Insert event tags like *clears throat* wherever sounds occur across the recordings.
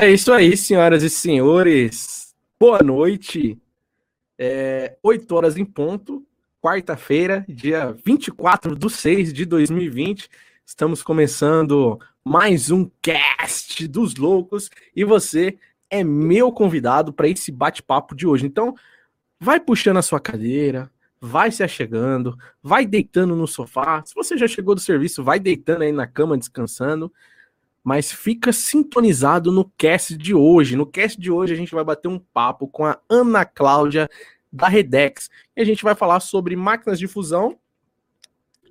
É isso aí, senhoras e senhores. Boa noite. É, 8 horas em ponto, quarta-feira, dia 24 de 6 de 2020. Estamos começando mais um cast dos loucos e você é meu convidado para esse bate-papo de hoje. Então, vai puxando a sua cadeira, vai se achegando, vai deitando no sofá. Se você já chegou do serviço, vai deitando aí na cama descansando mas fica sintonizado no cast de hoje. No cast de hoje a gente vai bater um papo com a Ana Cláudia da Redex e a gente vai falar sobre máquinas de fusão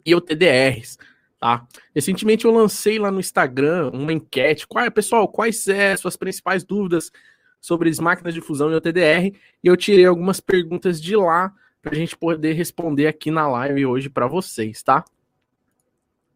e o TDRs, tá? Recentemente eu lancei lá no Instagram uma enquete, qual, pessoal, quais são as suas principais dúvidas sobre as máquinas de fusão e o TDR? E eu tirei algumas perguntas de lá para a gente poder responder aqui na live hoje para vocês, tá?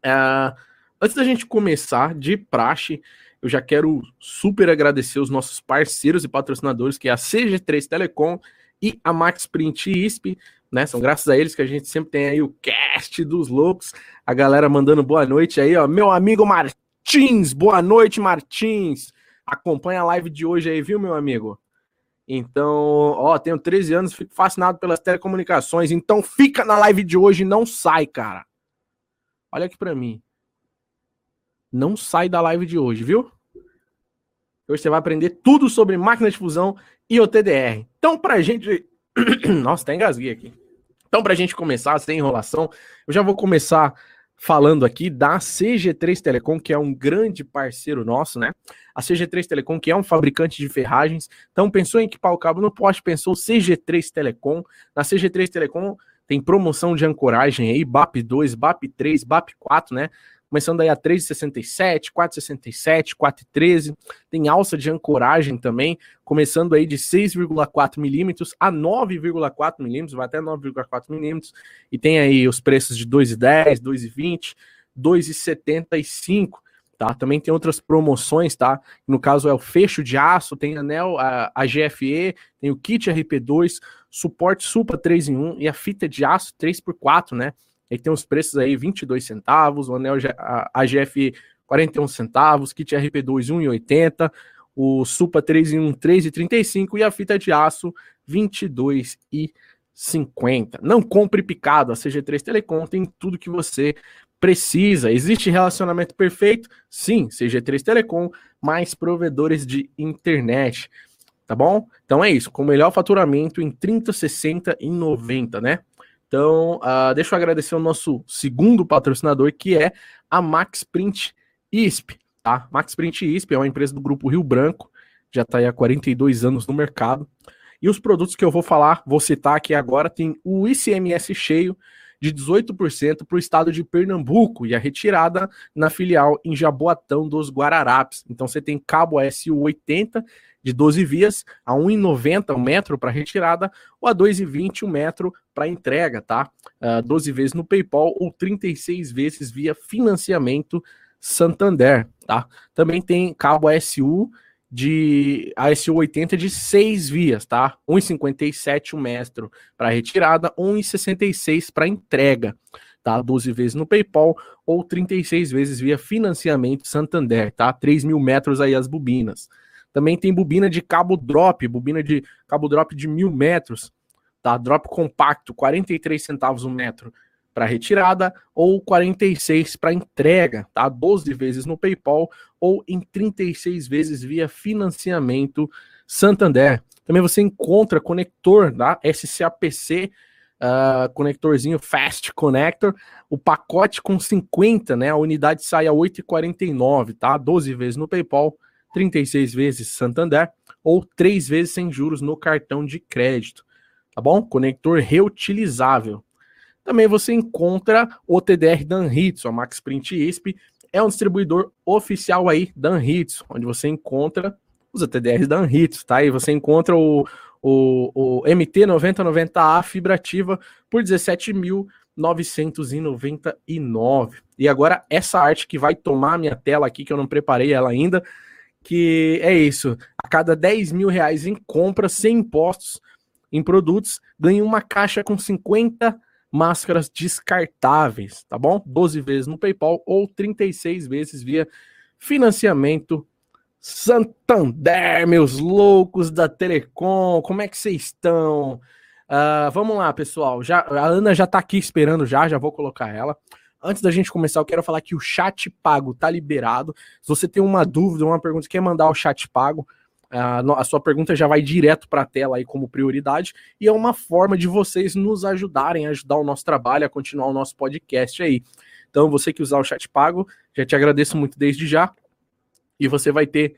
Uh, Antes da gente começar, de praxe, eu já quero super agradecer os nossos parceiros e patrocinadores, que é a CG3 Telecom e a Max Print ISP, né? São graças a eles que a gente sempre tem aí o cast dos loucos. A galera mandando boa noite aí, ó. Meu amigo Martins, boa noite, Martins. Acompanha a live de hoje aí, viu, meu amigo? Então, ó, tenho 13 anos, fico fascinado pelas telecomunicações. Então, fica na live de hoje e não sai, cara. Olha aqui para mim não sai da live de hoje, viu? Hoje você vai aprender tudo sobre máquina de fusão e o TDR. Então, pra gente. *clears throat* Nossa, até engasguei aqui. Então, pra gente começar, sem enrolação, eu já vou começar falando aqui da CG3 Telecom, que é um grande parceiro nosso, né? A CG3 Telecom, que é um fabricante de ferragens. Então, pensou em equipar o cabo no poste, pensou CG3 Telecom. Na CG3 Telecom tem promoção de ancoragem aí, BAP2, BAP3, BAP4, né? Começando aí a 3,67, 4,67, 4,13. Tem alça de ancoragem também, começando aí de 6,4 milímetros a 9,4 milímetros, vai até 9,4 milímetros. E tem aí os preços de 2,10, 2,20, 2,75. Tá? Também tem outras promoções, tá? No caso é o fecho de aço, tem anel, a, a GFE, tem o kit RP2, suporte Supa 3 em 1 e a fita de aço 3x4, né? Ele tem os preços aí 22 centavos, o anel AGF 41 centavos, kit RP2 1,80, o Supa 3 em 1 3,35 e a fita de aço 22,50. Não compre picado, a CG3 Telecom tem tudo que você precisa. Existe relacionamento perfeito? Sim, CG3 Telecom, mais provedores de internet. Tá bom? Então é isso, com o melhor faturamento em 30, 60 e 90, né? Então, uh, deixa eu agradecer o nosso segundo patrocinador, que é a Max Print ISP. Tá? Max Print ISP é uma empresa do grupo Rio Branco, já está há 42 anos no mercado. E os produtos que eu vou falar, vou citar aqui agora, tem o ICMS cheio de 18% para o estado de Pernambuco e a retirada na filial em Jaboatão dos Guararapes. Então você tem cabo SU 80 de 12 vias a 1,90 o metro para retirada ou a 2,20 o metro para entrega, tá? Uh, ah, 12 vezes no PayPal ou 36 vezes via financiamento Santander, tá? Também tem cabo ASU de ASU 80 de 6 vias, tá? 1,57 o metro para retirada, 1,66 para entrega, tá? 12 vezes no PayPal ou 36 vezes via financiamento Santander, tá? 3 mil metros aí as bobinas. Também tem bobina de cabo drop, bobina de cabo drop de mil metros, tá? Drop compacto, 43 centavos um metro para retirada ou 46 para entrega, tá? 12 vezes no PayPal ou em 36 vezes via financiamento Santander. Também você encontra conector da tá? SCAPC, uh, ah, conectorzinho Fast Connector, o pacote com 50, né? A unidade sai a 8,49, tá? 12 vezes no PayPal 36 vezes Santander ou 3 vezes sem juros no cartão de crédito. Tá bom? Conector reutilizável. Também você encontra o TDR Danhits, o Max Print ISP, é um distribuidor oficial aí Danhits, onde você encontra os TDRs Danhits, tá? E você encontra o, o, o MT9090A fibra ativa por 17.999. E agora essa arte que vai tomar minha tela aqui, que eu não preparei ela ainda, que é isso. A cada 10 mil reais em compra, sem impostos em produtos, ganha uma caixa com 50 máscaras descartáveis, tá bom? 12 vezes no PayPal ou 36 vezes via financiamento Santander, meus loucos da Telecom, como é que vocês estão? Uh, vamos lá, pessoal. Já, a Ana já tá aqui esperando já, já vou colocar ela. Antes da gente começar, eu quero falar que o chat pago tá liberado. Se você tem uma dúvida, uma pergunta, quer mandar o chat pago, a sua pergunta já vai direto para a tela aí como prioridade. E é uma forma de vocês nos ajudarem a ajudar o nosso trabalho, a continuar o nosso podcast aí. Então, você que usar o chat pago, já te agradeço muito desde já e você vai ter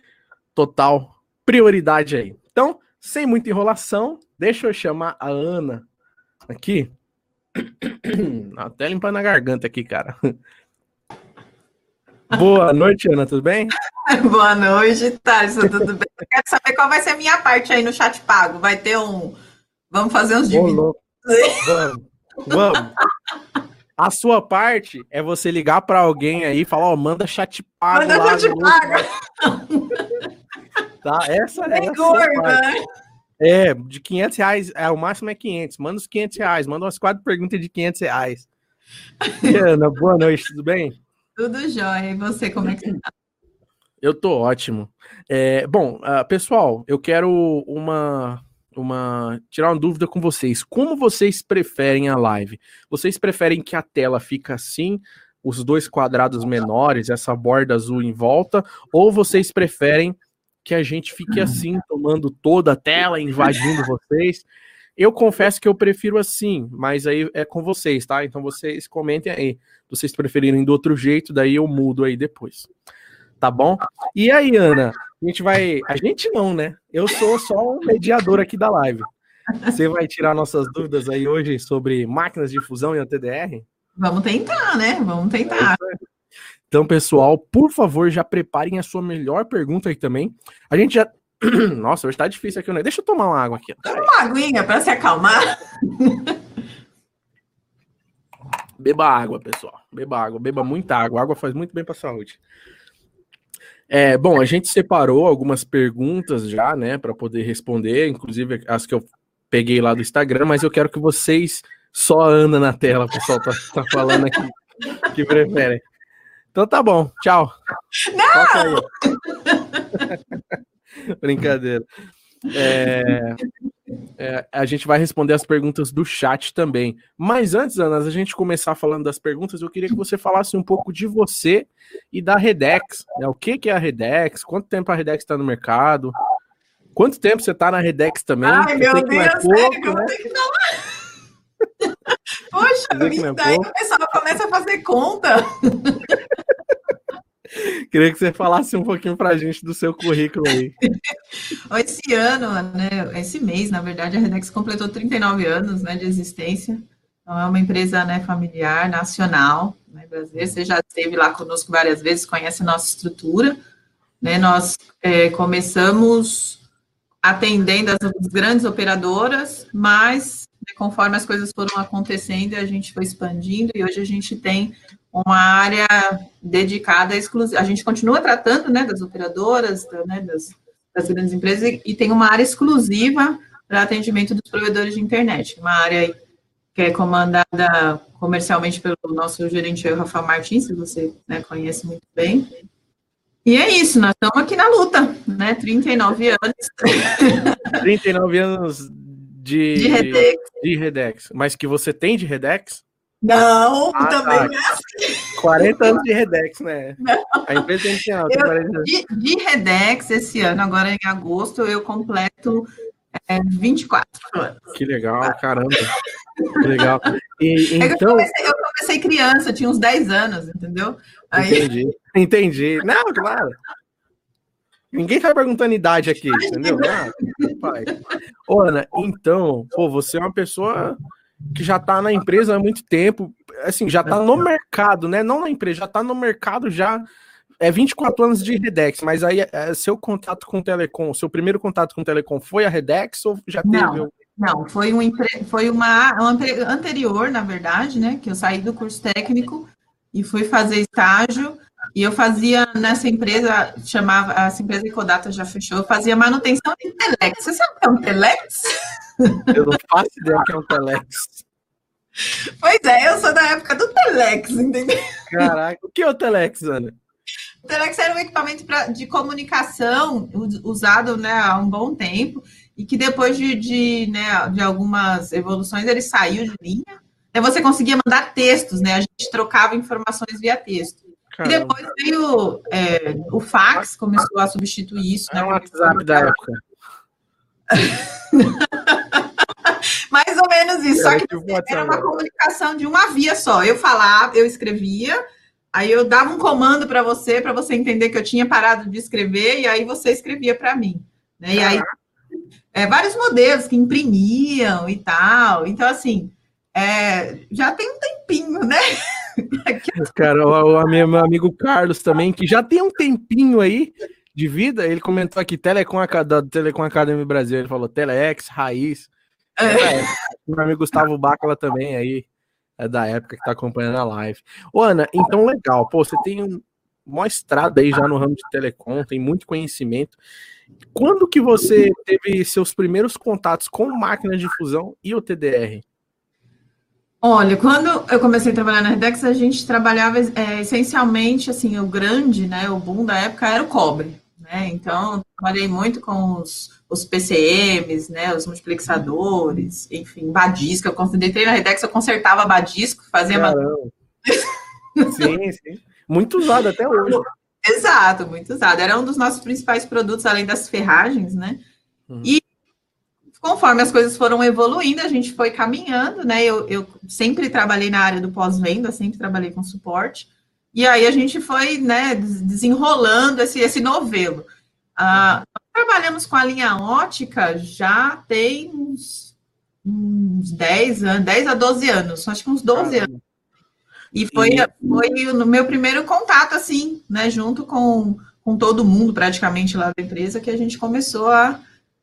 total prioridade aí. Então, sem muita enrolação, deixa eu chamar a Ana aqui. Até limpando a garganta aqui, cara. Boa noite, Ana, tudo bem? *laughs* Boa noite, Thales, tudo bem? Eu quero saber qual vai ser a minha parte aí no chat pago. Vai ter um. Vamos fazer uns dividendos. *laughs* Vamos, vamos. A sua parte é você ligar para alguém aí e falar, ó, oh, manda chat pago. Manda chat pago. Tá? Essa é. É gorda? É, de 500 reais, é, o máximo é 500. Manda os 500 reais, manda umas quatro perguntas de 500 reais. *laughs* E, Ana, boa noite, tudo bem? Tudo jóia. E você, como é que tá? Eu tô ótimo. É, bom, uh, pessoal, eu quero uma uma tirar uma dúvida com vocês. Como vocês preferem a live? Vocês preferem que a tela fique assim, os dois quadrados menores, essa borda azul em volta, ou vocês preferem que a gente fique assim, tomando toda a tela, invadindo *laughs* vocês? Eu confesso que eu prefiro assim, mas aí é com vocês, tá? Então vocês comentem aí. Vocês preferirem do outro jeito, daí eu mudo aí depois. Tá bom? E aí, Ana, a gente vai. A gente não, né? Eu sou só um mediador aqui da live. Você vai tirar nossas dúvidas aí hoje sobre máquinas de fusão e a TDR? Vamos tentar, né? Vamos tentar. É então, pessoal, por favor, já preparem a sua melhor pergunta aí também. A gente já. *clears throat* Nossa, hoje tá difícil aqui, né? Deixa eu tomar uma água aqui. Toma uma aguinha para se acalmar. *laughs* Beba água, pessoal. Beba água, beba muita água. A água faz muito bem para a saúde. É, bom, a gente separou algumas perguntas já, né, para poder responder, inclusive as que eu peguei lá do Instagram, mas eu quero que vocês só andam na tela, o pessoal tá, tá falando aqui que preferem. Então tá bom, tchau. Não! *laughs* Brincadeira. É, é, a gente vai responder as perguntas do chat também. Mas antes, Ana, a gente começar falando das perguntas, eu queria que você falasse um pouco de você e da Redex. Né? O que, que é a Redex? Quanto tempo a Redex está no mercado? Quanto tempo você está na Redex também? Ai, meu Deus, é pouco, sério, né? que falar. Poxa, vida, é aí o pessoal começa a fazer conta. *laughs* Queria que você falasse um pouquinho para a gente do seu currículo aí. *laughs* Esse ano, né, esse mês, na verdade, a Redex completou 39 anos né, de existência. Então, é uma empresa né, familiar, nacional, né, brasileira. Você já esteve lá conosco várias vezes, conhece a nossa estrutura. Né, nós é, começamos atendendo as grandes operadoras, mas conforme as coisas foram acontecendo, a gente foi expandindo e hoje a gente tem uma área dedicada exclusiva. A gente continua tratando né, das operadoras, né, das, das grandes empresas, e tem uma área exclusiva para atendimento dos provedores de internet. Uma área que é comandada comercialmente pelo nosso gerente, o Rafael Martins, que você né, conhece muito bem. E é isso, nós estamos aqui na luta, né? 39 anos. 39 anos de, de Redex. de Redex. Mas que você tem de Redex? Não, ah, também tá. é assim. 40 anos de Redex, né? Não. A empresa tem eu, de, de Redex, esse ano, agora em agosto, eu completo é, 24 anos. Que legal, caramba. Que legal. E, então... eu, comecei, eu comecei criança, tinha uns 10 anos, entendeu? Aí... Entendi, entendi. Não, claro. Ninguém tá perguntando idade aqui, entendeu? Ah, pai. Ô, Ana, então, pô, você é uma pessoa que já está na empresa há muito tempo, assim, já está no mercado, né? Não na empresa, já está no mercado já é 24 anos de Redex, mas aí é, seu contato com o Telecom, seu primeiro contato com o Telecom foi a Redex ou já teve? Não, não foi, um, foi uma, uma anterior, na verdade, né? Que eu saí do curso técnico e fui fazer estágio. E eu fazia nessa empresa, chamava, essa empresa Ecodata já fechou, eu fazia manutenção de Telex. Você sabe o que é um Telex? Eu não faço ideia que é um Telex. Pois é, eu sou da época do Telex, entendeu? Caraca, o que é o Telex, Ana? O Telex era um equipamento pra, de comunicação usado né, há um bom tempo e que depois de, de, né, de algumas evoluções ele saiu de linha. Aí você conseguia mandar textos, né? A gente trocava informações via texto. E depois veio é, o fax, começou a substituir isso. É né, o WhatsApp da época. *laughs* Mais ou menos isso. Só que era uma comunicação de uma via só. Eu falava, eu escrevia, aí eu dava um comando para você, para você entender que eu tinha parado de escrever, e aí você escrevia para mim. Né? E aí, é, vários modelos que imprimiam e tal. Então, assim, é, já tem um tempinho, né? *laughs* *laughs* Cara, o, o meu amigo Carlos também, que já tem um tempinho aí de vida, ele comentou aqui Telecom, da Telecom Academy Brasil, ele falou Telex, Raiz. É. Meu amigo Gustavo Bacala também aí, é da época que tá acompanhando a live. Ô, Ana, então legal, pô, você tem uma estrada aí já no ramo de telecom, tem muito conhecimento. Quando que você teve seus primeiros contatos com máquinas de fusão e o TDR? Olha, quando eu comecei a trabalhar na Redex, a gente trabalhava é, essencialmente, assim, o grande, né, o boom da época era o cobre, né, então trabalhei muito com os, os PCMs, né, os multiplexadores, enfim, badisco, eu entrei na Redex, eu consertava badisco, fazia... *laughs* sim, sim, muito usado até hoje. Exato, muito usado, era um dos nossos principais produtos, além das ferragens, né, uhum. e conforme as coisas foram evoluindo, a gente foi caminhando, né? Eu, eu sempre trabalhei na área do pós-venda, sempre trabalhei com suporte. E aí a gente foi, né, desenrolando esse, esse novelo. Ah, trabalhamos com a linha ótica já tem uns, uns 10 anos, 10 a 12 anos, acho que uns 12 anos. E foi, foi o meu primeiro contato, assim, né, junto com, com todo mundo praticamente lá da empresa, que a gente começou a,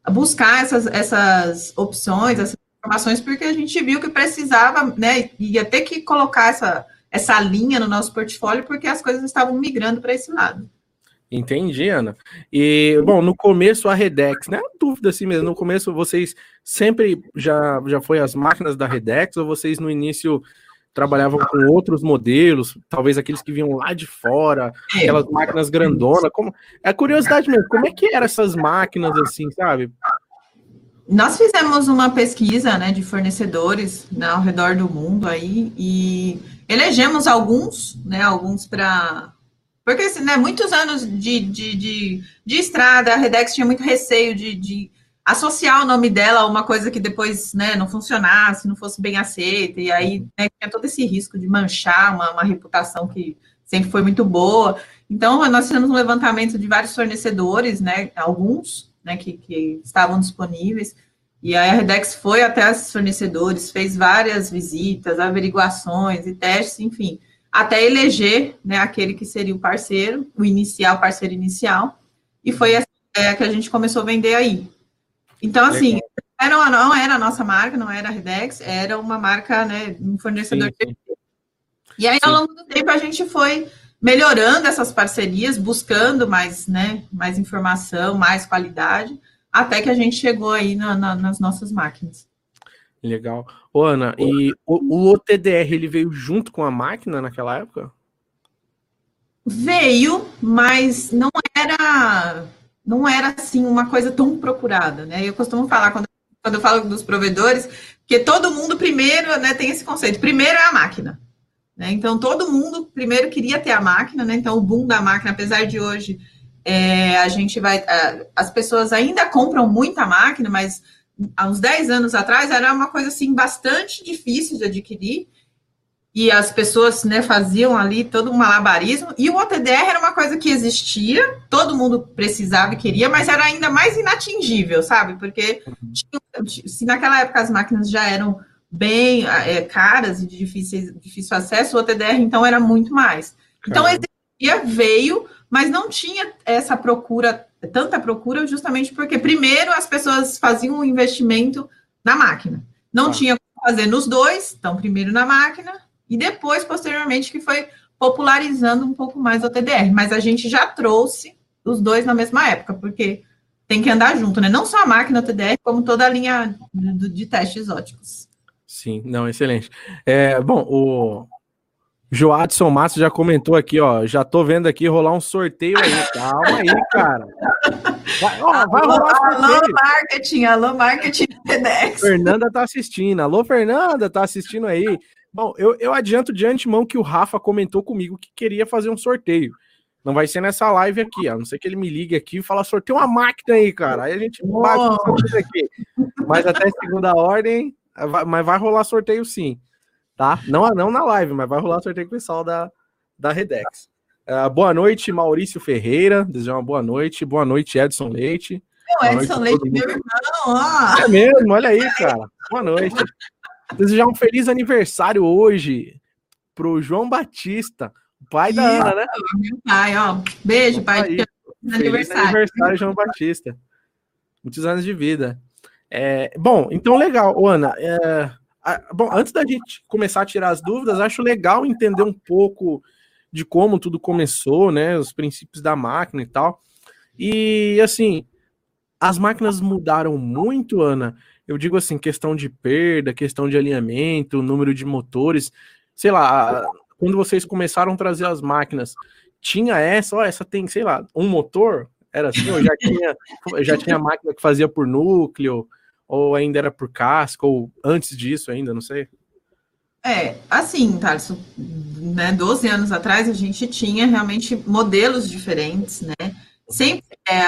buscar essas, essas opções, essas informações, porque a gente viu que precisava, né, ia ter que colocar essa, essa linha no nosso portfólio, porque as coisas estavam migrando para esse lado. Entendi, Ana. E, bom, no começo a Redex, né? Dúvida assim mesmo, no começo vocês sempre já, já foi as máquinas da Redex ou vocês no início trabalhavam com outros modelos, talvez aqueles que vinham lá de fora, aquelas máquinas grandonas. Como é curiosidade mesmo, como é que eram essas máquinas assim, sabe? Nós fizemos uma pesquisa, né, de fornecedores né, ao redor do mundo aí e elegemos alguns, né, alguns para porque assim, né, muitos anos de, de, de, de estrada, a Redex tinha muito receio de, de associar o nome dela a uma coisa que depois né, não funcionasse, não fosse bem aceita, e aí né, tinha todo esse risco de manchar uma, uma, reputação que sempre foi muito boa. Então, nós fizemos um levantamento de vários fornecedores, né, alguns né, que, que estavam disponíveis, e a Redex foi até esses fornecedores, fez várias visitas, averiguações e testes, enfim, até eleger né, aquele que seria o parceiro, o inicial, o parceiro inicial, e foi essa ideia que a gente começou a vender aí. Então, assim, era, não era a nossa marca, não era a Redex, era uma marca, né, um fornecedor sim, sim. de E aí, ao longo do tempo, a gente foi melhorando essas parcerias, buscando mais, né, mais informação, mais qualidade, até que a gente chegou aí na, na, nas nossas máquinas. Legal. Ô, Ana, e o, o OTDR, ele veio junto com a máquina naquela época? Veio, mas não era não era assim uma coisa tão procurada, né? Eu costumo falar quando, quando eu falo dos provedores, que todo mundo primeiro, né, tem esse conceito. Primeiro é a máquina, né? Então todo mundo primeiro queria ter a máquina, né? Então o boom da máquina, apesar de hoje é, a gente vai, as pessoas ainda compram muita máquina, mas há uns 10 anos atrás era uma coisa assim bastante difícil de adquirir e as pessoas né, faziam ali todo um malabarismo, e o OTDR era uma coisa que existia, todo mundo precisava e queria, mas era ainda mais inatingível, sabe? Porque tinha, se naquela época as máquinas já eram bem é, caras e de difícil, difícil acesso, o OTDR então era muito mais. Então existia, veio, mas não tinha essa procura, tanta procura, justamente porque primeiro as pessoas faziam um investimento na máquina. Não ah. tinha como fazer nos dois, então primeiro na máquina, e depois, posteriormente, que foi popularizando um pouco mais o TDR. Mas a gente já trouxe os dois na mesma época, porque tem que andar junto, né? Não só a máquina TDR, como toda a linha de, de testes óticos. Sim, não, excelente. É, bom, o, Joadson Matos já comentou aqui, ó. Já tô vendo aqui rolar um sorteio aí. *laughs* Calma aí, cara. Vai, ó, vai alô, rolar um sorteio. Alô, marketing, alô, marketing TEDx. Fernanda tá assistindo. Alô, Fernanda, tá assistindo aí. Bom, eu, eu adianto de antemão que o Rafa comentou comigo que queria fazer um sorteio. Não vai ser nessa live aqui, a não ser que ele me ligue aqui e fala, sorteio uma máquina aí, cara. Aí a gente bate aqui. Mas até segunda ordem, mas vai rolar sorteio sim tá? Não, não na live, mas vai rolar sorteio com o pessoal da, da Redex. Uh, boa noite, Maurício Ferreira. Desejar uma boa noite. Boa noite, Edson Leite. Não, Edson Leite, meu irmão. Ó. É mesmo, olha aí, cara. Boa noite. Desejar um feliz aniversário hoje pro João Batista, pai da Ana, né? Meu pai, ó. Beijo, pai. Feliz aniversário. aniversário, João Batista. Muitos anos de vida. É, bom, então legal, Ana. É, Bom, antes da gente começar a tirar as dúvidas, acho legal entender um pouco de como tudo começou, né? Os princípios da máquina e tal. E assim, as máquinas mudaram muito, Ana. Eu digo assim, questão de perda, questão de alinhamento, número de motores. Sei lá, quando vocês começaram a trazer as máquinas, tinha essa, ó, essa tem, sei lá, um motor? Era assim, ou já tinha, *laughs* já tinha máquina que fazia por núcleo? Ou ainda era por casco, ou antes disso ainda, não sei? É, assim, Thales, né, 12 anos atrás a gente tinha realmente modelos diferentes, né? Sempre é,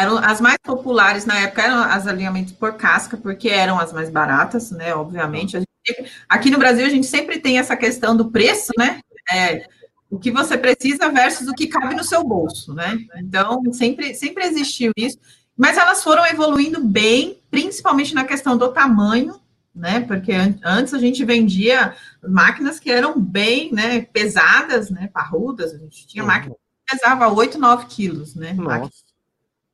eram as mais populares na época eram as alinhamentos por casca, porque eram as mais baratas, né? Obviamente. Gente, aqui no Brasil a gente sempre tem essa questão do preço, né? É, o que você precisa versus o que cabe no seu bolso, né? Então, sempre, sempre existiu isso. Mas elas foram evoluindo bem, principalmente na questão do tamanho, né? Porque antes a gente vendia máquinas que eram bem né, pesadas, né? Parrudas, a gente tinha uhum. máquina que pesava 8, 9 quilos, né?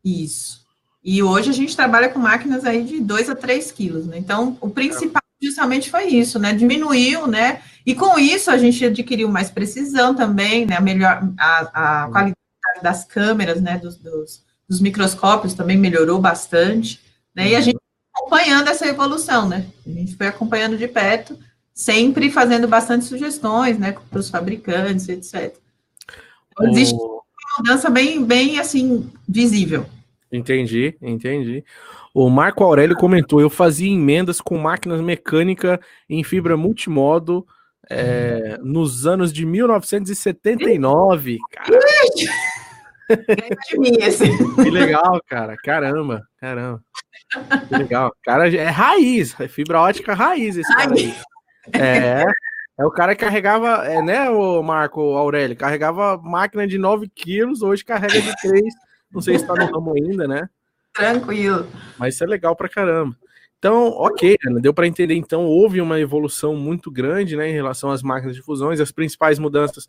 Isso. E hoje a gente trabalha com máquinas aí de 2 a 3 quilos, né? Então, o principal justamente foi isso, né? Diminuiu, né? E com isso a gente adquiriu mais precisão também, né? Melhor a, a qualidade das câmeras, né? Dos, dos, dos microscópios também melhorou bastante, né? E a gente acompanhando essa evolução, né? A gente foi acompanhando de perto, sempre fazendo bastante sugestões, né, para os fabricantes, etc. Então, existe uma mudança bem, bem assim visível. Entendi, entendi. O Marco Aurélio comentou: eu fazia emendas com máquinas mecânicas em fibra multimodo é, nos anos de 1979. Cara. Que legal, cara. Caramba, caramba. Que legal. Cara, é raiz, é fibra ótica raiz esse cara aí. É, é o cara que carregava, é, né, o Marco Aurélio, carregava máquina de 9 quilos, hoje carrega de 3. Não sei se tá no *laughs* ramo ainda, né? Tranquilo. Mas isso é legal pra caramba. Então, ok, Ana, deu para entender. Então, houve uma evolução muito grande né, em relação às máquinas de fusões. As principais mudanças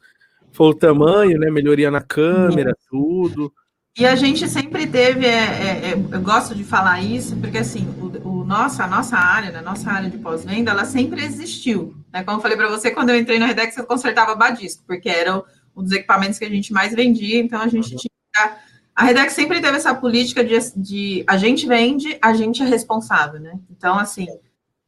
foi o tamanho, né? Melhoria na câmera, tudo. E a gente sempre teve, é, é, é, eu gosto de falar isso, porque assim, o, o nossa, a nossa área, né, a nossa área de pós-venda, ela sempre existiu. Né? Como eu falei para você, quando eu entrei na Redex, eu consertava badisco, porque era um dos equipamentos que a gente mais vendia, então a gente uhum. tinha. A Redex sempre teve essa política de, de a gente vende, a gente é responsável, né? Então, assim,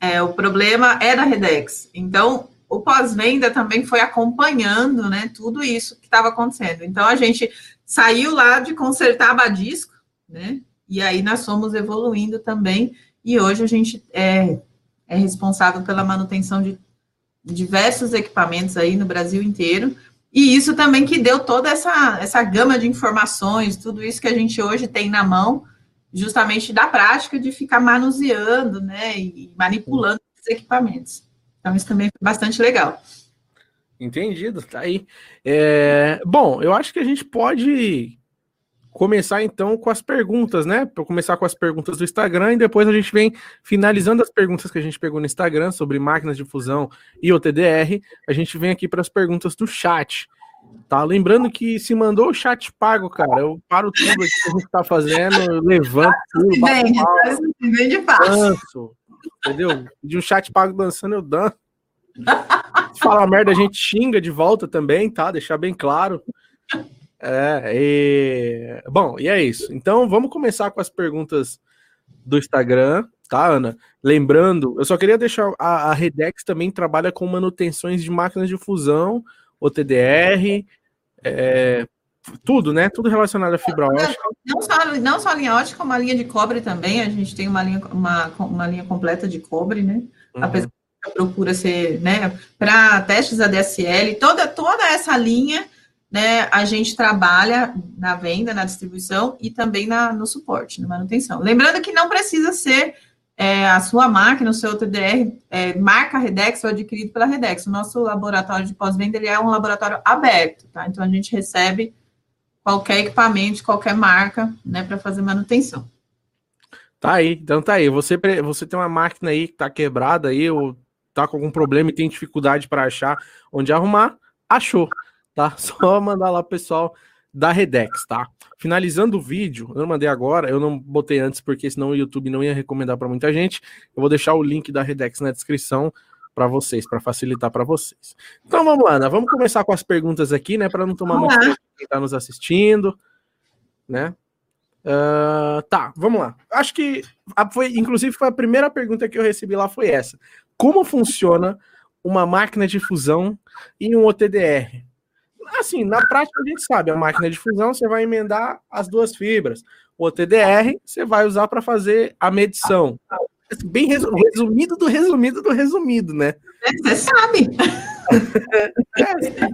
é, o problema é da Redex. Então, o pós-venda também foi acompanhando, né, tudo isso que estava acontecendo. Então, a gente saiu lá de consertar abadisco, né, e aí nós fomos evoluindo também, e hoje a gente é, é responsável pela manutenção de diversos equipamentos aí no Brasil inteiro, e isso também que deu toda essa, essa gama de informações, tudo isso que a gente hoje tem na mão, justamente da prática de ficar manuseando, né, e manipulando os equipamentos. Então, isso também foi bastante legal. Entendido, tá aí. É, bom, eu acho que a gente pode começar então com as perguntas, né? Para começar com as perguntas do Instagram e depois a gente vem finalizando as perguntas que a gente pegou no Instagram sobre máquinas de fusão e o TDR, a gente vem aqui para as perguntas do chat. Tá? Lembrando que se mandou o chat pago, cara, eu paro tudo aqui que a gente tá fazendo, levanto tudo, bato vem *laughs* de danço, entendeu? De um chat pago dançando, eu danço. Se falar merda, a gente xinga de volta também, tá? Deixar bem claro. É, e... Bom, e é isso. Então, vamos começar com as perguntas do Instagram. tá, Ana? Lembrando, eu só queria deixar a, a Redex também trabalha com manutenções de máquinas de fusão, OTDR, é, tudo, né? Tudo relacionado à fibra ótica. Não só, não só a linha ótica, como a linha de cobre também. A gente tem uma linha, uma, uma linha completa de cobre, né? Uhum. Apesar da procura ser, né? Para testes ADSL, toda, toda essa linha, né? A gente trabalha na venda, na distribuição e também na, no suporte, na manutenção. Lembrando que não precisa ser é, a sua máquina, o seu TDR, é, marca Redex ou adquirido pela Redex. O nosso laboratório de pós-venda ele é um laboratório aberto, tá? Então a gente recebe qualquer equipamento, qualquer marca, né, para fazer manutenção. Tá aí, então tá aí. Você, você tem uma máquina aí que tá quebrada aí, ou tá com algum problema e tem dificuldade para achar onde arrumar, achou, tá? *laughs* Só mandar lá pro pessoal da Redex, tá? Finalizando o vídeo, eu mandei agora, eu não botei antes porque senão o YouTube não ia recomendar para muita gente. Eu vou deixar o link da Redex na descrição para vocês, para facilitar para vocês. Então vamos lá, Ana, vamos começar com as perguntas aqui, né, para não tomar muito tempo quem está nos assistindo, né? Uh, tá, vamos lá. Acho que a, foi, inclusive, foi a primeira pergunta que eu recebi lá foi essa: Como funciona uma máquina de fusão e um OTDR? Assim, na prática a gente sabe, a máquina de fusão você vai emendar as duas fibras. O OTDR você vai usar para fazer a medição bem resumido do resumido do resumido, né? Você sabe. é,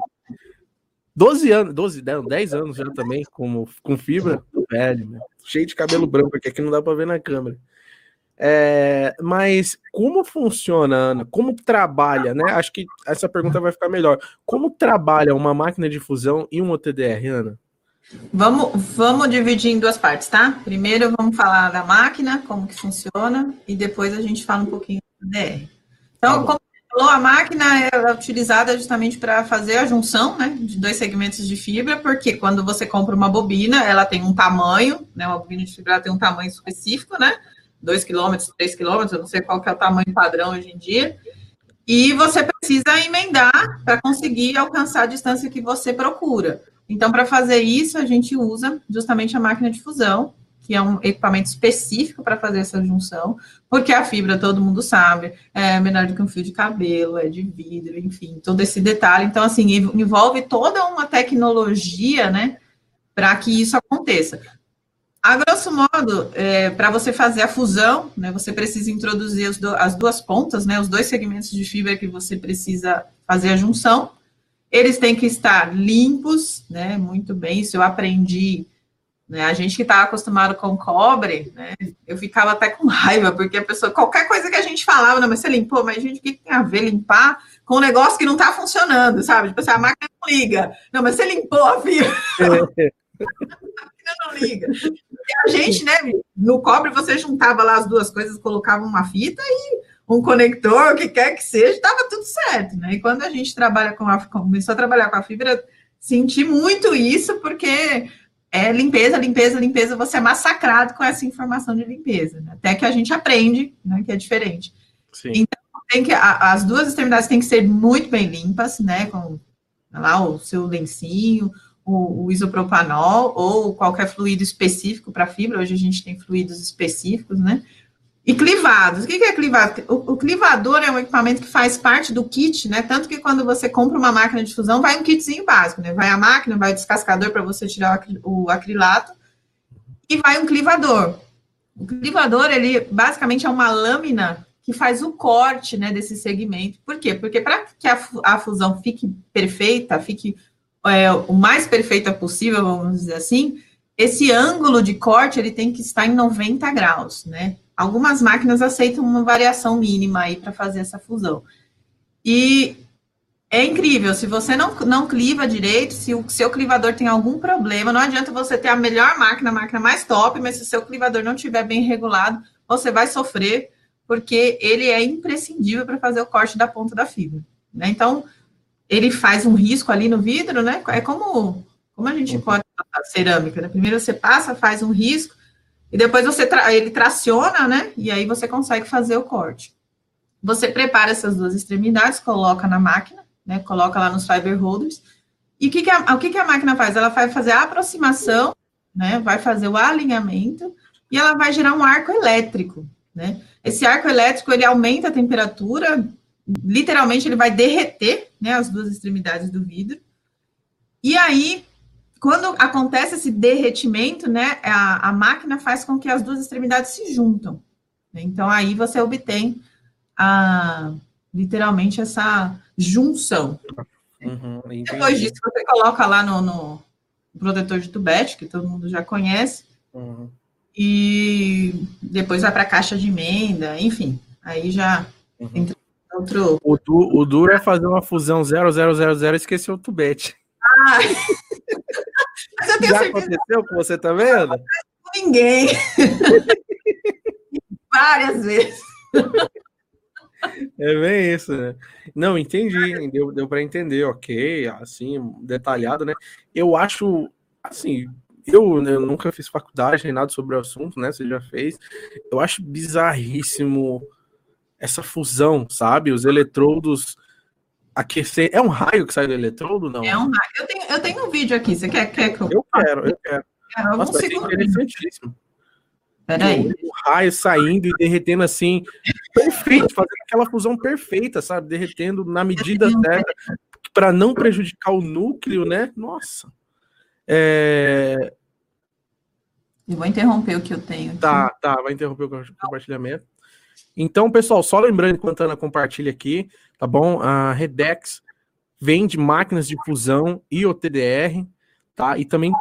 12 anos, 12, 10 anos já também, com, com fibra, velho, né? cheio de cabelo branco aqui, que não dá para ver na câmera. É, mas como funciona, Ana? Como trabalha, né? Acho que essa pergunta vai ficar melhor. Como trabalha uma máquina de fusão e um OTDR, Ana? Vamos, vamos dividir em duas partes, tá? Primeiro vamos falar da máquina, como que funciona, e depois a gente fala um pouquinho do DR. Então, tá como você falou, a máquina é utilizada justamente para fazer a junção né, de dois segmentos de fibra, porque quando você compra uma bobina, ela tem um tamanho, né? Uma bobina de fibra tem um tamanho específico, né? 2 km, 3 km, eu não sei qual que é o tamanho padrão hoje em dia. E você precisa emendar para conseguir alcançar a distância que você procura. Então, para fazer isso, a gente usa justamente a máquina de fusão, que é um equipamento específico para fazer essa junção, porque a fibra, todo mundo sabe, é menor do que um fio de cabelo, é de vidro, enfim, todo esse detalhe. Então, assim, envolve toda uma tecnologia, né, para que isso aconteça. A grosso modo, é, para você fazer a fusão, né, você precisa introduzir as, do, as duas pontas, né, os dois segmentos de fibra que você precisa fazer a junção, eles têm que estar limpos, né? Muito bem, isso eu aprendi. Né? A gente que está acostumado com cobre, né? Eu ficava até com raiva, porque a pessoa, qualquer coisa que a gente falava, não, mas você limpou, mas gente, o que tem a ver limpar com um negócio que não está funcionando, sabe? Tipo assim, a máquina não liga. Não, mas você limpou a fibra. *laughs* não liga. E a gente, né, no cobre, você juntava lá as duas coisas, colocava uma fita e um conector, o que quer que seja, estava tudo certo, né? E quando a gente trabalha com a, começou a trabalhar com a fibra, senti muito isso, porque é limpeza, limpeza, limpeza, você é massacrado com essa informação de limpeza, né? até que a gente aprende, né, que é diferente. Sim. Então, tem que, a, as duas extremidades têm que ser muito bem limpas, né, com lá o seu lencinho, o, o isopropanol ou qualquer fluido específico para fibra, hoje a gente tem fluidos específicos, né, e clivados. O que é clivado? O, o, clivador é um equipamento que faz parte do kit, né? Tanto que quando você compra uma máquina de fusão, vai um kitzinho básico, né? Vai a máquina, vai o descascador para você tirar o acrilato e vai um clivador. O clivador, ele basicamente é uma lâmina que faz o corte, né, desse segmento. Por quê? Porque para que a, a, fusão fique perfeita, fique é, o mais perfeita possível, vamos dizer assim, esse ângulo de corte, ele tem que estar em 90 graus, né? Algumas máquinas aceitam uma variação mínima aí para fazer essa fusão. E é incrível, se você não, não cliva direito, se o seu clivador tem algum problema, não adianta você ter a melhor máquina, a máquina mais top, mas se o seu clivador não estiver bem regulado, você vai sofrer, porque ele é imprescindível para fazer o corte da ponta da fibra. Né? Então, ele faz um risco ali no vidro, né? É como, como a gente pode cerâmica, né? Primeiro você passa, faz um risco, e depois você tra ele traciona, né? E aí você consegue fazer o corte. Você prepara essas duas extremidades, coloca na máquina, né? Coloca lá nos fiber holders. E o que, que, a, o que, que a máquina faz? Ela vai fazer a aproximação, né? Vai fazer o alinhamento e ela vai gerar um arco elétrico, né? esse arco elétrico ele aumenta a temperatura, literalmente ele vai derreter né, as duas extremidades do vidro. E aí, quando acontece esse derretimento, né, a, a máquina faz com que as duas extremidades se juntam. Então aí você obtém a, literalmente essa junção. Uhum, Depois disso, você coloca lá no, no, protetor de tubete, que todo mundo já conhece, uhum. e depois vai para a caixa de emenda, enfim, aí já uhum. entra outro... O, du, o duro é fazer uma fusão 0000 e esquecer o tubete. Ah. *laughs* Mas eu tenho já certeza... aconteceu com você, tá vendo? Ninguém. *laughs* Várias vezes. É bem isso, né? Não, entendi, deu, deu para entender, ok, assim, detalhado, né? Eu acho, assim, eu, eu, nunca fiz faculdade nem nada sobre o assunto, né? Você já fez. Eu acho bizarríssimo essa fusão, sabe? Os eletrodos aquecer. É um raio que sai do eletrodo, não? É um raio. Eu tenho, eu tenho um vídeo aqui. Você quer, quer que eu. Eu quero, eu quero. É, Nossa, vai ser interessantíssimo. Peraí. O raio saindo e derretendo assim, perfeito, fazendo aquela fusão perfeita, sabe? Derretendo na medida certa, para não prejudicar o núcleo, né? Nossa. É... Eu vou interromper o que eu tenho. Aqui. Tá, tá, vai interromper o compartilhamento. Então, pessoal, só lembrando, enquanto a Ana compartilha aqui, tá bom? A Redex vende máquinas de fusão e o TDR, tá? E também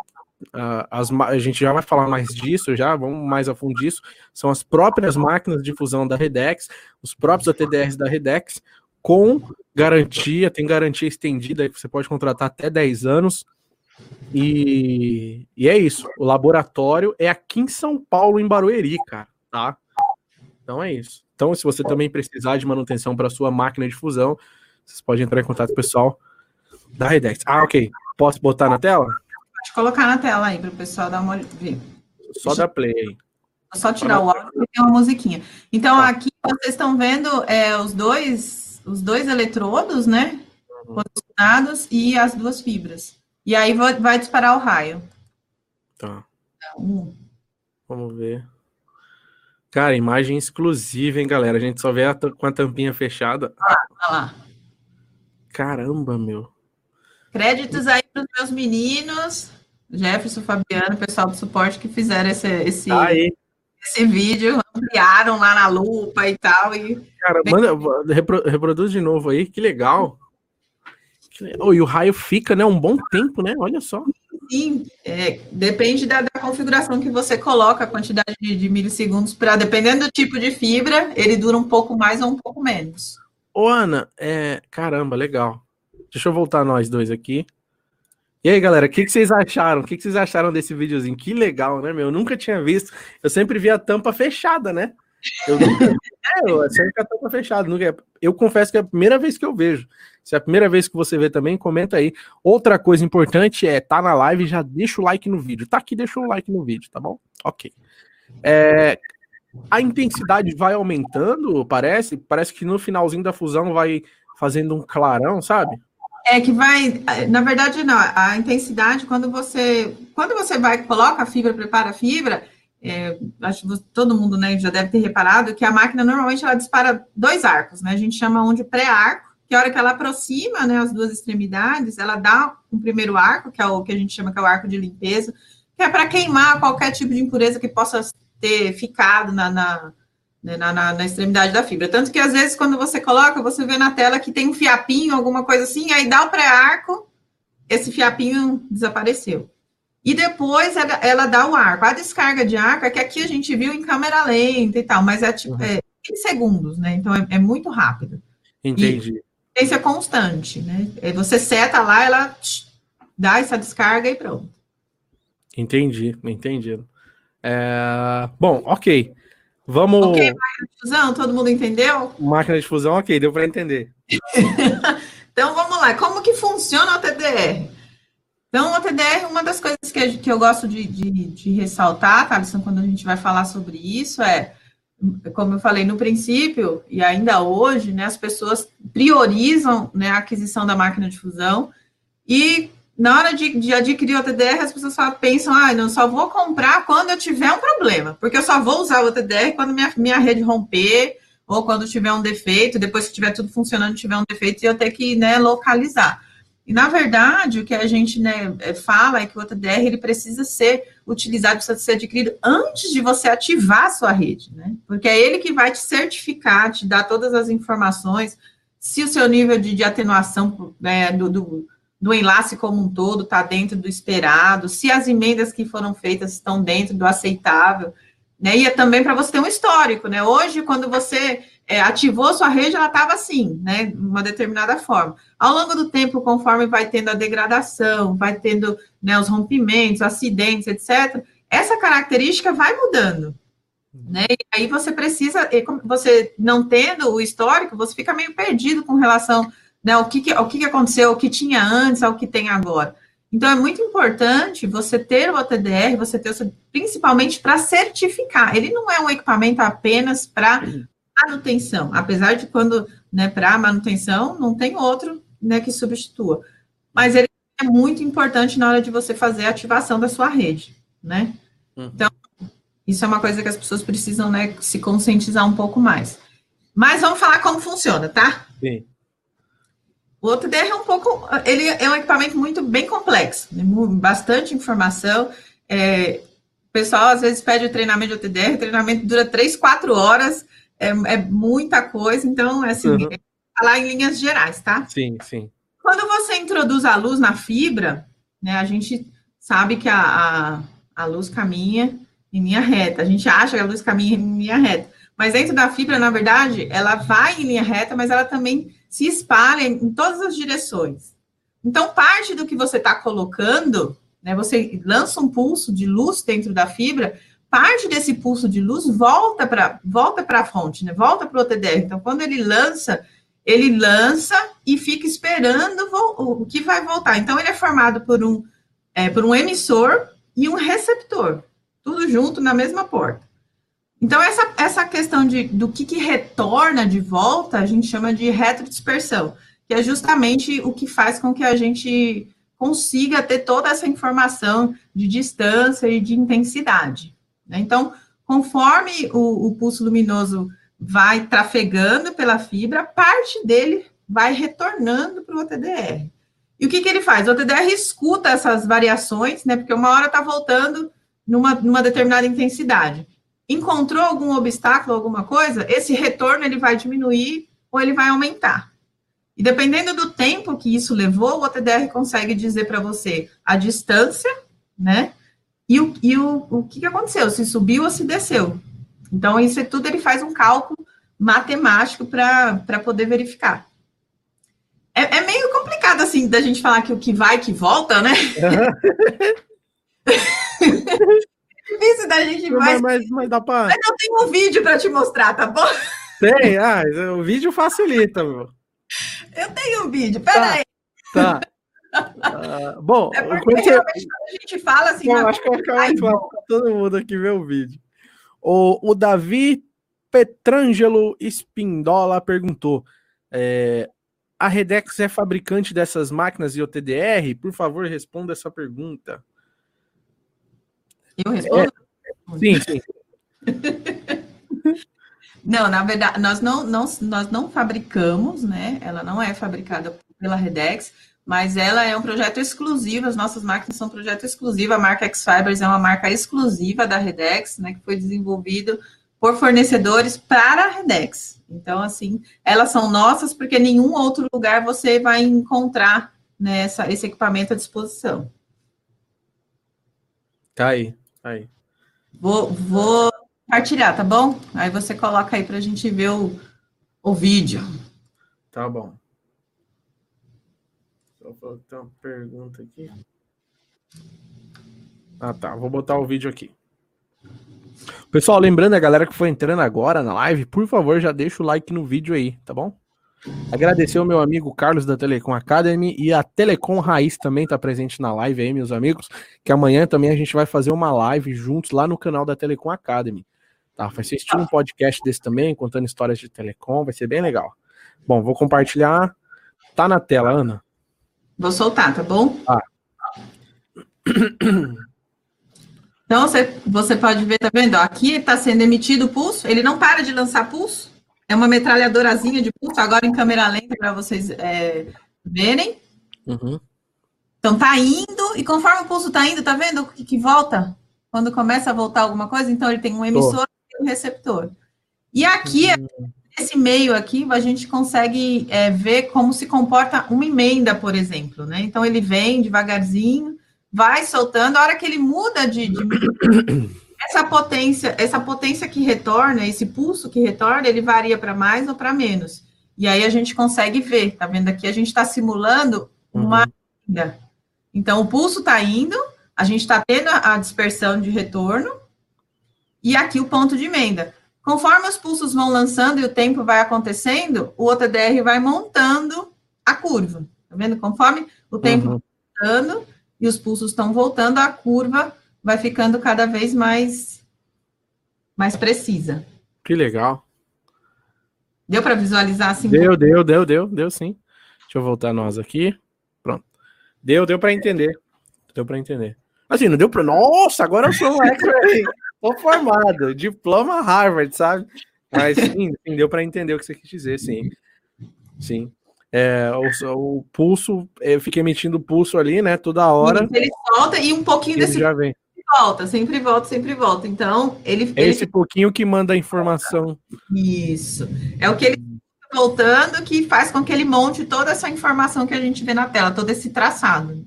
Uh, as, a gente já vai falar mais disso, já vamos mais a fundo disso. São as próprias máquinas de fusão da Redex, os próprios ATDRs da Redex, com garantia, tem garantia estendida que você pode contratar até 10 anos. E, e é isso. O laboratório é aqui em São Paulo, em Barueri, cara, tá? Então é isso. Então, se você também precisar de manutenção para sua máquina de fusão, vocês podem entrar em contato com o pessoal da Redex. Ah, ok. Posso botar na tela? Pode colocar na tela aí para o pessoal dar uma ver. Só dar play aí. Só tirar o áudio e tem uma musiquinha. Então, tá. aqui vocês estão vendo é, os dois os dois eletrodos, né? Uhum. Posicionados e as duas fibras. E aí vai, vai disparar o raio. Tá. Um. Vamos ver. Cara, imagem exclusiva, hein, galera? A gente só vê a com a tampinha fechada. Olha lá. Caramba, meu. Créditos aí para os meus meninos, Jefferson, Fabiano, pessoal do suporte que fizeram esse, esse, esse vídeo, ampliaram lá na lupa e tal. E... Cara, manda, repro, reproduz de novo aí, que legal. Oh, e o raio fica, né, um bom tempo, né? Olha só. Sim, é, depende da, da, configuração que você coloca, a quantidade de, de milissegundos, para dependendo do tipo de fibra, ele dura um pouco mais ou um pouco menos. Ô, Ana, é, caramba, legal. Deixa eu voltar nós dois aqui. E aí, galera, o que, que, vocês acharam? O que, que, vocês acharam desse videozinho? Que legal, né, meu? Eu nunca tinha visto. Eu sempre vi a tampa fechada, né? Eu é, sempre a tampa fechada. Eu confesso que é a primeira vez que eu vejo. Se é a primeira vez que você vê também, comenta aí. Outra coisa importante é, tá na live, já deixa o like no vídeo. Tá aqui, deixa o like no vídeo, tá bom? Ok. É, a intensidade vai aumentando, parece. Parece que no finalzinho da fusão vai fazendo um clarão, sabe? É que vai, na verdade, não. A intensidade, quando você, quando você vai, coloca a fibra, prepara a fibra, é, acho que todo mundo né, já deve ter reparado que a máquina normalmente ela dispara dois arcos, né? A gente chama um de pré-arco, que a hora que ela aproxima né, as duas extremidades, ela dá um primeiro arco, que é o que a gente chama que é o arco de limpeza, que é para queimar qualquer tipo de impureza que possa ter ficado na, na né, na, na, na, extremidade da fibra. Tanto que às vezes quando você coloca, você vê na tela que tem um fiapinho, alguma coisa assim, aí dá o pré-arco, esse fiapinho desapareceu. E depois ela, ela, dá o arco. A descarga de arco é que aqui a gente viu em câmera lenta e tal, mas é tipo uhum. é, em segundos, né? Então é, é muito rápido. Entendi. E é constante, né? Você seta lá, ela dá essa descarga e pronto. Entendi, entendi. É... Bom, ok. Vamos. Ok, máquina de fusão, todo mundo entendeu? Máquina de fusão, ok, deu para entender. *laughs* então vamos lá, como que funciona o TDR? Então, o TDR, uma das coisas que, que eu gosto de, de, de ressaltar, Thaleson, quando a gente vai falar sobre isso, é, como eu falei no princípio, e ainda hoje, né, as pessoas priorizam né, a aquisição da máquina de fusão e na hora de, de adquirir o TDR, as pessoas só pensam, ah, não, só vou comprar quando eu tiver um problema, porque eu só vou usar o TDR quando minha, minha rede romper, ou quando tiver um defeito, depois que tiver tudo funcionando, tiver um defeito, e eu ter que né, localizar. E, na verdade, o que a gente né, é, fala é que o TDR ele precisa ser utilizado, precisa ser adquirido antes de você ativar a sua rede, né? Porque é ele que vai te certificar, te dar todas as informações, se o seu nível de, de atenuação né, do, do do enlace como um todo está dentro do esperado, se as emendas que foram feitas estão dentro do aceitável, né? E é também para você ter um histórico, né? Hoje, quando você é, ativou sua rede, ela estava assim, né? Uma determinada forma. Ao longo do tempo, conforme vai tendo a degradação, vai tendo né, os rompimentos, acidentes, etc., essa característica vai mudando. Né? E aí você precisa, você não tendo o histórico, você fica meio perdido com relação né? O que, que, o que, que aconteceu, o que tinha antes, ao que tem agora. Então, é muito importante você ter o OTDR, você ter o, principalmente para certificar. Ele não é um equipamento apenas para manutenção, apesar de quando, né, para manutenção, não tem outro né, que substitua. Mas ele é muito importante na hora de você fazer a ativação da sua rede, né? Uhum. Então, isso é uma coisa que as pessoas precisam, né, se conscientizar um pouco mais. Mas vamos falar como funciona, tá? Sim. O OTDR é um pouco, ele é um equipamento muito bem complexo, né? bastante informação. É, o pessoal às vezes pede o treinamento de OTDR, o treinamento dura três, quatro horas, é, é muita coisa, então, é assim, uhum. é falar em linhas gerais, tá? Sim, sim. Quando você introduz a luz na fibra, né, a gente sabe que a, a, a luz caminha em linha reta, a gente acha que a luz caminha em linha reta, mas dentro da fibra, na verdade, ela vai em linha reta, mas ela também se espalha em todas as direções. Então, parte do que você está colocando, né, você lança um pulso de luz dentro da fibra, parte desse pulso de luz volta para volta a fonte, né, volta para o TDR. Então, quando ele lança, ele lança e fica esperando o que vai voltar. Então, ele é formado por um, é, por um emissor e um receptor, tudo junto na mesma porta. Então, essa, essa questão de, do que, que retorna de volta, a gente chama de retrodispersão, que é justamente o que faz com que a gente consiga ter toda essa informação de distância e de intensidade. Né? Então, conforme o, o pulso luminoso vai trafegando pela fibra, parte dele vai retornando para o OTDR. E o que, que ele faz? O OTDR escuta essas variações, né? Porque uma hora está voltando numa, numa determinada intensidade encontrou algum obstáculo, alguma coisa, esse retorno ele vai diminuir ou ele vai aumentar. E dependendo do tempo que isso levou, o OTDR consegue dizer para você a distância, né? E, o, e o, o que, que aconteceu, se subiu ou se desceu. Então, isso é tudo ele faz um cálculo matemático para poder verificar. É, é, meio complicado, assim, da gente falar que o que vai, que volta, né? difícil *laughs* da gente mas, mas, mas, dá pra... mas eu tenho um vídeo para te mostrar, tá bom? Tem, ah, o vídeo facilita, meu. Eu tenho um vídeo, peraí. Tá. tá. Uh, bom, é porque você... a gente fala assim. Acho que mais fácil para todo mundo aqui ver o vídeo. O, o Davi Petrangelo Spindola perguntou: é, a Redex é fabricante dessas máquinas IOTDR? Por favor, responda essa pergunta. Eu respondo? É, sim, sim. *laughs* não, na verdade, nós não, não, nós não fabricamos, né? Ela não é fabricada pela Redex, mas ela é um projeto exclusivo, as nossas máquinas são um projeto exclusivo, a marca X-Fibers é uma marca exclusiva da Redex, né, que foi desenvolvido por fornecedores para a Redex. Então, assim, elas são nossas porque nenhum outro lugar você vai encontrar né, essa, esse equipamento à disposição. Tá aí. Aí. Vou, vou compartilhar, tá bom? Aí você coloca aí para a gente ver o, o vídeo. Tá bom. Falta uma pergunta aqui. Ah, tá. Vou botar o vídeo aqui. Pessoal, lembrando a galera que foi entrando agora na live, por favor, já deixa o like no vídeo aí, tá bom? Agradecer ao meu amigo Carlos da Telecom Academy e a Telecom Raiz também está presente na live aí, meus amigos. Que amanhã também a gente vai fazer uma live juntos lá no canal da Telecom Academy. Tá? Vai ser estilo um podcast desse também, contando histórias de telecom, vai ser bem legal. Bom, vou compartilhar. Tá na tela, Ana? Vou soltar, tá bom? Ah, Então, você, você pode ver, tá vendo? Aqui está sendo emitido o pulso, ele não para de lançar pulso, é uma metralhadorazinha de pulso, agora em câmera lenta para vocês é, verem. Uhum. Então, tá indo, e conforme o pulso tá indo, tá vendo que, que volta? Quando começa a voltar alguma coisa, então ele tem um emissor oh. e um receptor. E aqui, uhum. Nesse meio aqui, a gente consegue é, ver como se comporta uma emenda, por exemplo, né? Então, ele vem devagarzinho, vai soltando, a hora que ele muda de, de *coughs* essa potência, essa potência que retorna, esse pulso que retorna, ele varia para mais ou para menos. E aí a gente consegue ver, tá vendo aqui? A gente está simulando uma uhum. Então, o pulso está indo, a gente está tendo a dispersão de retorno, e aqui o ponto de emenda. Conforme os pulsos vão lançando e o tempo vai acontecendo, o OTDR vai montando a curva. Tá vendo? Conforme o tempo uhum. vai montando, e os pulsos estão voltando, a curva vai ficando cada vez mais, mais precisa. Que legal. Deu para visualizar assim? Deu, deu, deu, deu, deu sim. Deixa eu voltar nós aqui. Pronto. Deu, deu para entender. Deu para entender. Assim, não deu para. Nossa, agora eu sou um Tô formado. Diploma Harvard, sabe? Mas sim, deu para entender o que você quis dizer, sim. Sim. É, o, o, pulso, eu fiquei emitindo pulso ali, né? Toda hora. Ele solta e um pouquinho desse já vem. volta, sempre volta, sempre volta. Então, ele. É esse pouquinho que manda a informação. Isso. É o que ele voltando que faz com que ele monte toda essa informação que a gente vê na tela, todo esse traçado.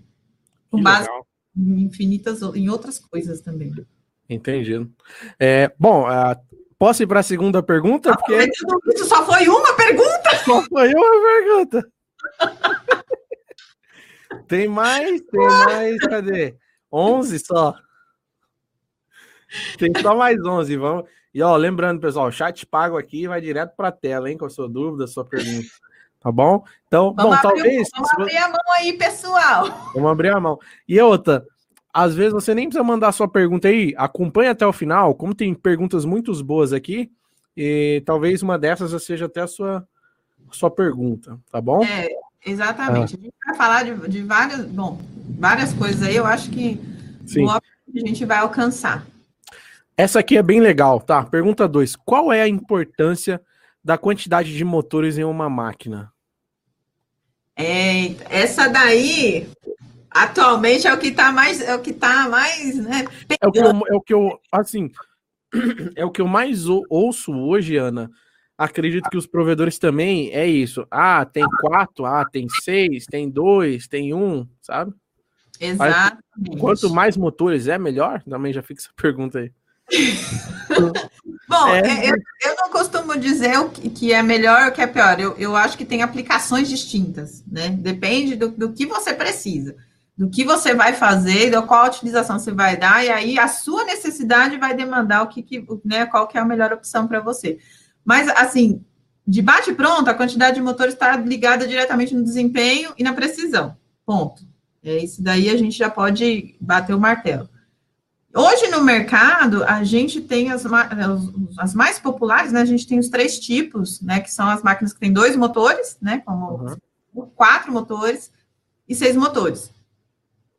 Com base em infinitas, em outras coisas também. Entendido. É, bom, posso ir para a segunda pergunta? Porque... Isso só foi uma pergunta? Só foi uma pergunta. *laughs* tem mais, tem mais, cadê? 11 só. Tem só mais 11, vamos. E ó, lembrando, pessoal, o chat pago aqui vai direto para a tela, hein, com a sua dúvida, a sua pergunta. Tá bom? Então, vamos bom, abrir, talvez. Vamos abrir a mão aí, pessoal. Vamos abrir a mão. E outra, às vezes você nem precisa mandar sua pergunta aí, acompanha até o final, como tem perguntas muito boas aqui, e talvez uma dessas seja até a sua sua pergunta, tá bom? É, exatamente. Ah. A gente vai falar de, de várias, bom, várias coisas aí, eu acho que Sim. a gente vai alcançar. Essa aqui é bem legal, tá? Pergunta 2. Qual é a importância da quantidade de motores em uma máquina? É, essa daí atualmente é o que está mais é o que tá mais né, é o que eu, é o que eu assim *clears throat* é o que eu mais ouço hoje Ana acredito que os provedores também é isso. Ah, tem quatro, ah, tem seis, tem dois, tem um, sabe? Exato. Quanto mais motores é, melhor? Também já fica essa *laughs* pergunta aí. *laughs* Bom, é... eu, eu, não costumo dizer o que é melhor ou o que é pior. Eu, eu acho que tem aplicações distintas, né? Depende do, do que você precisa, do que você vai fazer, da qual utilização você vai dar, e aí a sua necessidade vai demandar o que, que né, qual que é a melhor opção para você. Mas, assim, de bate pronto, a quantidade de motores está ligada diretamente no desempenho e na precisão. Ponto. É isso daí a gente já pode bater o martelo. Hoje no mercado, a gente tem as, as mais populares, né? A gente tem os três tipos, né? Que são as máquinas que têm dois motores, né? Como uhum. quatro motores e seis motores.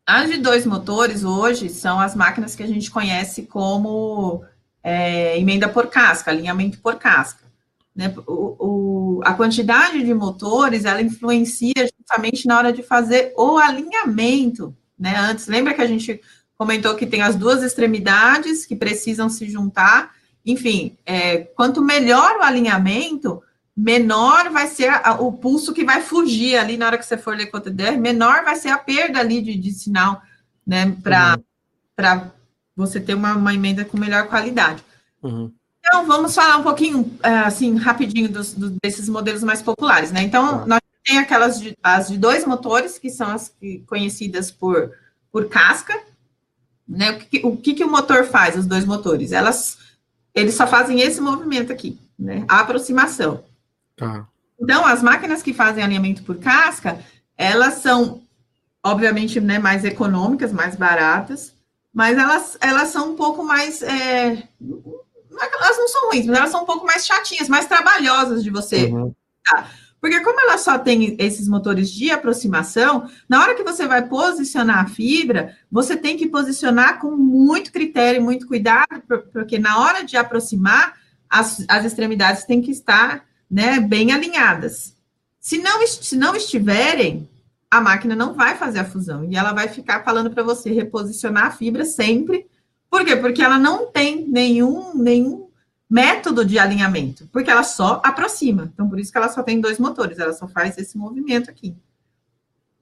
As de dois motores hoje são as máquinas que a gente conhece como é, emenda por casca, alinhamento por casca. Né? O, o, a quantidade de motores, ela influencia justamente na hora de fazer o alinhamento, né? Antes, lembra que a gente comentou que tem as duas extremidades que precisam se juntar, enfim, é, quanto melhor o alinhamento, menor vai ser a, o pulso que vai fugir ali na hora que você for ler com o TDR, menor vai ser a perda ali de, de sinal, né, para uhum você ter uma, uma emenda com melhor qualidade. Uhum. Então, vamos falar um pouquinho, é, assim, rapidinho dos, dos, desses modelos mais populares, né? Então, nós tem aquelas de, as de dois motores, que são as que, conhecidas por, por casca, né? O, que, o que, que o motor faz, os dois motores? Elas, eles só fazem esse movimento aqui, né? A aproximação. Tá. Então, as máquinas que fazem alinhamento por casca, elas são, obviamente, né, mais econômicas, mais baratas, mas elas, elas são um pouco mais. É, é elas não são ruins, mas elas são um pouco mais chatinhas, mais trabalhosas de você. Uhum. Tá? Porque como ela só tem esses motores de aproximação, na hora que você vai posicionar a fibra, você tem que posicionar com muito critério, muito cuidado, porque na hora de aproximar, as, as extremidades têm que estar né, bem alinhadas. Se não, se não estiverem, a máquina não vai fazer a fusão e ela vai ficar falando para você reposicionar a fibra sempre. Por quê? Porque ela não tem nenhum, nenhum método de alinhamento, porque ela só aproxima. Então, por isso que ela só tem dois motores, ela só faz esse movimento aqui.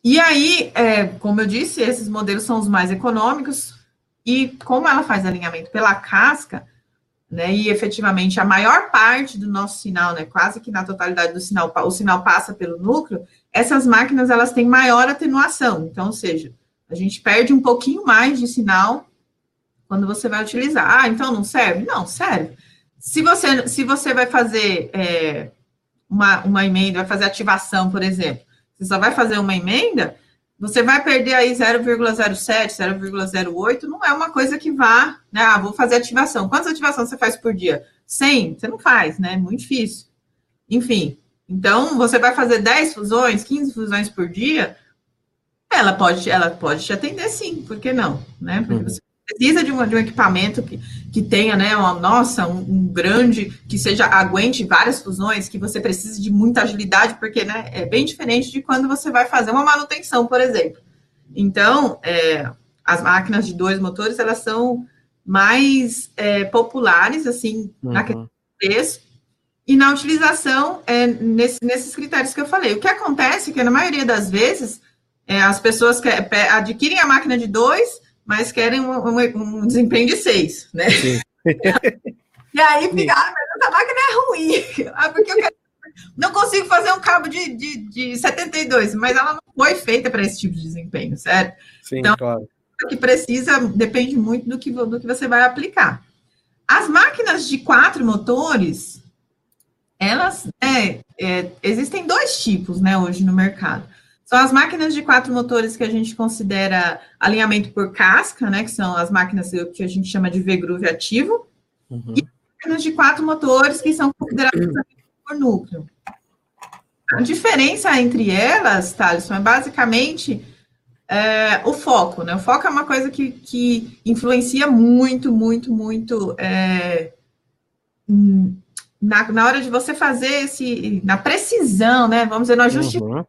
E aí, é, como eu disse, esses modelos são os mais econômicos, e como ela faz alinhamento pela casca, né, e efetivamente a maior parte do nosso sinal, né, quase que na totalidade do sinal, o sinal passa pelo núcleo, essas máquinas elas têm maior atenuação. Então, ou seja, a gente perde um pouquinho mais de sinal quando você vai utilizar. Ah, então não serve? Não, serve. Se você, se você vai fazer é, uma, uma emenda, vai fazer ativação, por exemplo, você só vai fazer uma emenda, você vai perder aí 0,07, 0,08, não é uma coisa que vá, né? Ah, vou fazer ativação. Quantas ativações você faz por dia? 100? Você não faz, né? Muito difícil. Enfim, então você vai fazer 10 fusões, 15 fusões por dia, ela pode, ela pode te atender sim, por que não? Né? Porque uhum. você precisa de, uma, de um equipamento que, que tenha, né, uma, nossa, um, um, grande, que seja, aguente várias fusões, que você precise de muita agilidade, porque, né, é bem diferente de quando você vai fazer uma manutenção, por exemplo. Então, é, as máquinas de dois motores, elas são mais é, populares, assim, uhum. na questão do preço, e na utilização é, nesse, nesses critérios que eu falei. O que acontece é que, na maioria das vezes, é, as pessoas que, adquirem a máquina de dois, mas querem um, um, um desempenho de seis, né? *laughs* e aí fica, ah, mas essa máquina é ruim, *laughs* ah, porque eu quero, não consigo fazer um cabo de, de, de 72, mas ela não foi feita para esse tipo de desempenho, certo? Sim, então, claro. O que precisa depende muito do que, do que você vai aplicar. As máquinas de quatro motores, elas, é, é, existem dois tipos, né, hoje no mercado. São as máquinas de quatro motores que a gente considera alinhamento por casca, né, que são as máquinas que a gente chama de V-groove ativo, uhum. e máquinas de quatro motores que são consideradas *clears throat* por núcleo. A diferença entre elas, Thaleson, é basicamente é, o foco, né? O foco é uma coisa que, que influencia muito, muito, muito é, na, na hora de você fazer esse, na precisão, né? Vamos dizer, no ajuste uhum.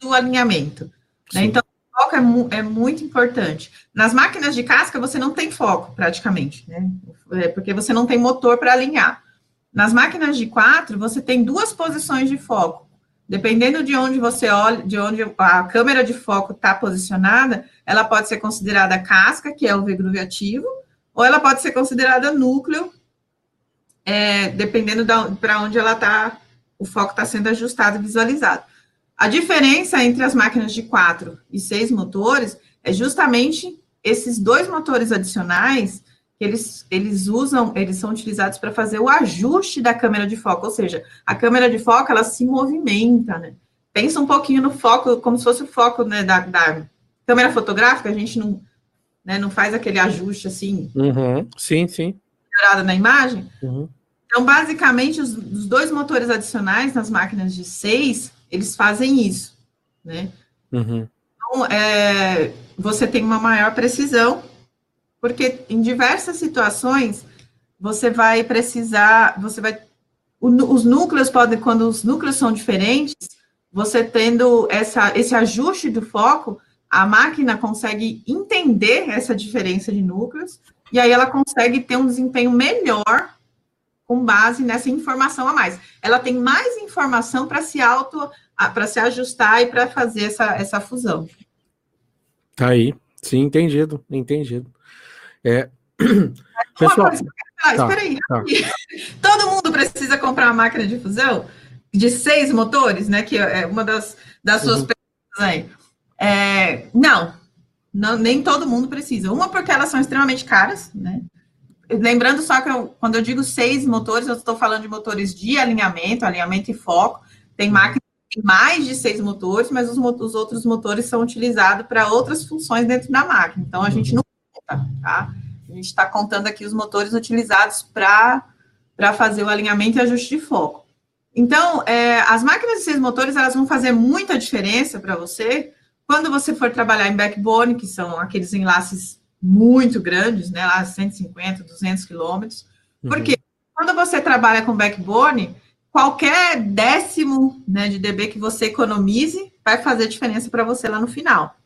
Do alinhamento. Né? Então, o foco é, mu é, muito importante. Nas máquinas de casca, você não tem foco, praticamente, né? É porque você não tem motor para alinhar. Nas máquinas de quatro, você tem duas posições de foco. Dependendo de onde você olha, de onde a câmera de foco está posicionada, ela pode ser considerada casca, que é o V-groove ativo, ou ela pode ser considerada núcleo, é, dependendo para onde ela está, o foco está sendo ajustado e visualizado. A diferença entre as máquinas de quatro e seis motores é justamente esses dois motores adicionais que eles, eles usam, eles são utilizados para fazer o ajuste da câmera de foco, ou seja, a câmera de foco ela se movimenta, né? Pensa um pouquinho no foco, como se fosse o foco né, da, da câmera fotográfica, a gente não, né, não faz aquele ajuste assim. Uhum. Sim, sim. Na imagem. Uhum. Então, basicamente, os, os, dois motores adicionais nas máquinas de seis, eles fazem isso, né? Uhum. Então, é, você tem uma maior precisão, porque em diversas situações você vai precisar, você vai, o, os núcleos podem, quando os núcleos são diferentes, você tendo essa, esse ajuste do foco, a máquina consegue entender essa diferença de núcleos, e aí ela consegue ter um desempenho melhor com base nessa informação a mais. Ela tem mais informação para se auto, para se ajustar e para fazer essa, essa fusão. Tá aí, sim, entendido, entendido. É. *clears throat* Pessoal, coisa, ah, tá, espera aí, tá. *laughs* todo mundo precisa comprar uma máquina de fusão de seis motores, né? Que é uma das, das suas uhum. perguntas aí. É, não, não, nem todo mundo precisa. Uma porque elas são extremamente caras, né? Lembrando só que eu, quando eu digo seis motores, eu estou falando de motores de alinhamento, alinhamento e foco. Tem uhum. máquinas que mais de seis motores, mas os, os outros motores são utilizados para outras funções dentro da máquina. Então, a gente não conta, tá? A gente está contando aqui os motores utilizados para fazer o alinhamento e ajuste de foco. Então, é, as máquinas de seis motores, elas vão fazer muita diferença para você quando você for trabalhar em backbone, que são aqueles enlaces muito grandes, né, lá 150, 200 quilômetros, uhum. porque quando você trabalha com backbone, qualquer décimo né, de dB que você economize vai fazer diferença para você lá no final.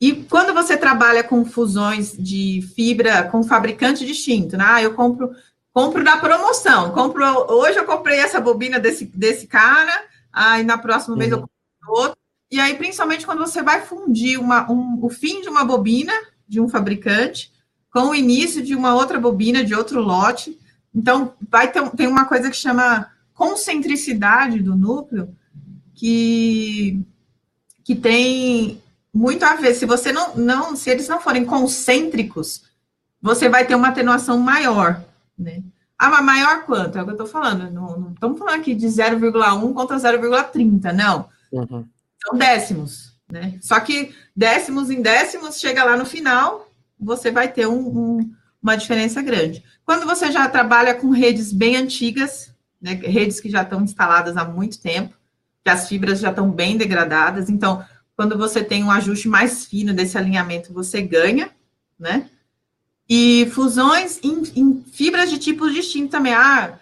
E quando você trabalha com fusões de fibra com fabricante distinto, né? Ah, eu compro compro na promoção. Compro hoje eu comprei essa bobina desse, desse cara, aí na próxima uhum. mês eu uhum. compro outro. E aí, principalmente quando você vai fundir uma, um, o fim de uma bobina de um fabricante com o início de uma outra bobina de outro lote. Então, vai ter tem uma coisa que chama concentricidade do núcleo, que, que tem muito a ver. Se você não, não, se eles não forem concêntricos, você vai ter uma atenuação maior, né? Ah, mas maior quanto? É o que eu estou falando. Não, não estamos falando aqui de 0,1 contra 0,30, não. Uhum. São décimos, né? Só que décimos em décimos, chega lá no final, você vai ter um, um, uma diferença grande. Quando você já trabalha com redes bem antigas, né, redes que já estão instaladas há muito tempo, que as fibras já estão bem degradadas, então quando você tem um ajuste mais fino desse alinhamento, você ganha, né? E fusões em, em fibras de tipos distintos também. Ah,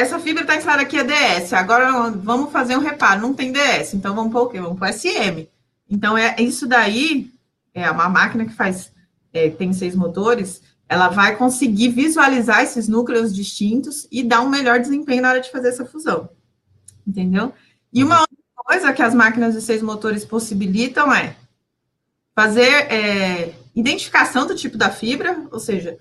essa fibra está instalada aqui é DS, agora vamos fazer um reparo, não tem DS, então vamos pôr o quê? Vamos pôr SM. Então, é isso daí, é uma máquina que faz, é, tem seis motores, ela vai conseguir visualizar esses núcleos distintos e dar um melhor desempenho na hora de fazer essa fusão. Entendeu? E uma outra coisa que as máquinas de seis motores possibilitam é fazer é, identificação do tipo da fibra, ou seja,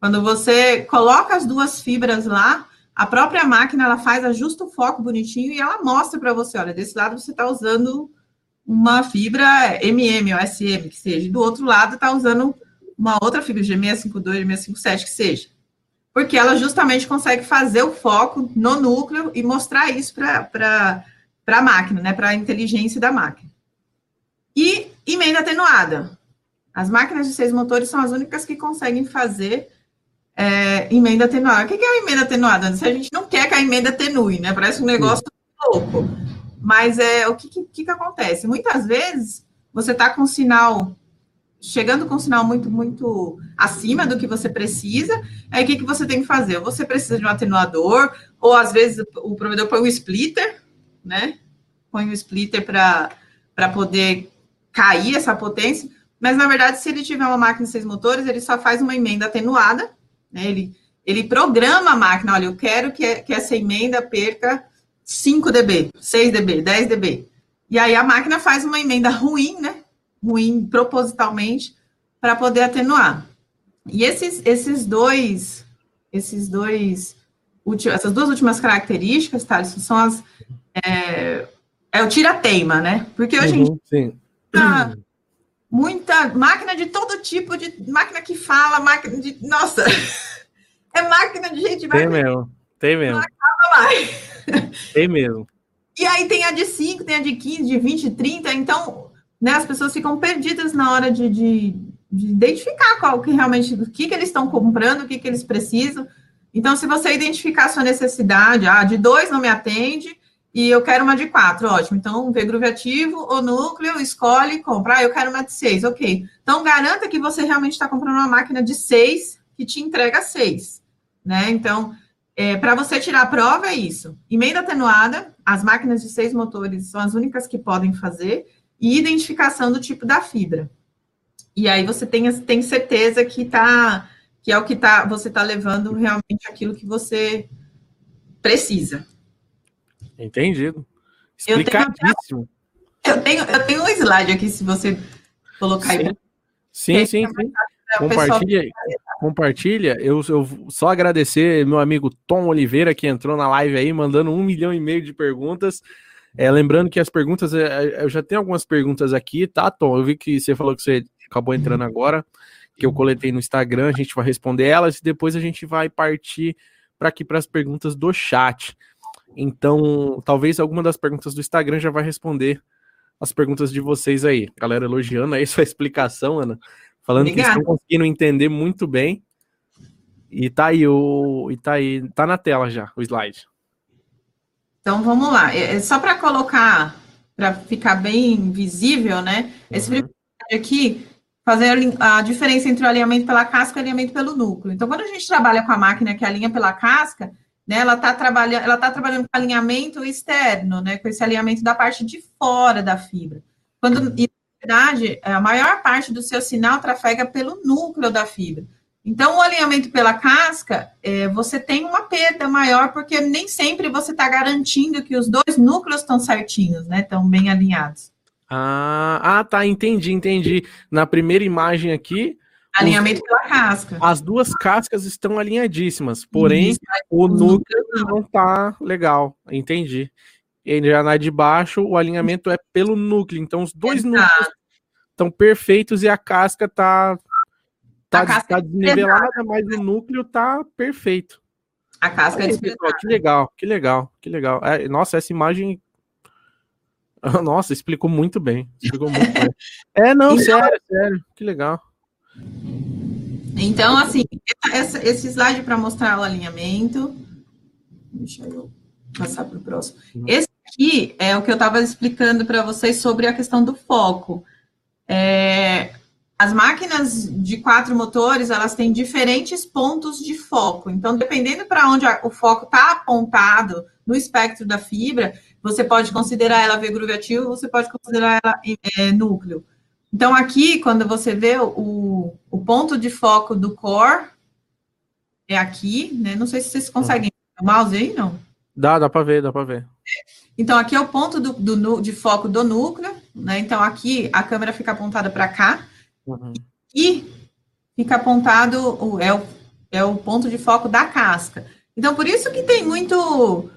quando você coloca as duas fibras lá, a própria máquina ela faz, ajusta o foco bonitinho e ela mostra para você, olha, desse lado você está usando uma fibra MM ou SM, que seja, do outro lado está usando uma outra fibra G652, G657, que seja. Porque ela justamente consegue fazer o foco no núcleo e mostrar isso para a máquina, né, para a inteligência da máquina. E emenda atenuada. As máquinas de seis motores são as únicas que conseguem fazer é, emenda atenuada. O que é a emenda atenuada? Se a gente não quer que a emenda atenue, né? Parece um negócio Sim. louco. Mas é o que, que, que acontece? Muitas vezes você está com sinal chegando com um sinal muito, muito acima do que você precisa, aí o que, que você tem que fazer? Ou você precisa de um atenuador, ou às vezes o provedor põe um splitter, né? Põe um splitter para poder cair essa potência, mas na verdade, se ele tiver uma máquina de seis motores, ele só faz uma emenda atenuada, né? Ele, ele programa a máquina, olha, eu quero que, que essa emenda perca 5 dB, 6 dB, 10 dB. E aí a máquina faz uma emenda ruim, né? ruim propositalmente para poder atenuar. E esses, esses dois, esses dois, essas duas últimas características, tá, são as é, é o tira-teima, né? Porque hoje uhum, sim. Tá muita máquina de todo tipo, de máquina que fala, máquina de. Nossa! *laughs* É máquina de gente. Tem mesmo, tem mesmo. Tem mesmo. E aí tem a de 5, tem a de 15, de 20, 30. Então, né, as pessoas ficam perdidas na hora de, de, de identificar qual que realmente, o que, que eles estão comprando, o que, que eles precisam. Então, se você identificar a sua necessidade, ah, de dois não me atende, e eu quero uma de quatro, ótimo. Então, vê groove ativo ou núcleo, escolhe e compra. Ah, eu quero uma de seis, ok. Então, garanta que você realmente está comprando uma máquina de seis que te entrega seis, né? Então, é, para você tirar a prova é isso. Emenda atenuada, as máquinas de seis motores são as únicas que podem fazer e identificação do tipo da fibra. E aí você tem, tem certeza que tá que é o que tá, você está levando realmente aquilo que você precisa. Entendido. Explicadíssimo. Eu tenho, eu tenho um slide aqui, se você colocar sim. aí. Sim, sim, sim. Compartilha, compartilha. Eu, eu só agradecer meu amigo Tom Oliveira, que entrou na live aí, mandando um milhão e meio de perguntas. É, lembrando que as perguntas, é, é, eu já tenho algumas perguntas aqui, tá, Tom? Eu vi que você falou que você acabou entrando agora, que eu coletei no Instagram, a gente vai responder elas e depois a gente vai partir para aqui para as perguntas do chat. Então, talvez alguma das perguntas do Instagram já vai responder as perguntas de vocês aí. Galera elogiando aí *laughs* sua explicação, Ana, falando Obrigada. que estão conseguindo entender muito bem. E tá aí o e tá aí, tá na tela já o slide. Então vamos lá. É, é só para colocar, para ficar bem visível, né? Esse uhum. aqui fazer a, a, diferença entre o alinhamento pela casca e o alinhamento pelo núcleo. Então, quando a gente trabalha com a máquina que alinha pela casca, né, ela está trabalhando, ela tá trabalhando com alinhamento externo, né, com esse alinhamento da parte de fora da fibra. Quando, e, na verdade, a maior parte do seu sinal trafega pelo núcleo da fibra. Então, o alinhamento pela casca, é, você tem uma perda maior, porque nem sempre você está garantindo que os dois núcleos estão certinhos, né? Estão bem alinhados. Ah, ah, tá, entendi, entendi. Na primeira imagem aqui. Alinhamento pela casca. As duas cascas estão alinhadíssimas, porém Isso, o núcleo não tá legal. Entendi. E já na de baixo, o alinhamento é pelo núcleo. Então, os dois Exato. núcleos estão perfeitos e a casca tá Tá, tá desnivelada, mas o núcleo tá perfeito. A casca é desnivelada. Que legal, que legal, que legal. É, nossa, essa imagem. *laughs* Nossa, explicou muito bem. Explicou muito bem. *laughs* É, não, então, sério, sério, que legal. Então, assim, essa, esse slide para mostrar o alinhamento. Deixa eu passar para o próximo. Esse aqui é o que eu estava explicando para vocês sobre a questão do foco. É, as máquinas de quatro motores, elas têm diferentes pontos de foco. Então, dependendo para onde o foco está apontado no espectro da fibra, você pode considerar ela V-groove ativo, você pode considerar ela é, núcleo. Então, aqui, quando você vê o, o ponto de foco do core, é aqui, né? Não sei se vocês conseguem. O mouse aí, não? Dá, dá para ver, dá para ver. Então, aqui é o ponto do, do, de foco do núcleo, né? Então, aqui a câmera fica apontada para cá. Uhum. E fica apontado, é, o, é o ponto de foco da casca. Então, por isso que tem muito.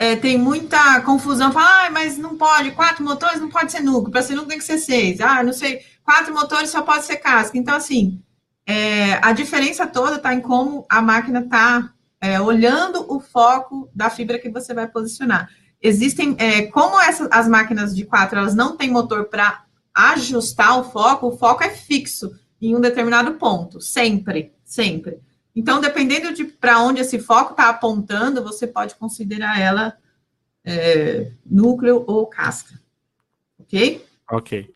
É, tem muita confusão, fala, ah, mas não pode, quatro motores não pode ser núcleo, para ser núcleo tem que ser seis, ah, não sei, quatro motores só pode ser casca. Então, assim, é, a diferença toda está em como a máquina está é, olhando o foco da fibra que você vai posicionar. Existem, é, como essas, as máquinas de quatro, elas não têm motor para ajustar o foco, o foco é fixo em um determinado ponto, sempre, sempre. Então, dependendo de para onde esse foco está apontando, você pode considerar ela é, núcleo ou casca. Ok? Ok.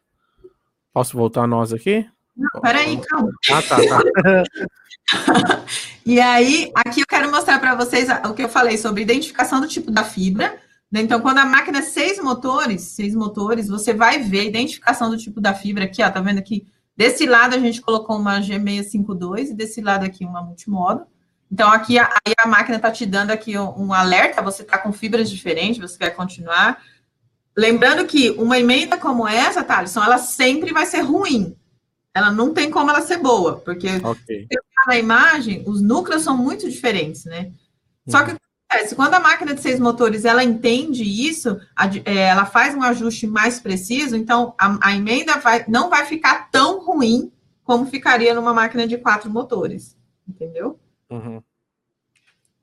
Posso voltar a nós aqui? Não, peraí, calma. Ah, tá, tá. *laughs* e aí, aqui eu quero mostrar para vocês o que eu falei sobre identificação do tipo da fibra, né? Então, quando a máquina é seis motores, seis motores, você vai ver a identificação do tipo da fibra aqui, ó, tá vendo aqui? Desse lado a gente colocou uma G652 e desse lado aqui uma multimodo. Então, aqui a, a máquina está te dando aqui um, um alerta, você está com fibras diferentes, você quer continuar. Lembrando que uma emenda como essa, Thaleson, ela sempre vai ser ruim. Ela não tem como ela ser boa, porque okay. na imagem, os núcleos são muito diferentes, né? Só que acontece? Quando a máquina de seis motores ela entende isso, é, ela faz um ajuste mais preciso, então a, a, emenda vai, não vai ficar tão ruim como ficaria numa máquina de quatro motores. Entendeu? Uhum.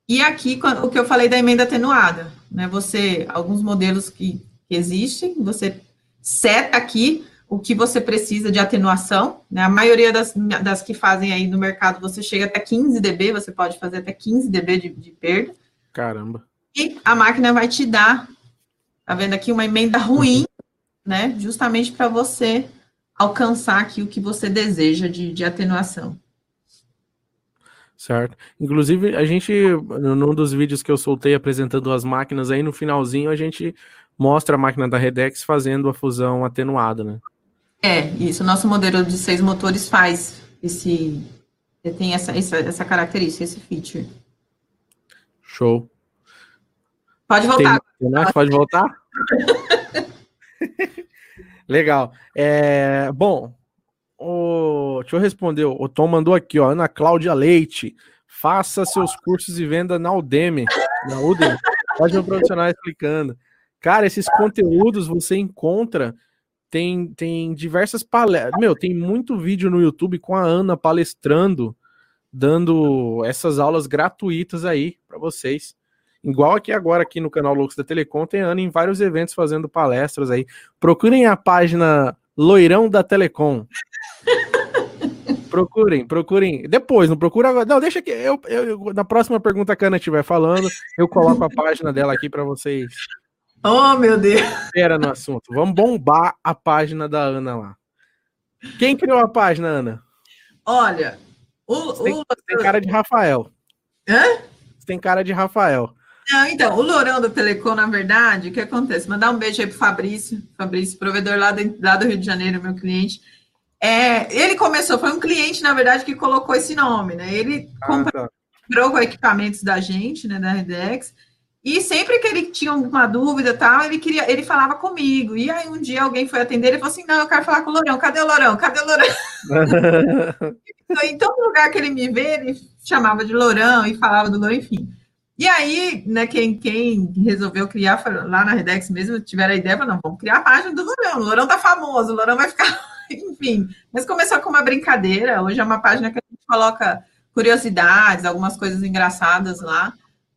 E aqui, o que eu falei da emenda atenuada, né? Você, alguns modelos que, que existem, você seta aqui o que você precisa de atenuação, né? A maioria das, das que fazem aí no mercado, você chega até 15 dB, você pode fazer até 15 dB de, de perda. Caramba. E a máquina vai te dar, tá vendo aqui, uma emenda ruim, né? Justamente para você alcançar aqui o que você deseja de, de atenuação. Certo. Inclusive, a gente, num dos vídeos que eu soltei apresentando as máquinas aí, no finalzinho, a gente mostra a máquina da Redex fazendo a fusão atenuada, né? É, isso. O nosso modelo de seis motores faz esse. Tem essa, essa, essa característica, esse feature. Show. Pode voltar. Tem, né? Pode voltar? *laughs* Legal. É, bom, o, deixa eu responder. O Tom mandou aqui, ó. Ana Cláudia Leite. Faça seus cursos e venda na Udemy. Na Udemy. Pode um profissional explicando. Cara, esses conteúdos você encontra. Tem, tem diversas palestras. Meu, tem muito vídeo no YouTube com a Ana palestrando dando essas aulas gratuitas aí para vocês. Igual aqui agora, aqui no canal Loucos da Telecom, tem Ana em vários eventos fazendo palestras aí. Procurem a página Loirão da Telecom. Procurem, procurem. Depois, não procura agora. Não, deixa que eu, eu, na próxima pergunta que a Ana estiver falando, eu coloco a página dela aqui para vocês. Oh, meu Deus. Era no assunto. Vamos bombar a página da Ana lá. Quem criou a página, Ana? Olha, o, você tem, o... Você tem cara de Rafael. Hã? Você tem cara de Rafael. Não, então, o Lourão do Telecom, na verdade, o que acontece? Mandar um beijo aí pro Fabrício, Fabrício, provedor lá, de, lá do Rio de Janeiro, meu cliente. É, ele começou, foi um cliente, na verdade, que colocou esse nome, né? Ele ah, comprou tá. equipamentos da gente, né, da Redex, e sempre que ele tinha alguma dúvida tal, ele queria, ele falava comigo. E aí um dia alguém foi atender, ele falou assim: "Não, eu quero falar com o Lourão. Cadê o Lourão? Cadê o Lourão?" *laughs* então, em todo lugar que ele me vê, ele chamava de Lourão e falava do Lourão, enfim. E aí, né, quem, quem resolveu criar lá na Redex mesmo, tiveram a ideia, falou, não, vamos criar a página do Lourão. O Lourão tá famoso, o Lourão vai ficar *laughs* enfim, mas começou com uma brincadeira. Hoje é uma página que a gente coloca curiosidades, algumas coisas engraçadas lá,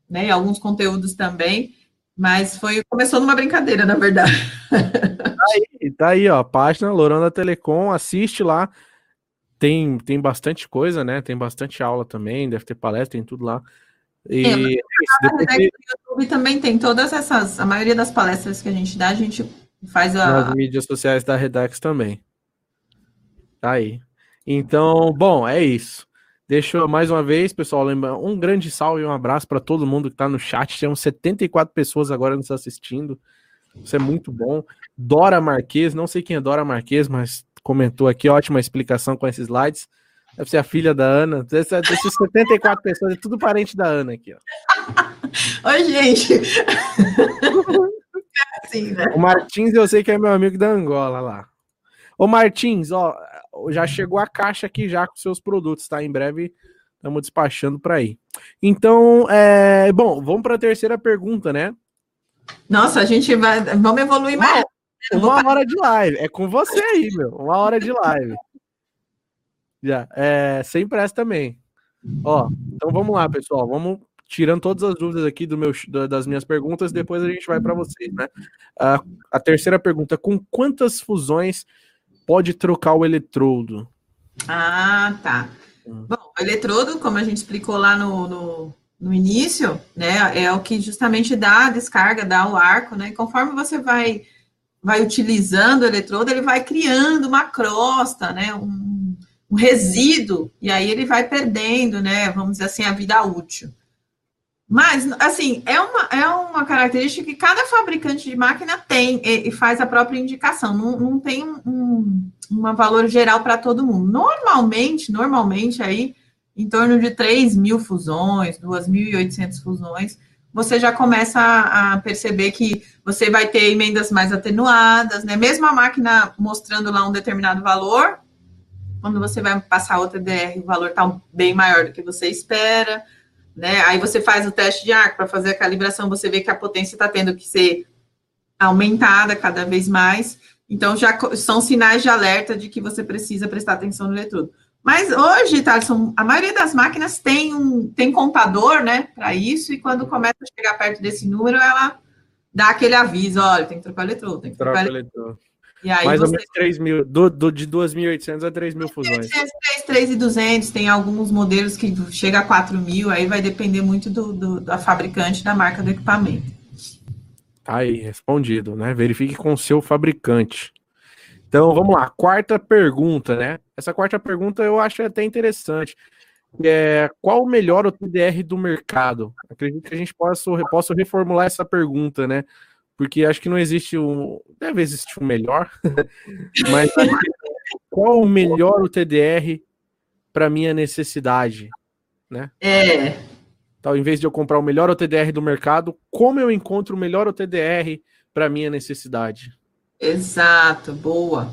né? E alguns conteúdos também. Mas foi começou numa brincadeira, na verdade. *laughs* Tá aí, tá aí ó, página Loranda Telecom, assiste lá. Tem, tem bastante coisa, né? Tem bastante aula também, deve ter palestra, tem tudo lá. E é, depois... no YouTube também tem todas essas, a maioria das palestras que a gente dá, a gente faz a. Nas mídias sociais da Redax também. Tá aí. Então, bom, é isso. Deixa eu mais uma vez, pessoal, lembrar um grande salve e um abraço para todo mundo que está no chat. Temos 74 pessoas agora nos assistindo. Isso é muito bom. Dora Marques, não sei quem é Dora Marques, mas comentou aqui, ótima explicação com esses slides. Deve ser a filha da Ana. Desses 74 pessoas, é tudo parente da Ana aqui, ó. *laughs* Oi, gente. *laughs* É assim, né? O Martins, eu sei que é meu amigo da Angola lá. Ô Martins, ó, já chegou a caixa aqui já com seus produtos, tá? Em breve estamos despachando para aí. Então, é, bom, vamos para a terceira pergunta, né? Nossa, a gente vai, vamos evoluir mais. Uma hora de live, é com você aí, meu. Uma hora de live. Já, é, sem pressa também. Ó, então vamos lá, pessoal. Vamos tirando todas as dúvidas aqui do meu, das minhas perguntas, depois a gente vai para vocês, né? A, a terceira pergunta: com quantas fusões pode trocar o eletrodo? Ah, tá. Hum. Bom, o eletrodo, como a gente explicou lá no, no, no, início, né, é o que justamente dá a descarga, dá o arco, né? E conforme você vai, vai utilizando o eletrodo, ele vai criando uma crosta, né? Um, um resíduo, e aí ele vai perdendo, né? Vamos dizer assim, a vida útil. Mas, assim, é uma, é uma característica que cada fabricante de máquina tem e, e faz a própria indicação. Não, não tem um, um valor geral para todo mundo. Normalmente, normalmente, aí, em torno de 3 mil fusões, 2.800 fusões, você já começa a, a, perceber que você vai ter emendas mais atenuadas, né? Mesmo a máquina mostrando lá um determinado valor, quando você vai passar outra DR, o valor está bem maior do que você espera né? Aí você faz o teste de arco para fazer a calibração, você vê que a potência está tendo que ser aumentada cada vez mais. Então, já são sinais de alerta de que você precisa prestar atenção no eletrodo. Mas hoje, Thaleson, a maioria das máquinas tem um tem contador, né, para isso, e quando começa a chegar perto desse número, ela dá aquele aviso, olha, tem que trocar o eletrodo, tem que trocar o eletrodo. E aí Mais você... ou menos 3 mil, do, do, de 2.800 a 3 mil fusões. 3.200, tem alguns modelos que chega a 4 mil, aí vai depender muito do, do, da fabricante, da marca do equipamento. Tá aí, respondido, né? Verifique com o seu fabricante. Então, vamos lá, quarta pergunta, né? Essa quarta pergunta eu acho até interessante. É, qual o melhor OTDR do mercado? Acredito que a gente possa, possa reformular essa pergunta, né? Porque acho que não existe um. Deve existir um melhor, *laughs* mas qual o melhor o TDR para minha necessidade, né? É. Então, em vez de eu comprar o melhor OTDR do mercado, como eu encontro o melhor OTDR para minha necessidade? Exato, boa.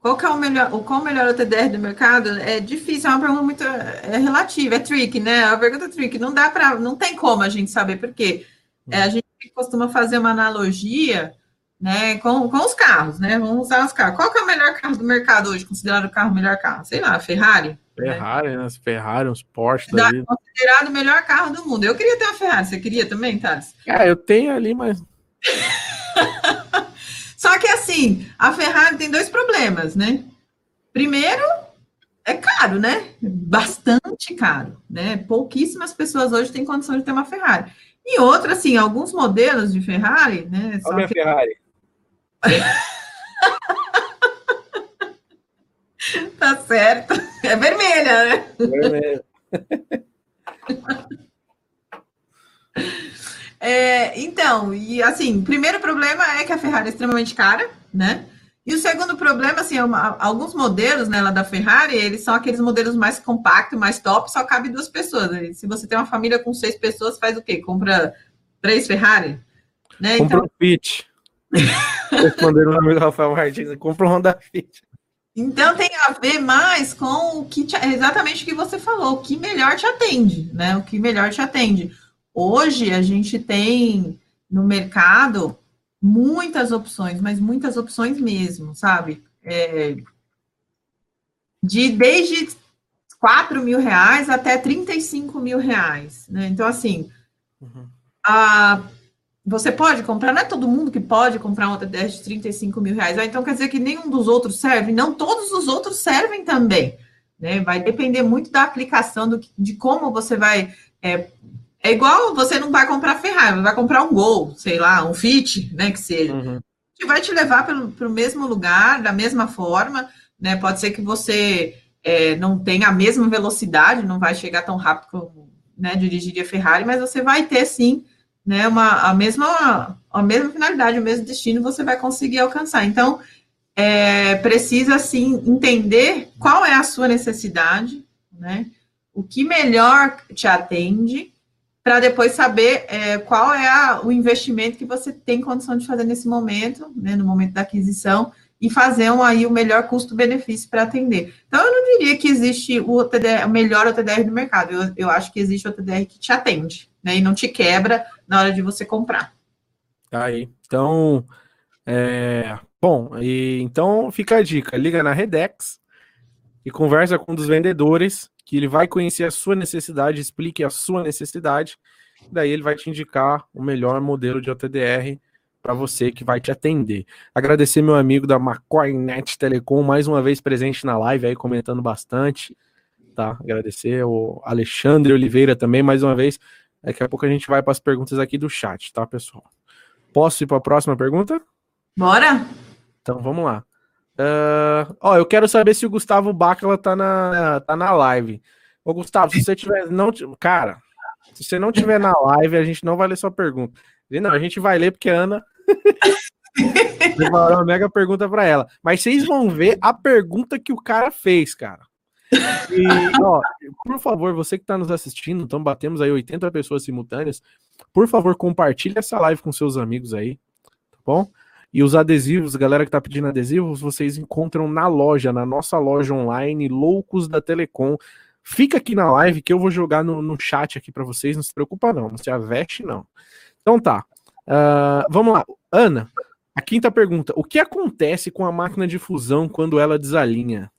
Qual que é o melhor, qual o melhor OTDR do mercado? É difícil, é uma pergunta muito é relativa, é trick, né? É uma pergunta trick. Não dá para, não tem como a gente saber por quê. É, a gente costuma fazer uma analogia né, com, com os carros, né? Vamos usar os carros. Qual que é o melhor carro do mercado hoje, considerado o carro o melhor carro? Sei lá, Ferrari. Ferrari, né? Ferrari, uns Porsche da vida. Considerado o melhor carro do mundo. Eu queria ter uma Ferrari, você queria também, Thales? É, eu tenho ali, mas. *laughs* Só que assim, a Ferrari tem dois problemas, né? Primeiro, é caro, né? Bastante caro, né? Pouquíssimas pessoas hoje têm condição de ter uma Ferrari. E outra, assim, alguns modelos de Ferrari, né? Olha a minha que... Ferrari. *laughs* tá certo. É vermelha, né? Vermelha. É, então, e assim, primeiro problema é que a Ferrari é extremamente cara, né? E o segundo problema, assim, é uma, alguns modelos né, lá da Ferrari, eles são aqueles modelos mais compactos, mais top, só cabe duas pessoas. Se você tem uma família com seis pessoas, faz o quê? Compra três Ferrari? Né? Compra então... um Fit. *laughs* Respondendo o nome do Rafael Martins, compra um Honda Fit. Então tem a ver mais com o que te, exatamente o que você falou, o que melhor te atende, né? O que melhor te atende. Hoje a gente tem no mercado muitas opções, mas muitas opções mesmo, sabe? É, de desde 4 mil reais até 35 mil reais, né? Então, assim, uhum. a, você pode comprar, não é todo mundo que pode comprar um OTDR de 35 mil reais, ah, então quer dizer que nenhum dos outros serve? Não, todos os outros servem também, né? Vai depender muito da aplicação, do, de como você vai é, é igual você não vai comprar Ferrari, vai comprar um Gol, sei lá, um Fit, né, que seja. Uhum. Que vai te levar para o mesmo lugar, da mesma forma, né? Pode ser que você é, não tenha a mesma velocidade, não vai chegar tão rápido como né, dirigiria Ferrari, mas você vai ter sim né, uma, a, mesma, a mesma finalidade, o mesmo destino você vai conseguir alcançar. Então, é, precisa sim entender qual é a sua necessidade, né? O que melhor te atende para depois saber é, qual é a, o investimento que você tem condição de fazer nesse momento, né, no momento da aquisição, e fazer um, aí o melhor custo-benefício para atender. Então, eu não diria que existe o, o melhor OTDR do mercado, eu, eu acho que existe o OTDR que te atende, né, e não te quebra na hora de você comprar. Tá aí. Então, é, bom, e, então fica a dica, liga na Redex e conversa com um dos vendedores que ele vai conhecer a sua necessidade, explique a sua necessidade, daí ele vai te indicar o melhor modelo de OTDR para você que vai te atender. Agradecer meu amigo da McCoy Net Telecom, mais uma vez presente na live aí, comentando bastante, tá? Agradecer o Alexandre Oliveira também, mais uma vez. Daqui a pouco a gente vai para as perguntas aqui do chat, tá, pessoal? Posso ir para a próxima pergunta? Bora! Então vamos lá. Uh, ó, eu quero saber se o Gustavo Bacala tá na, tá na live. Ô, Gustavo, se você tiver. Não, cara, se você não tiver na live, a gente não vai ler sua pergunta. Não, a gente vai ler porque a Ana. *laughs* uma mega pergunta para ela. Mas vocês vão ver a pergunta que o cara fez, cara. E, ó, por favor, você que está nos assistindo, então batemos aí 80 pessoas simultâneas. Por favor, compartilhe essa live com seus amigos aí, tá bom? E os adesivos, galera que tá pedindo adesivos, vocês encontram na loja, na nossa loja online, Loucos da Telecom. Fica aqui na live que eu vou jogar no, no chat aqui para vocês, não se preocupa não, não se aveste não. Então tá, uh, vamos lá. Ana, a quinta pergunta. O que acontece com a máquina de fusão quando ela desalinha?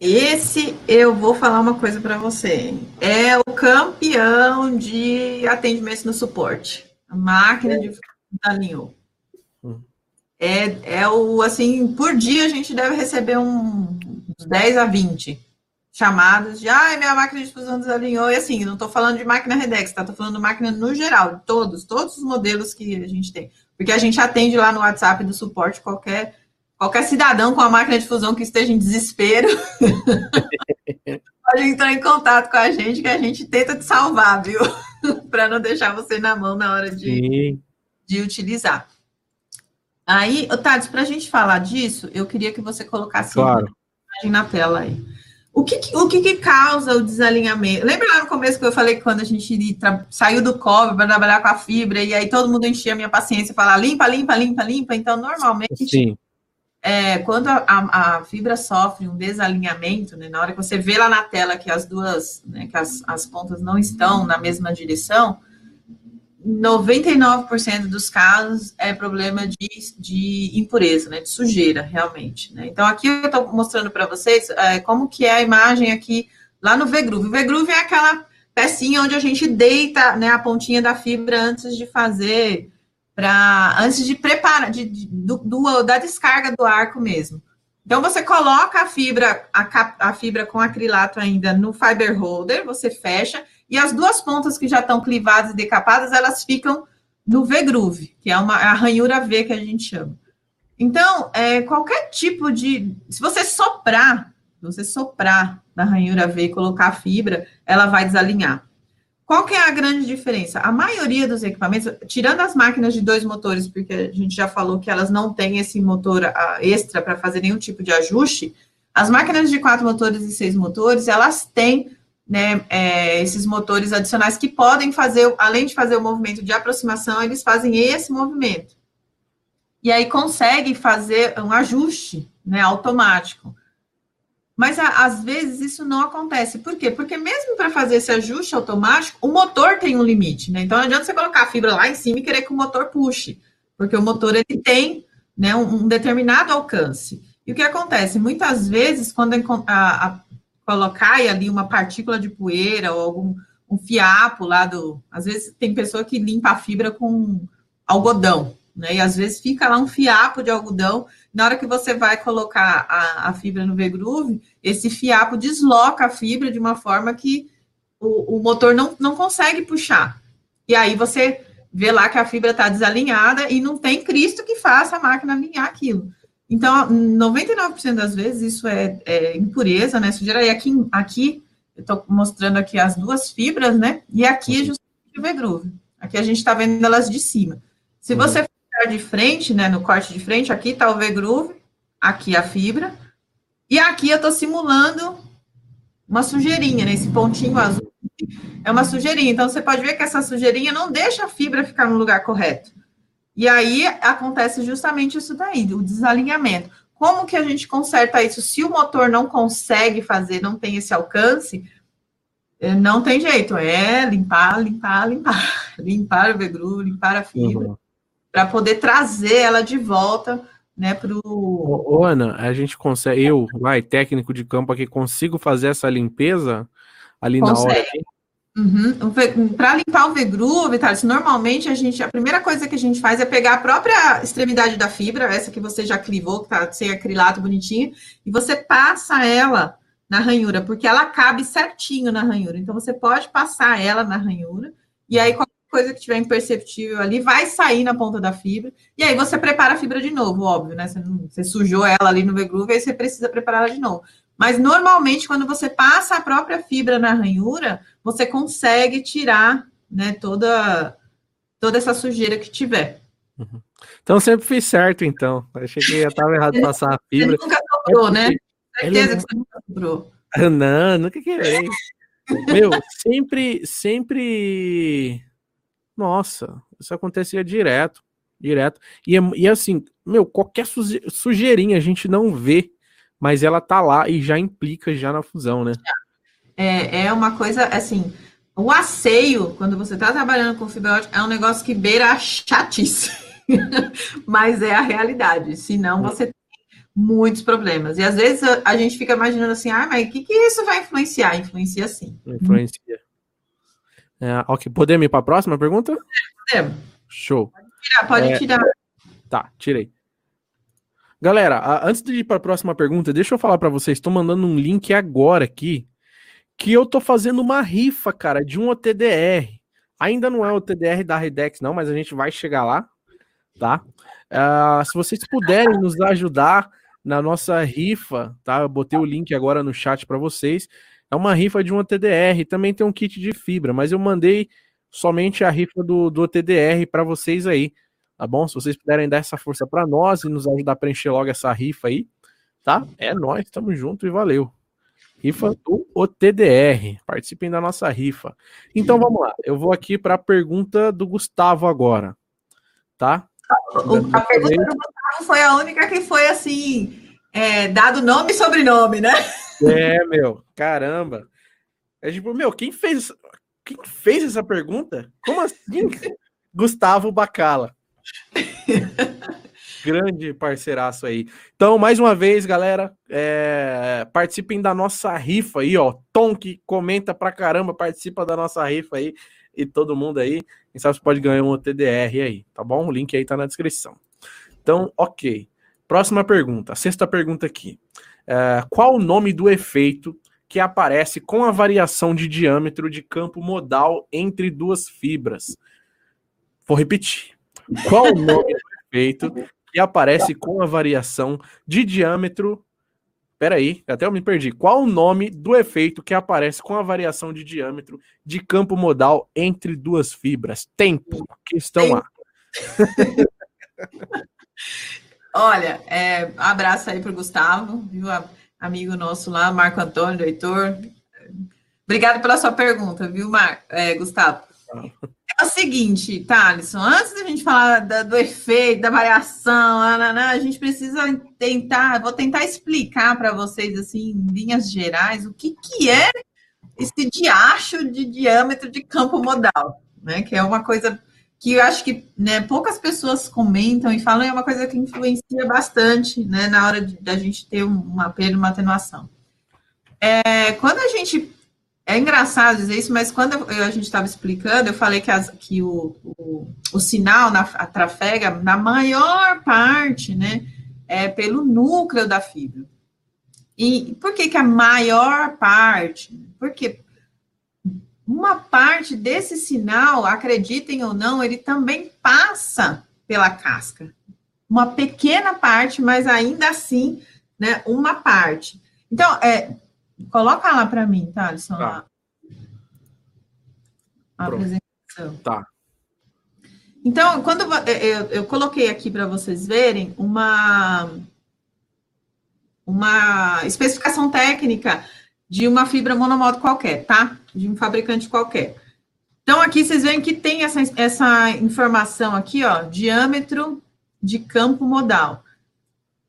Esse eu vou falar uma coisa para você. É o campeão de atendimento no suporte. A máquina de fusão desalinhou. É, é o, assim, por dia a gente deve receber um, uns 10 a 20 chamadas de, ai, ah, minha máquina de fusão desalinhou, e assim, não estou falando de máquina Redex, tá? Estou falando de máquina no geral, de todos, todos os modelos que a gente tem. Porque a gente atende lá no WhatsApp do suporte qualquer, qualquer cidadão com a máquina de fusão que esteja em desespero. *laughs* pode entrar em contato com a gente que a gente tenta te salvar, viu? *laughs* Para não deixar você na mão na hora de, de utilizar. Aí, Tades, para a gente falar disso, eu queria que você colocasse claro. imagem na tela aí. O que, o que, que, causa o desalinhamento? Lembra lá no começo que eu falei que quando a gente saiu do cobre para trabalhar com a fibra, e aí todo mundo enchia a minha paciência e falava limpa, limpa, limpa, limpa. Então, normalmente, Sim. É, quando a, a, a, fibra sofre um desalinhamento, né, na hora que você vê lá na tela que as duas, né, que as, as pontas não estão na mesma direção, 99% dos casos é problema de, de impureza, né, de sujeira, realmente. Né? Então, aqui eu estou mostrando para vocês é, como que é a imagem aqui lá no V-Groove. O V-Groove é aquela pecinha onde a gente deita né, a pontinha da fibra antes de fazer, para antes de preparar, de, de do, do, da descarga do arco mesmo. Então, você coloca a fibra, a, a, fibra com acrilato ainda no fiber holder, você fecha, e as duas pontas que já estão clivadas e decapadas, elas ficam no V-groove, que é uma a ranhura V que a gente chama. Então, é, qualquer tipo de. Se você soprar, se você soprar na ranhura V e colocar a fibra, ela vai desalinhar. Qual que é a grande diferença? A maioria dos equipamentos, tirando as máquinas de dois motores, porque a gente já falou que elas não têm esse motor extra para fazer nenhum tipo de ajuste, as máquinas de quatro motores e seis motores, elas têm né, é, esses motores adicionais que podem fazer, além de fazer o movimento de aproximação, eles fazem esse movimento. E aí consegue fazer um ajuste né, automático. Mas às vezes isso não acontece. Por quê? Porque mesmo para fazer esse ajuste automático, o motor tem um limite, né? Então não adianta você colocar a fibra lá em cima e querer que o motor puxe, porque o motor ele tem né, um, um determinado alcance. E o que acontece? Muitas vezes, quando a, a, colocar ali uma partícula de poeira ou algum um fiapo lá do. Às vezes tem pessoa que limpa a fibra com algodão, né? E às vezes fica lá um fiapo de algodão. Na hora que você vai colocar a, a fibra no V-Groove, esse fiapo desloca a fibra de uma forma que o, o motor não, não consegue puxar. E aí você vê lá que a fibra está desalinhada e não tem Cristo que faça a máquina alinhar aquilo. Então, 99% das vezes isso é, é, impureza, né? Sujeira. E aqui, aqui eu estou mostrando aqui as duas fibras, né? E aqui é justamente o V-Groove. Aqui a gente está vendo elas de cima. Se você uhum. ficar de frente, né? No corte de frente, aqui está o V-Groove, aqui a fibra, e aqui eu estou simulando uma sujeirinha, né? Esse pontinho azul é uma sujeirinha. Então, você pode ver que essa sujeirinha não deixa a fibra ficar no lugar correto. E aí acontece justamente isso daí, o desalinhamento. Como que a gente conserta isso? Se o motor não consegue fazer, não tem esse alcance, eh, não tem jeito. É limpar, limpar, limpar. *laughs* Limpar o vegru, limpar a fibra, uhum. para poder trazer ela de volta né, para o. Ô, Ana, a gente consegue, eu, vai, técnico de campo aqui, consigo fazer essa limpeza ali consegue. na hora? Uhum. Para limpar o V-Groove, Thales, normalmente a gente, a primeira coisa que a gente faz é pegar a própria extremidade da fibra, essa que você já clivou, que tá sem acrilato bonitinho, e você passa ela na ranhura, porque ela cabe certinho na ranhura. Então você pode passar ela na ranhura, e aí qualquer coisa que tiver imperceptível ali vai sair na ponta da fibra, e aí você prepara a fibra de novo, óbvio, né? Você, você sujou ela ali no V-Groove, aí você precisa preparar ela de novo. Mas normalmente, quando você passa a própria fibra na ranhura, você consegue tirar né, toda, toda essa sujeira que tiver. Uhum. Então sempre fiz certo, então. Achei que estava errado passar a fibra. Você nunca sobrou, né? Certeza que você nunca sobrou. Não, nunca quebrei. Meu, sempre, sempre. Nossa, isso acontecia direto, direto. E, e assim, meu, qualquer sujeirinha a gente não vê mas ela tá lá e já implica já na fusão, né? É, é uma coisa assim, o asseio, quando você está trabalhando com fibra ótica, é um negócio que beira a chatice, *laughs* mas é a realidade, senão hum. você tem muitos problemas. E às vezes a gente fica imaginando assim, ah, mas o que, que isso vai influenciar? Influencia sim. Influencia. É, ok, podemos ir para a próxima pergunta? Podemos. Show. Pode tirar, pode é, tirar. Tá, tirei. Galera, antes de ir para a próxima pergunta, deixa eu falar para vocês. Estou mandando um link agora aqui que eu tô fazendo uma rifa, cara, de um OTDR. Ainda não é o TDR da Redex, não, mas a gente vai chegar lá, tá? Uh, se vocês puderem nos ajudar na nossa rifa, tá? Eu botei o link agora no chat para vocês. É uma rifa de um OTDR, também tem um kit de fibra, mas eu mandei somente a rifa do, do OTDR para vocês aí tá bom? Se vocês puderem dar essa força para nós e nos ajudar a preencher logo essa rifa aí, tá? É nós, tamo junto e valeu. Rifa do OTDR. Participem da nossa rifa. Então vamos lá. Eu vou aqui para a pergunta do Gustavo agora, tá? A pergunta do Gustavo foi a única que foi assim, é, dado nome e sobrenome, né? É, meu, caramba. É tipo, meu, quem fez, quem fez essa pergunta? Como assim? *laughs* Gustavo Bacala. *laughs* Grande parceiraço aí. Então, mais uma vez, galera, é... participem da nossa rifa aí, ó. Tom que comenta pra caramba, participa da nossa rifa aí. E todo mundo aí. Quem sabe você pode ganhar um TDR aí, tá bom? O link aí tá na descrição. Então, ok. Próxima pergunta, sexta pergunta aqui. Uh, qual o nome do efeito que aparece com a variação de diâmetro de campo modal entre duas fibras? Vou repetir. Qual o nome do efeito que aparece com a variação de diâmetro Peraí, até eu me perdi. Qual o nome do efeito que aparece com a variação de diâmetro de campo modal entre duas fibras? Tempo. Questão Tempo. A. *laughs* Olha, é, abraço aí para o Gustavo, viu? Amigo nosso lá, Marco Antônio, Heitor. Obrigado pela sua pergunta, viu, Mar é, Gustavo? É o seguinte, Thalisson, antes da gente falar da, do efeito, da variação, a gente precisa tentar, vou tentar explicar para vocês, assim, em linhas gerais, o que, que é esse diacho de diâmetro de campo modal, né? Que é uma coisa que eu acho que né, poucas pessoas comentam e falam, é uma coisa que influencia bastante né, na hora da gente ter uma perda, uma atenuação. É, quando a gente é engraçado dizer isso, mas quando eu, a gente estava explicando, eu falei que, as, que o, o, o, sinal na a trafega, na maior parte, né, é pelo núcleo da fibra. E por que, que a maior parte? Porque uma parte desse sinal, acreditem ou não, ele também passa pela casca. Uma pequena parte, mas ainda assim, né, uma parte. Então, é, Coloca lá para mim, tá, Alisson? Tá. A, apresentação. Tá. Então, quando eu, eu coloquei aqui para vocês verem uma, uma especificação técnica de uma fibra monomodo qualquer, tá? De um fabricante qualquer. Então, aqui vocês veem que tem essa, essa informação aqui, ó, diâmetro de campo modal.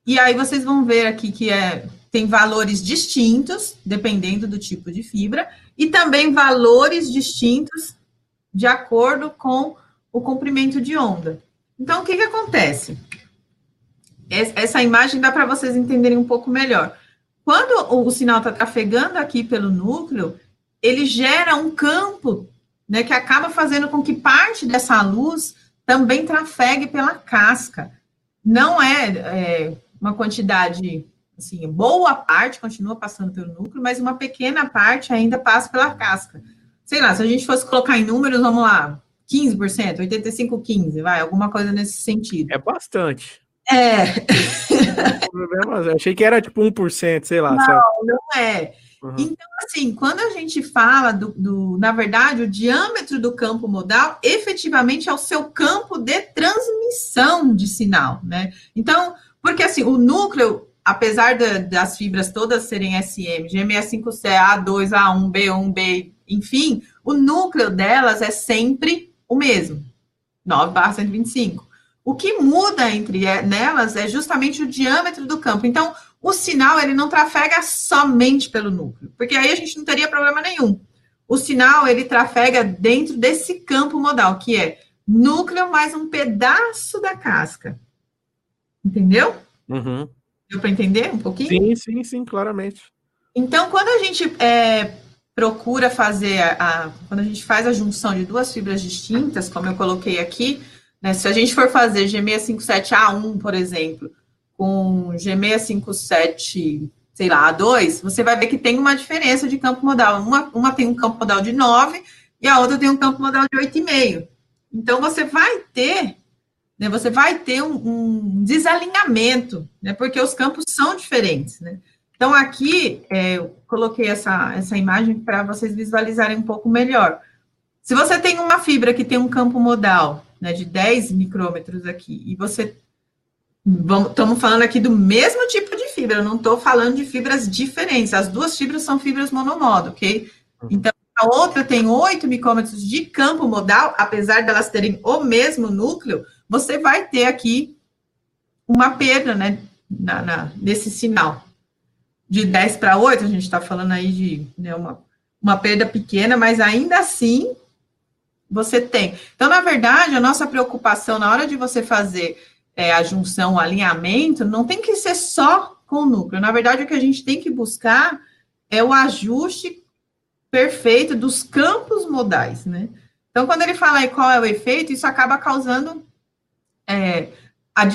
E aí vocês vão ver aqui que é tem valores distintos, dependendo do tipo de fibra, e também valores distintos de acordo com o comprimento de onda. Então, o que, que acontece? Essa imagem dá para vocês entenderem um pouco melhor. Quando o sinal está trafegando aqui pelo núcleo, ele gera um campo né, que acaba fazendo com que parte dessa luz também trafegue pela casca. Não é, é uma quantidade Assim, boa parte continua passando pelo núcleo, mas uma pequena parte ainda passa pela casca. Sei lá, se a gente fosse colocar em números, vamos lá, 15%, 85, 15, vai, alguma coisa nesse sentido. É bastante. É. *laughs* Eu achei que era tipo 1%, sei lá. Não, sabe? não é. Uhum. Então, assim, quando a gente fala do, do, na verdade, o diâmetro do campo modal, efetivamente é o seu campo de transmissão de sinal, né? Então, porque assim, o núcleo, apesar das fibras todas serem SM, GME5C, A2, A1, B1, B, enfim, o núcleo delas é sempre o mesmo, 9 barra 125. O que muda entre é, nelas é justamente o diâmetro do campo. Então, o sinal ele não trafega somente pelo núcleo, porque aí a gente não teria problema nenhum. O sinal ele trafega dentro desse campo modal, que é núcleo mais um pedaço da casca. Entendeu? Uhum. Deu para entender um pouquinho? Sim, sim, sim, claramente. Então, quando a gente é, procura fazer a, a, quando a gente faz a junção de duas fibras distintas, como eu coloquei aqui, né, se a gente for fazer G657A1, por exemplo, com G657, sei lá, A2, você vai ver que tem uma diferença de campo modal. Uma, uma tem um campo modal de 9 e a outra tem um campo modal de 8,5. Então, você vai ter né, você vai ter um, um, desalinhamento, né, porque os campos são diferentes, né? Então, aqui, é, eu coloquei essa, essa imagem para vocês visualizarem um pouco melhor. Se você tem uma fibra que tem um campo modal né, de 10 micrômetros aqui, e você. Estamos falando aqui do mesmo tipo de fibra, eu não estou falando de fibras diferentes. As duas fibras são fibras monomodo, ok? Uhum. Então, a outra tem 8 micrômetros de campo modal, apesar delas terem o mesmo núcleo, você vai ter aqui uma perda, né, na, na nesse sinal. De 10 para 8, a gente está falando aí de né, uma, uma perda pequena, mas ainda assim você tem. Então, na verdade, a nossa preocupação na hora de você fazer é, a junção, o alinhamento, não tem que ser só com o núcleo. Na verdade, o que a gente tem que buscar é o ajuste perfeito dos campos modais, né? Então, quando ele fala aí qual é o efeito, isso acaba causando é,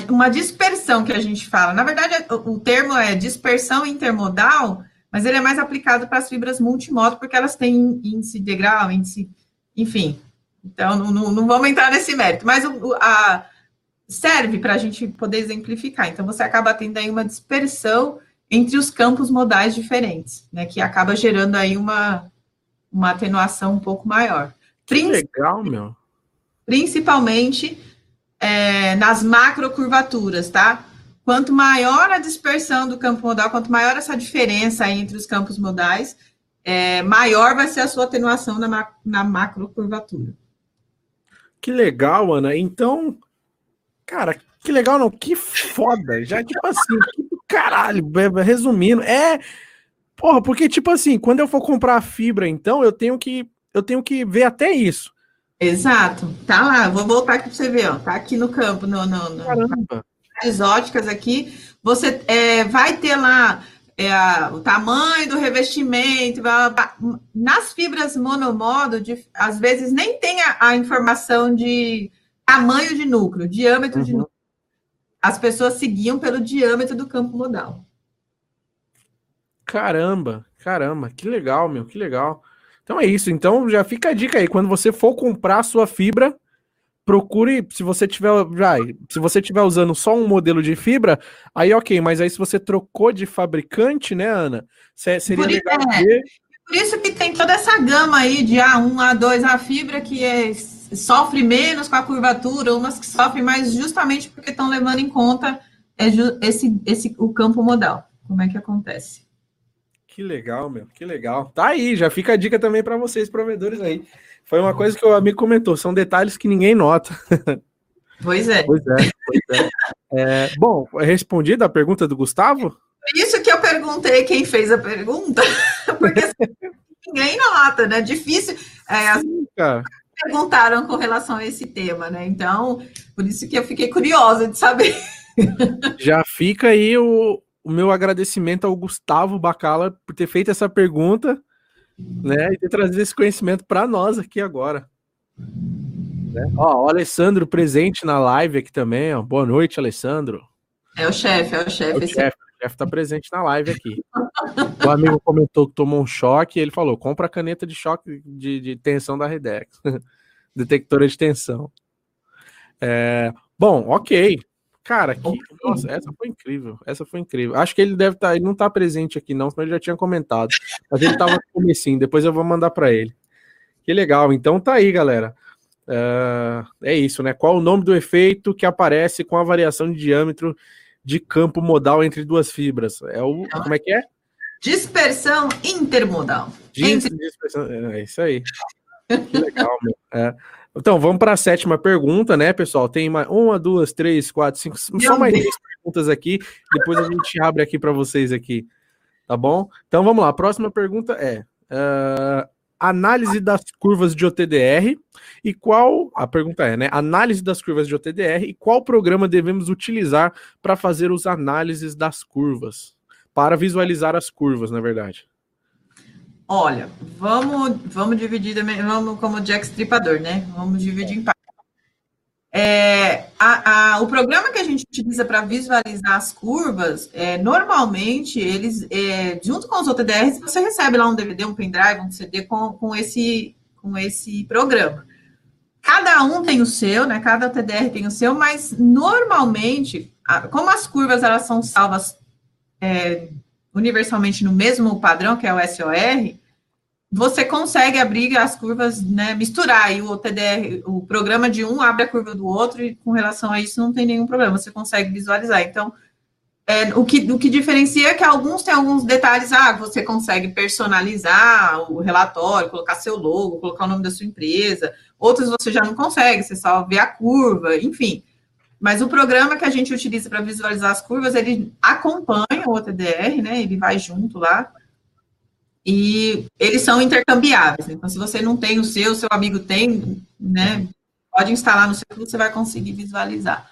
uma dispersão que a gente fala. Na verdade, o termo é dispersão intermodal, mas ele é mais aplicado para as fibras multimodo, porque elas têm índice de grau, índice, enfim. Então, não, não, não vamos entrar nesse mérito, mas o, a, serve para a gente poder exemplificar. Então, você acaba tendo aí uma dispersão entre os campos modais diferentes, né, que acaba gerando aí uma, uma atenuação um pouco maior. Legal, meu. Principalmente é, nas macrocurvaturas, tá? Quanto maior a dispersão do campo modal, quanto maior essa diferença entre os campos modais, é, maior vai ser a sua atenuação na, na macrocurvatura. Que legal, Ana. Então, cara, que legal não, que foda. Já, tipo assim, que caralho, resumindo, é. Porra, porque, tipo assim, quando eu for comprar fibra, então, eu tenho que. Eu tenho que ver até isso. Exato. Tá lá, vou voltar aqui para você ver, ó. Tá aqui no campo, no, no, no Caramba. exóticas aqui. Você é, vai ter lá é, a, o tamanho do revestimento. Vai, nas fibras monomodo, de, às vezes nem tem a, a, informação de tamanho de núcleo, diâmetro uhum. de núcleo. As pessoas seguiam pelo diâmetro do campo modal. Caramba, caramba, que legal, meu, que legal. Então é isso. Então já fica a dica aí. Quando você for comprar a sua fibra, procure, se você tiver, já, se você tiver usando só um modelo de fibra, aí ok, mas aí se você trocou de fabricante, né, Ana? Seria por legal é. ver. Por isso que tem toda essa gama aí de A1, A2, a fibra que é, sofre menos com a curvatura, umas que sofrem mais justamente porque estão levando em conta é, esse, esse, o campo modal. Como é que acontece? Que legal, meu, que legal. Tá aí, já fica a dica também para vocês, provedores aí. Foi uma coisa que o amigo comentou, são detalhes que ninguém nota. *laughs* Pois é. Pois é, pois é. é bom, respondida a pergunta do Gustavo? Por isso que eu perguntei quem fez a pergunta, *laughs* porque assim, ninguém nota, né? Difícil. É, Sim, perguntaram com relação a esse tema, né? Então, por isso que eu fiquei curiosa de saber. Já fica aí o, o meu agradecimento ao Gustavo Bacala por ter feito essa pergunta, né, e ter trazido esse conhecimento para nós aqui agora. Né? Ó, o Alessandro presente na live aqui também, ó. Boa noite, Alessandro. É o chefe, é o chefe. É o chefe, chefe tá presente na live aqui. o amigo comentou que tomou um choque, e ele falou: compra a caneta de choque de, de tensão da Redex. *laughs* Detectora de tensão. É, bom, ok. Cara, que, nossa, essa foi incrível. Essa foi incrível. Acho que ele deve estar, tá, ele não está presente aqui não, senão ele já tinha comentado. Mas ele estava no comecinho, depois eu vou mandar para ele. Que legal. Então tá aí, galera. Uh, é isso, né? Qual o nome do efeito que aparece com a variação de diâmetro de campo modal entre duas fibras? É o como é que é? Dispersão intermodal. Dis, dispersão, é isso aí. Que legal, meu. É. Então, vamos para a sétima pergunta, né, pessoal? Tem uma, uma, duas, três, quatro, cinco, só mais três perguntas aqui. Depois a gente abre aqui para vocês aqui, tá bom? Então, vamos lá. A próxima pergunta é uh, análise das curvas de OTDR e qual a pergunta é, né? Análise das curvas de OTDR e qual programa devemos utilizar para fazer os análises das curvas, para visualizar as curvas, na verdade. Olha, vamos, vamos dividir também, vamos como Jack Stripador, né? Vamos dividir em partes. É, a, a, o programa que a gente utiliza para visualizar as curvas, é, normalmente, eles, é, junto com os OTDRs, você recebe lá um DVD, um pendrive, um CD com, com, esse, com esse programa. Cada um tem o seu, né? Cada OTDR tem o seu, mas normalmente, como as curvas elas são salvas é, universalmente no mesmo padrão, que é o SOR, você consegue abrir as curvas, né, misturar, e o TDR, o programa de um abre a curva do outro, e com relação a isso não tem nenhum problema, você consegue visualizar. Então, é, o, que, o que diferencia é que alguns têm alguns detalhes, ah, você consegue personalizar o relatório, colocar seu logo, colocar o nome da sua empresa, outros você já não consegue, você só vê a curva, enfim. Mas o programa que a gente utiliza para visualizar as curvas, ele acompanha o OTDR, né? Ele vai junto lá. E eles são intercambiáveis. Então, se você não tem o seu, seu amigo tem, né? Pode instalar no seu que você vai conseguir visualizar.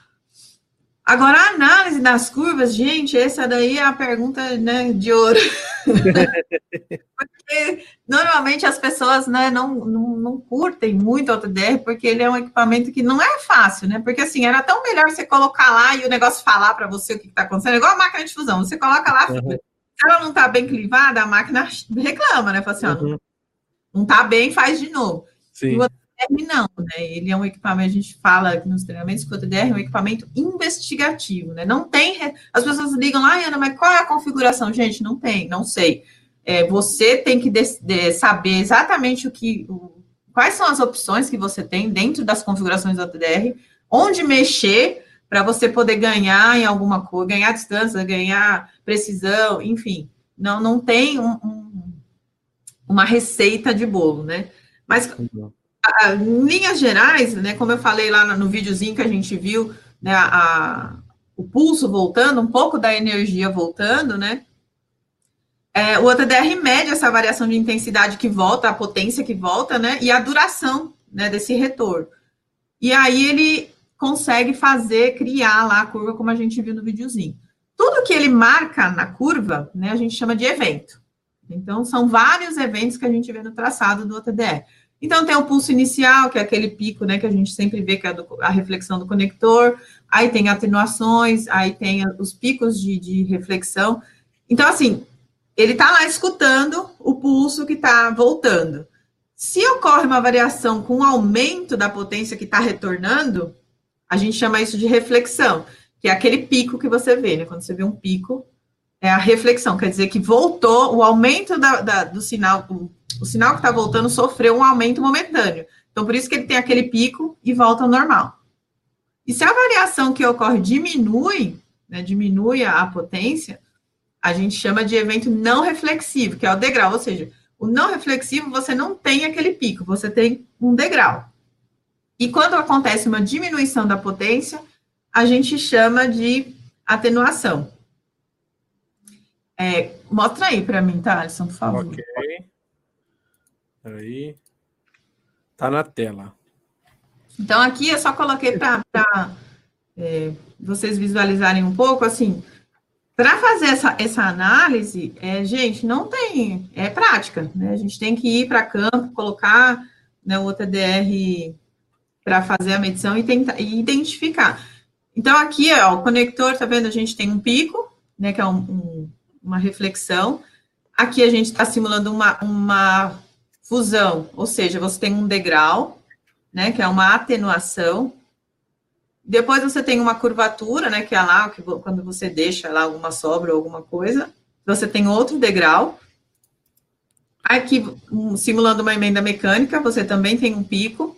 Agora, a análise das curvas, gente, essa daí é a pergunta né, de ouro. *laughs* porque normalmente as pessoas né, não, não, não curtem muito o AutoDR, porque ele é um equipamento que não é fácil, né? Porque assim, era tão melhor você colocar lá e o negócio falar para você o que está acontecendo, igual a máquina de fusão, você coloca lá, uhum. Se ela não está bem clivada, a máquina reclama, né? Fala assim, ó, uhum. não está bem, faz de novo. Sim. E o AutoDR não, né? Ele é um equipamento, a gente fala aqui nos treinamentos que o AutoDR é um equipamento investigativo, né? Não tem. As pessoas ligam lá, Ana, mas qual é a configuração? Gente, não tem, não sei. É, você tem que de, de saber exatamente o que. O, quais são as opções que você tem dentro das configurações do AutoDR, onde mexer para você poder ganhar em alguma coisa, ganhar distância, ganhar precisão, enfim. Não, não tem um, um, uma receita de bolo, né? Mas em linhas gerais, né, como eu falei lá no, no videozinho que a gente viu, né, a, o pulso voltando, um pouco da energia voltando, né? É, o OTDR mede essa variação de intensidade que volta, a potência que volta, né? E a duração né, desse retorno. E aí ele consegue fazer, criar lá a curva, como a gente viu no videozinho. Tudo que ele marca na curva, né, a gente chama de evento. Então, são vários eventos que a gente vê no traçado do OTDR. Então, tem o pulso inicial, que é aquele pico, né, que a gente sempre vê, que é a reflexão do conector. Aí tem atenuações, aí tem os picos de, de reflexão. Então, assim, ele está lá escutando o pulso que está voltando. Se ocorre uma variação com aumento da potência que está retornando, a gente chama isso de reflexão, que é aquele pico que você vê, né? Quando você vê um pico, é a reflexão, quer dizer que voltou, o aumento da, da, do sinal, o, o sinal que está voltando sofreu um aumento momentâneo. Então, por isso que ele tem aquele pico e volta ao normal. E se a variação que ocorre diminui, né, diminui a, a potência, a gente chama de evento não reflexivo, que é o degrau, ou seja, o não reflexivo você não tem aquele pico, você tem um degrau. E quando acontece uma diminuição da potência, a gente chama de atenuação. É, mostra aí para mim, tá, Alisson, por favor. Ok. Aí. Tá na tela. Então, aqui eu só coloquei para é, vocês visualizarem um pouco, assim, para fazer essa, essa análise, é, gente, não tem, é prática, né? A gente tem que ir para campo, colocar né, o OTDR para fazer a medição e tentar e identificar. Então, aqui, ó, o conector, tá vendo? A gente tem um pico, né, que é um, um uma reflexão. Aqui a gente está simulando uma, uma fusão, ou seja, você tem um degrau, né, que é uma atenuação. Depois você tem uma curvatura, né, que é lá que, quando você deixa lá alguma sobra ou alguma coisa. Você tem outro degrau. Aqui, um, simulando uma emenda mecânica, você também tem um pico.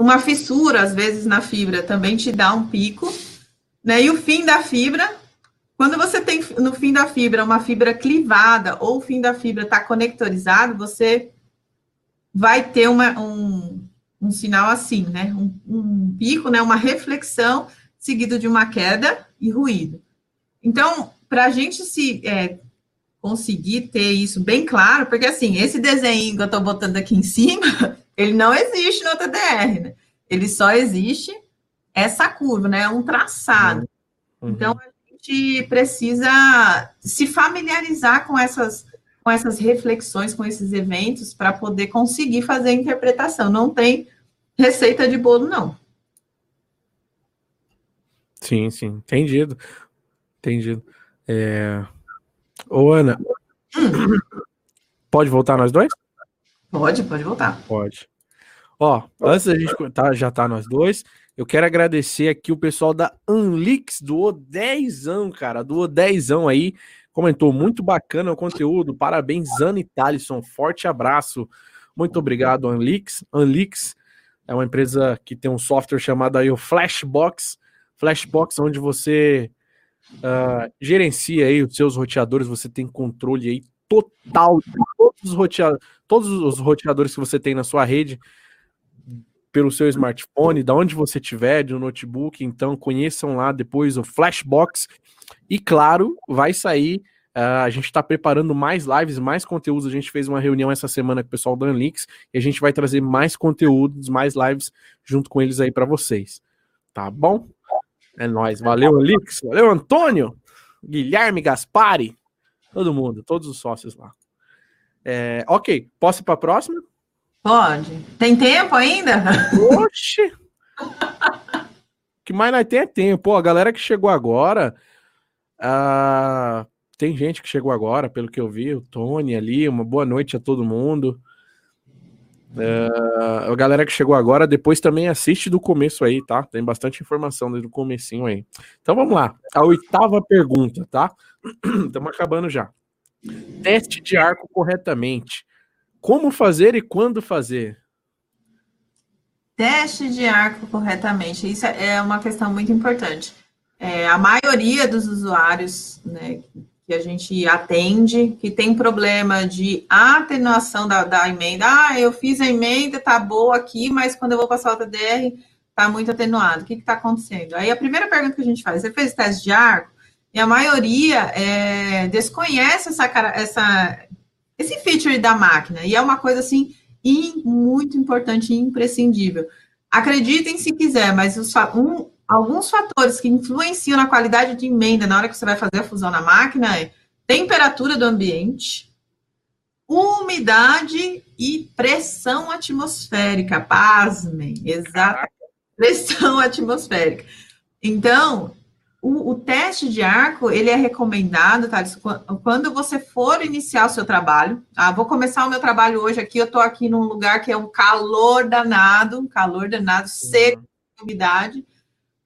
Uma fissura, às vezes, na fibra também te dá um pico. Né? E o fim da fibra quando você tem no fim da fibra uma fibra clivada ou o fim da fibra está conectorizado, você vai ter uma, um, um sinal assim, né? Um, um, pico, né? Uma reflexão seguido de uma queda e ruído. Então, para a gente se é, conseguir ter isso bem claro, porque assim, esse desenho que eu estou botando aqui em cima, *laughs* ele não existe no TDR, né? Ele só existe essa curva, né? É um traçado. Uhum. Então, gente precisa se familiarizar com essas, com essas reflexões, com esses eventos, para poder conseguir fazer a interpretação. Não tem receita de bolo, não. Sim, sim, entendido. Entendido. É... Ô, Ana, hum. pode voltar nós dois? Pode, pode voltar. Pode. Ó, antes da gente tá, já tá nós dois, eu quero agradecer aqui o pessoal da Unlix, do O10, cara, do O10 aí. Comentou muito bacana o conteúdo. Parabéns, Ana e Thalisson. Forte abraço. Muito obrigado, Unlix. Unlix é uma empresa que tem um software chamado aí o Flashbox. Flashbox, onde você uh, gerencia aí os seus roteadores, você tem controle aí total de todos os, roteadores, todos os roteadores que você tem na sua rede pelo seu smartphone, da onde você tiver, de um notebook. Então, conheçam lá depois o Flashbox. E claro, vai sair. Uh, a gente está preparando mais lives, mais conteúdos. A gente fez uma reunião essa semana com o pessoal da Unlix e a gente vai trazer mais conteúdos, mais lives junto com eles aí para vocês. Tá bom? É nóis. Valeu, Alix. Valeu, Antônio. Guilherme Gaspari. Todo mundo, todos os sócios lá. É, ok, posso ir para a próxima? Pode. Tem tempo ainda? Oxi! que mais nós tem é tempo. Pô, a galera que chegou agora. Uh, tem gente que chegou agora, pelo que eu vi, o Tony ali. Uma boa noite a todo mundo. Uh, a galera que chegou agora, depois também assiste do começo aí, tá? Tem bastante informação desde o comecinho aí. Então vamos lá. A oitava pergunta, tá? *clears throat* Estamos acabando já. Teste de arco corretamente. Como fazer e quando fazer? Teste de arco corretamente. Isso é uma questão muito importante. É, a maioria dos usuários né, que a gente atende, que tem problema de atenuação da, da emenda. Ah, eu fiz a emenda, tá boa aqui, mas quando eu vou passar o TDR, tá muito atenuado. O que está acontecendo? Aí a primeira pergunta que a gente faz, você fez teste de arco? E a maioria é, desconhece essa, essa, esse feature da máquina. E é uma coisa assim muito importante e imprescindível. Acreditem se quiser, mas os, um, alguns fatores que influenciam na qualidade de emenda na hora que você vai fazer a fusão na máquina é temperatura do ambiente, umidade e pressão atmosférica. Pasmem, exato. Pressão atmosférica. Então, o, o, teste de arco, ele é recomendado, Thales, quando você for iniciar o seu trabalho. Ah, vou começar o meu trabalho hoje aqui, eu estou aqui num lugar que é um calor danado, um calor danado, seco, umidade,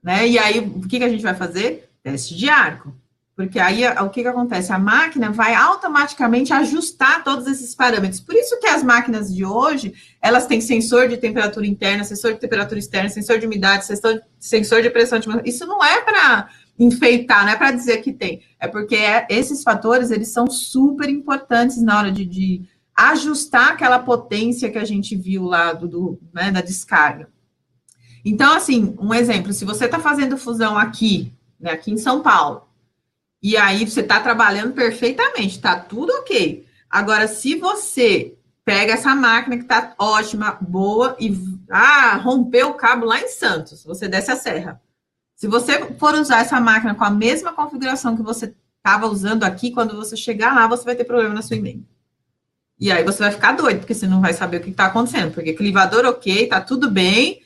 né? E aí, o que, que a gente vai fazer? Teste de arco. Porque aí, o que, que acontece? A máquina vai automaticamente ajustar todos esses parâmetros. Por isso que as máquinas de hoje, elas têm sensor de temperatura interna, sensor de temperatura externa, sensor de umidade, sensor, sensor de pressão atmosférica. Isso não é para enfeitar, não é para dizer que tem, é porque é, esses fatores eles são super importantes na hora de, de, ajustar aquela potência que a gente viu lá do, do né, da descarga. Então, assim, um exemplo, se você está fazendo fusão aqui, né, aqui em São Paulo, e aí você está trabalhando perfeitamente, está tudo ok. Agora, se você pega essa máquina que está ótima, boa, e ah, rompeu o cabo lá em Santos, você desce a serra se você for usar essa máquina com a mesma configuração que você estava usando aqui, quando você chegar lá, você vai ter problema na sua emenda. E aí você vai ficar doido, porque você não vai saber o que está acontecendo. Porque clivador ok, tá tudo bem,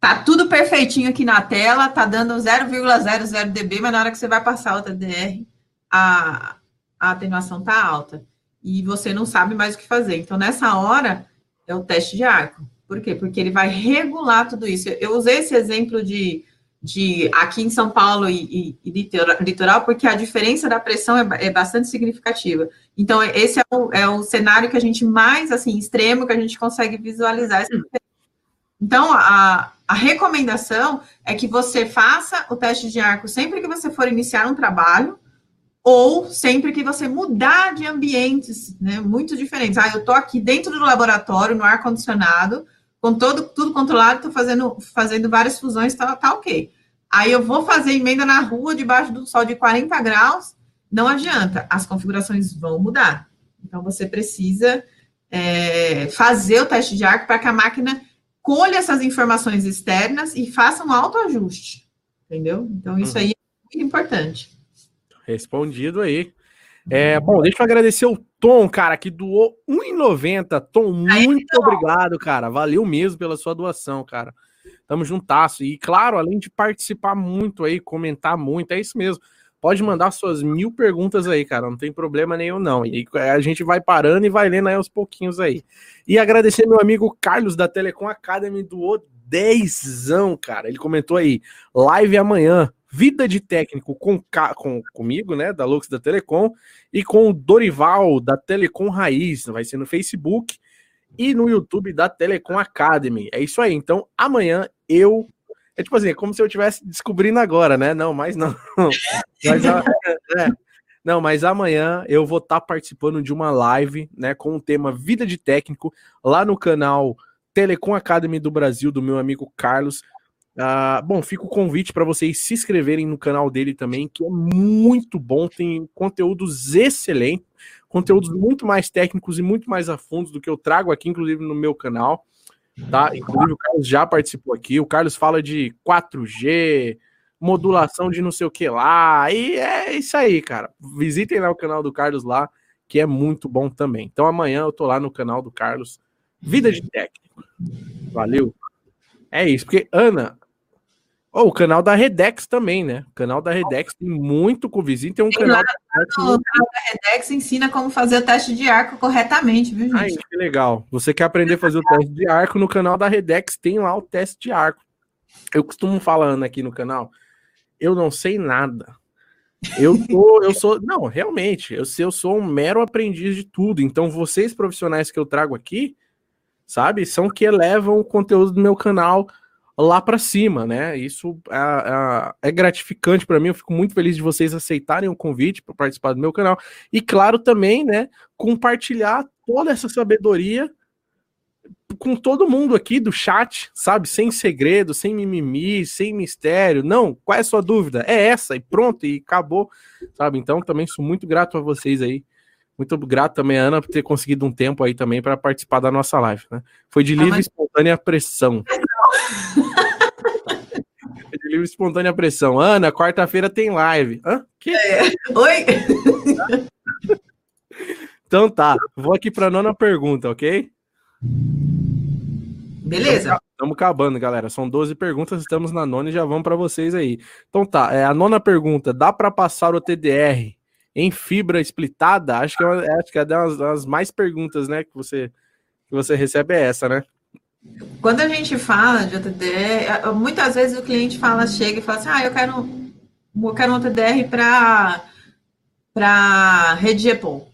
tá tudo perfeitinho aqui na tela, tá dando 0,00 dB, mas na hora que você vai passar o TDR, a, a atenuação tá alta. E você não sabe mais o que fazer. Então, nessa hora, é o teste de arco. Por quê? Porque ele vai regular tudo isso. Eu usei esse exemplo de de aqui em São Paulo e, e, e litoral, porque a diferença da pressão é, é bastante significativa. Então, esse é o, é o, cenário que a gente mais, assim, extremo, que a gente consegue visualizar essa Então, a, a recomendação é que você faça o teste de arco sempre que você for iniciar um trabalho, ou sempre que você mudar de ambientes, né, muito diferentes. Ah, eu estou aqui dentro do laboratório, no ar-condicionado, com todo, tudo controlado, estou fazendo, fazendo várias fusões, tá, tá ok. Aí eu vou fazer emenda na rua, debaixo do sol de 40 graus, não adianta, as configurações vão mudar. Então, você precisa é, fazer o teste de arco para que a máquina colha essas informações externas e faça um autoajuste, entendeu? Então, isso uhum. aí é muito importante. Respondido aí. É, bom, deixa eu agradecer o Tom, cara, que doou 1,90. Tom, muito obrigado, cara. Valeu mesmo pela sua doação, cara. Tamo juntasso. E, claro, além de participar muito aí, comentar muito, é isso mesmo. Pode mandar suas mil perguntas aí, cara. Não tem problema nenhum, não. E a gente vai parando e vai lendo aí aos pouquinhos aí. E agradecer meu amigo Carlos da Telecom Academy, doou dezão, cara. Ele comentou aí, live amanhã. Vida de Técnico com, com comigo, né, da Lux da Telecom, e com o Dorival da Telecom Raiz, vai ser no Facebook e no YouTube da Telecom Academy. É isso aí. Então, amanhã eu é tipo assim, é como se eu estivesse descobrindo agora, né? Não, mas não. *laughs* mas, é, não, mas amanhã eu vou estar tá participando de uma live, né, com o tema Vida de Técnico lá no canal Telecom Academy do Brasil do meu amigo Carlos. Uh, bom, fica o convite para vocês se inscreverem no canal dele também, que é muito bom, tem conteúdos excelentes, conteúdos muito mais técnicos e muito mais a fundo do que eu trago aqui, inclusive no meu canal. Tá? Inclusive, o Carlos já participou aqui. O Carlos fala de 4G, modulação de não sei o que lá. E é isso aí, cara. Visitem lá o canal do Carlos lá, que é muito bom também. Então amanhã eu tô lá no canal do Carlos, Vida de Técnico. Valeu. É isso, porque Ana, Oh, o canal da Redex também, né? O canal da Redex tem muito com vizinho. Tem um tem canal. Lá, o canal da Redex ensina como fazer o teste de arco corretamente, viu, gente? Ai, que legal. Você quer aprender a fazer o teste de arco no canal da Redex, tem lá o teste de arco. Eu costumo falando aqui no canal, eu não sei nada. Eu sou, eu sou, não, realmente, eu, eu sou um mero aprendiz de tudo. Então, vocês profissionais que eu trago aqui, sabe, são que elevam o conteúdo do meu canal lá para cima, né? Isso é, é, é gratificante para mim. Eu fico muito feliz de vocês aceitarem o convite para participar do meu canal e, claro, também, né, compartilhar toda essa sabedoria com todo mundo aqui do chat, sabe? Sem segredo, sem mimimi, sem mistério. Não, qual é a sua dúvida? É essa, e pronto, e acabou, sabe? Então, também sou muito grato a vocês aí. Muito grato também, Ana, por ter conseguido um tempo aí também para participar da nossa live, né? Foi de livre e espontânea pressão. *laughs* de *laughs* livre espontânea pressão. Ana, quarta-feira tem live. Hã? Que? É. Oi? *laughs* então tá, vou aqui para a nona pergunta, ok? Beleza. Estamos acabando, galera. São 12 perguntas, estamos na nona e já vamos para vocês aí. Então tá, é, a nona pergunta: dá para passar o TDR em fibra splitada? Acho que é, acho que é uma das mais perguntas, né, que você que você recebe é essa, né? Quando a gente fala de OTDR, muitas vezes o cliente fala, chega e fala assim, ah, eu quero, eu quero um OTDR para para rede EPOM.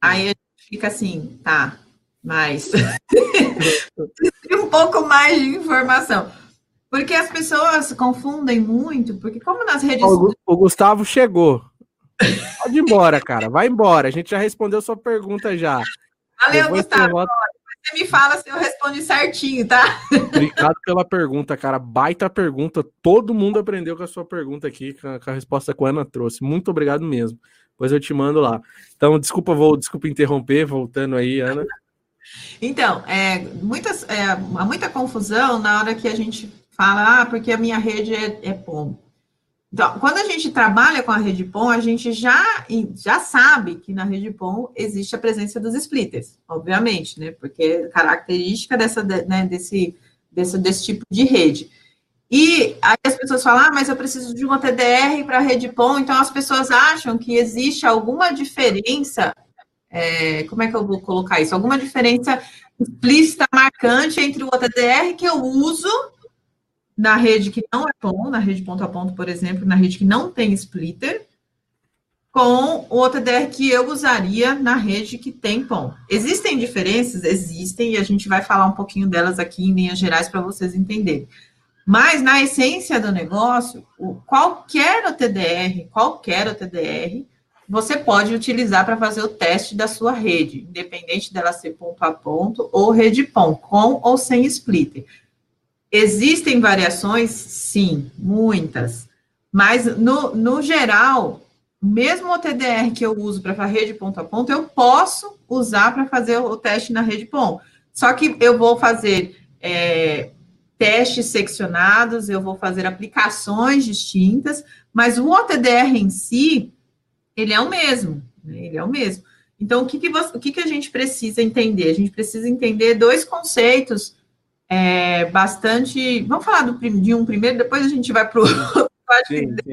Aí a gente fica assim, tá, mas *laughs* um pouco mais de informação. Porque as pessoas confundem muito, porque como nas redes... O, Gustavo chegou. Pode ir embora, cara. Vai embora. A gente já respondeu sua pergunta já. Valeu, Depois Gustavo você me fala se eu respondi certinho, tá? Obrigado pela pergunta, cara. Baita pergunta. Todo mundo aprendeu com a sua pergunta aqui, com a, com a resposta que a Ana trouxe. Muito obrigado mesmo. Depois eu te mando lá. Então, desculpa, vou, desculpa interromper, voltando aí, Ana. Então, é, muitas, é, há muita confusão na hora que a gente fala, ah, porque a minha rede é, é POM. Então, quando a gente trabalha com a rede POM, a gente já, já sabe que na rede POM existe a presença dos splitters, obviamente, né? Porque é característica dessa, né, desse, desse, desse tipo de rede. E aí as pessoas falam, ah, mas eu preciso de uma TDR para a rede POM, então as pessoas acham que existe alguma diferença, é, como é que eu vou colocar isso? Alguma diferença explícita, marcante entre o TDR que eu uso na rede que não é POM, na rede ponto a ponto, por exemplo, na rede que não tem splitter, com o OTDR que eu usaria na rede que tem POM. Existem diferenças? Existem, e a gente vai falar um pouquinho delas aqui em linhas gerais para vocês entenderem. Mas, na essência do negócio, qualquer OTDR, qualquer OTDR, você pode utilizar para fazer o teste da sua rede, independente dela ser ponto a ponto ou rede POM, com ou sem splitter. Existem variações? Sim, muitas. Mas, no, no geral, mesmo o TDR que eu uso para rede ponto a ponto, eu posso usar para fazer o teste na rede POM. Só que eu vou fazer é, testes seccionados, eu vou fazer aplicações distintas, mas o OTDR em si, ele é o mesmo, né? ele é o mesmo. Então, o que, que, você, o que, que a gente precisa entender? A gente precisa entender dois conceitos é, bastante. Vamos falar do, de um primeiro, depois a gente vai para o *laughs* outro. A gente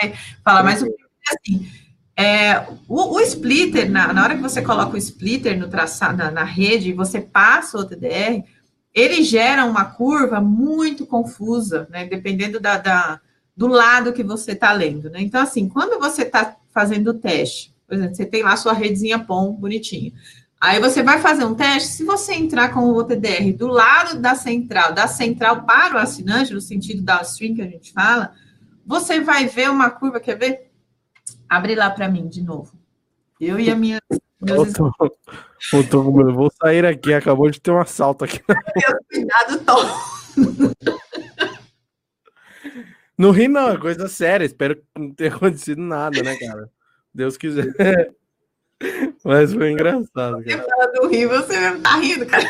vai falar mais um assim. É, o, o, splitter, na, na, hora que você coloca o splitter no traçado, na, na rede, e você passa o TDR, ele gera uma curva muito confusa, né? Dependendo da, da do lado que você está lendo, né? Então, assim, quando você está fazendo o teste, por exemplo, você tem lá sua redezinha POM bonitinha. Aí você vai fazer um teste, se você entrar com o OTDR do lado da central, da central para o assinante, no sentido da string que a gente fala, você vai ver uma curva, quer ver? Abre lá para mim de novo. Eu e a minha. Meus... Eu, tô, eu, tô, eu vou sair aqui, acabou de ter um assalto aqui. *laughs* Cuidado, Tom. Não ri, não, é coisa séria. Espero que não tenha *laughs* acontecido nada, né, cara? Deus quiser. Mas foi engraçado. Você fala do você mesmo tá rindo, cara.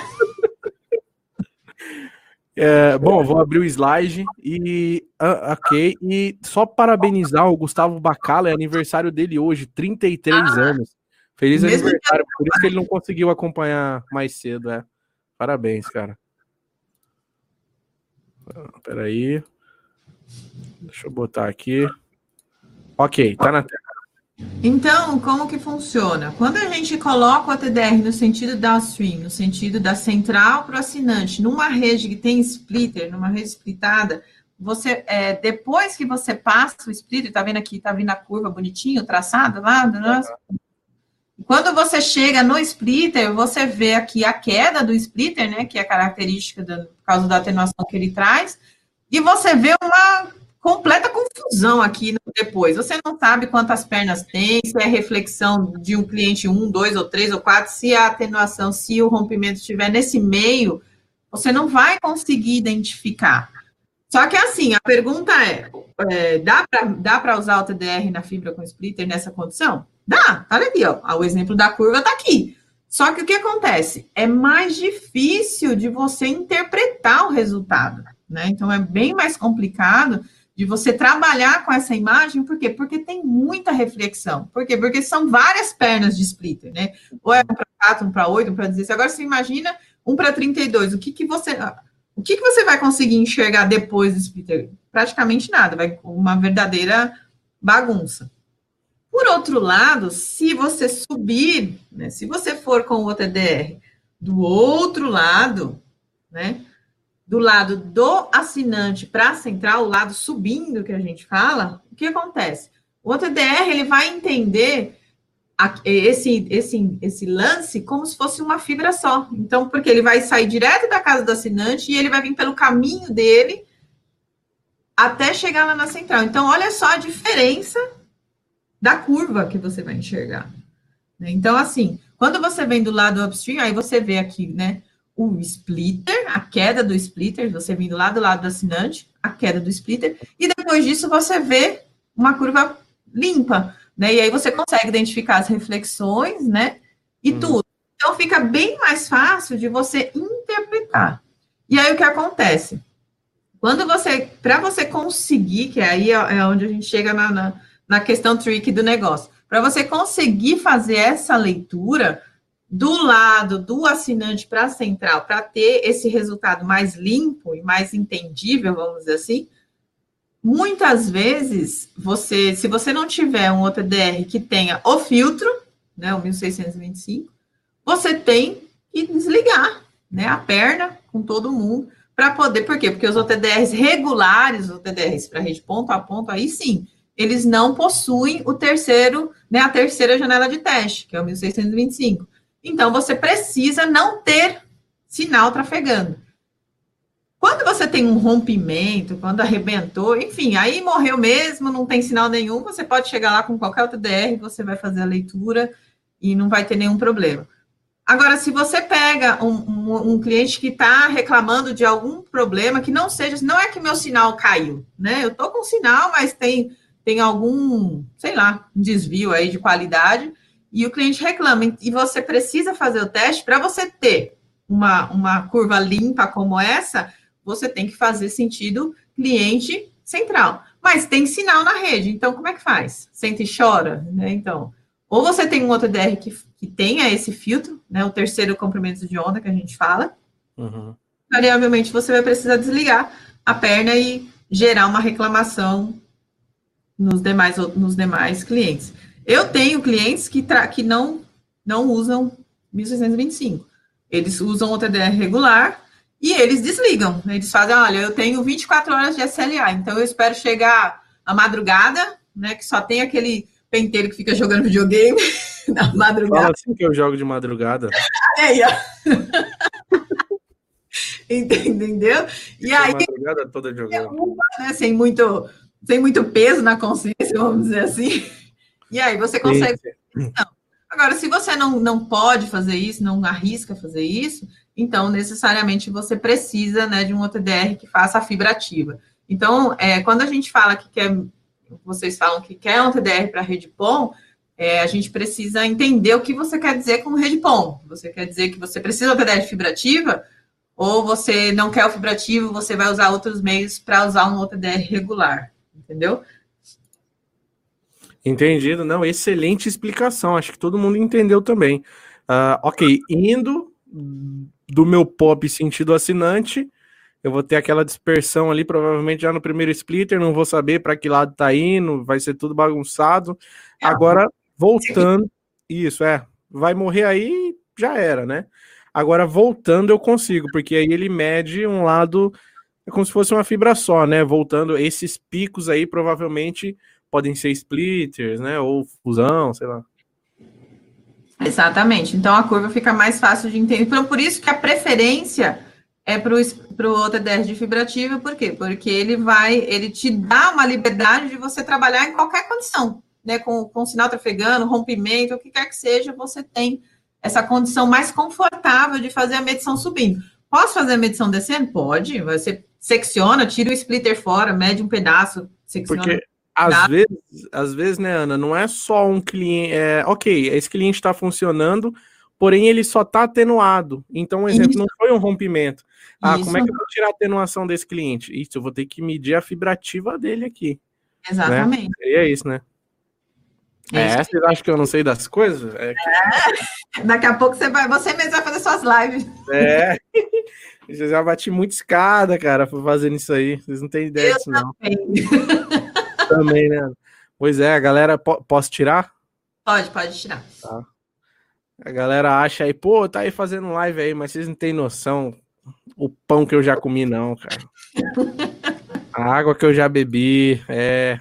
É, bom, vou abrir o slide e uh, ok. E só parabenizar o Gustavo Bacala, é aniversário dele hoje, 33 ah, anos. Feliz aniversário, por isso que ele não conseguiu acompanhar mais cedo, é. Parabéns, cara. Ah, peraí. Deixa eu botar aqui. Ok, tá na tela. Então, como que funciona? Quando a gente coloca o TDR no sentido downstream, no sentido da central para o assinante, numa rede que tem splitter, numa rede splitada, você, é, depois que você passa o splitter, tá vendo aqui, tá vindo a curva bonitinho, traçada lá, uhum. quando você chega no splitter, você vê aqui a queda do splitter, né, que é característica da, por causa da atenuação que ele traz, e você vê uma completa confusão aqui depois. Você não sabe quantas pernas tem, se é reflexão de um cliente um, dois ou três ou quatro, se a atenuação, se o rompimento estiver nesse meio, você não vai conseguir identificar. Só que assim, a pergunta é, é dá para usar o TDR na fibra com splitter nessa condição? Dá, tá ali, ó. O exemplo da curva está aqui. Só que o que acontece? É mais difícil de você interpretar o resultado, né? Então é bem mais complicado de você trabalhar com essa imagem, por quê? Porque tem muita reflexão. Por quê? Porque são várias pernas de splitter, né? Ou é um para 4, um para 8, um para 16. Agora você imagina um para 32. O que, que você. O que, que você vai conseguir enxergar depois do splitter? Praticamente nada, vai uma verdadeira bagunça. Por outro lado, se você subir, né, se você for com o OTDR do outro lado, né, do lado do assinante para a central, o lado subindo que a gente fala, o que acontece? O OTDR ele vai entender esse, esse, esse lance como se fosse uma fibra só. Então, porque ele vai sair direto da casa do assinante e ele vai vir pelo caminho dele até chegar lá na central. Então, olha só a diferença da curva que você vai enxergar. Então, assim, quando você vem do lado upstream, aí você vê aqui, né? O splitter, a queda do splitter, você vindo lá do lado do assinante, a queda do splitter, e depois disso você vê uma curva limpa, né? E aí você consegue identificar as reflexões, né? E hum. tudo. Então fica bem mais fácil de você interpretar. E aí o que acontece? Quando você, para você conseguir, que aí é, é onde a gente chega na, na, na questão trick do negócio, para você conseguir fazer essa leitura, do lado do assinante para a central, para ter esse resultado mais limpo e mais entendível, vamos dizer assim, muitas vezes você, se você não tiver um OTDR que tenha o filtro, né, o 1625, você tem que desligar, né, a perna com todo mundo para poder, por quê? Porque os OTDRs regulares, os OTDRs para rede ponto a ponto, aí sim, eles não possuem o terceiro, né, a terceira janela de teste, que é o 1625. Então, você precisa não ter sinal trafegando. Quando você tem um rompimento, quando arrebentou, enfim, aí morreu mesmo, não tem sinal nenhum, você pode chegar lá com qualquer outro DR, você vai fazer a leitura e não vai ter nenhum problema. Agora, se você pega um, um, um cliente que está reclamando de algum problema, que não seja, não é que meu sinal caiu, né? Eu estou com sinal, mas tem, tem algum, sei lá, desvio aí de qualidade, e o cliente reclama, e você precisa fazer o teste para você ter uma, uma curva limpa como essa, você tem que fazer sentido cliente central. Mas tem sinal na rede, então como é que faz? Senta e chora, né? Então, ou você tem um outro DR que, que tenha esse filtro, né? O terceiro comprimento de onda que a gente fala. Uhum. Variavelmente você vai precisar desligar a perna e gerar uma reclamação nos demais, nos demais clientes. Eu tenho clientes que, que não, não usam 1625. Eles usam o TDR regular e eles desligam. Eles fazem, olha, eu tenho 24 horas de SLA, então eu espero chegar à madrugada, né, que só tem aquele penteiro que fica jogando videogame *laughs* na madrugada. Fala assim que eu jogo de madrugada. *laughs* Aí, ó. *laughs* Entendeu? E aí, madrugada toda jogando. Né, sem, muito, sem muito peso na consciência, vamos dizer assim. E aí você consegue. Não. Agora, se você não, não pode fazer isso, não arrisca fazer isso, então necessariamente você precisa né, de um OTDR que faça a fibra ativa. Então, é, quando a gente fala que quer, vocês falam que quer um TDR para rede POM, é, a gente precisa entender o que você quer dizer com rede POM. Você quer dizer que você precisa de um TDR de fibra ativa? ou você não quer o fibrativo, você vai usar outros meios para usar um OTDR regular, entendeu? Entendido, não, excelente explicação, acho que todo mundo entendeu também. Uh, ok, indo do meu pop sentido assinante, eu vou ter aquela dispersão ali, provavelmente já no primeiro splitter, não vou saber para que lado tá indo, vai ser tudo bagunçado. É. Agora, voltando, isso, é, vai morrer aí, já era, né? Agora, voltando, eu consigo, porque aí ele mede um lado, é como se fosse uma fibra só, né? Voltando, esses picos aí provavelmente podem ser splitters, né? Ou fusão, sei lá. Exatamente. Então a curva fica mais fácil de entender. Então, por isso que a preferência é para o OTDR de fibrativo, por quê? Porque ele vai, ele te dá uma liberdade de você trabalhar em qualquer condição, né? Com, com sinal trafegando, rompimento, o que quer que seja, você tem essa condição mais confortável de fazer a medição subindo. Posso fazer a medição descendo? Pode. Você secciona, tira o splitter fora, mede um pedaço, secciona. Porque às vezes, às vezes, né, Ana, não é só um cliente. É, ok, esse cliente está funcionando, porém ele só está atenuado. Então, um exemplo, Isso. não foi um rompimento. Ah, Isso. como é que eu vou tirar a atenuação desse cliente? Isso, eu vou ter que medir a fibrativa dele aqui. Né? Exatamente. Né? E é isso, né? É, é vocês acham que eu não sei das coisas? É que... é. *laughs* Daqui a pouco você vai, você mesmo vai fazer suas lives. É. Eu já bati muito escada, cara, fazendo isso aí. Vocês não têm ideia eu disso, não. *laughs* Também, né? Pois é, a galera. Posso tirar? Pode, pode tirar. Tá. A galera acha aí, pô, tá aí fazendo live aí, mas vocês não têm noção o pão que eu já comi, não, cara. A água que eu já bebi, é.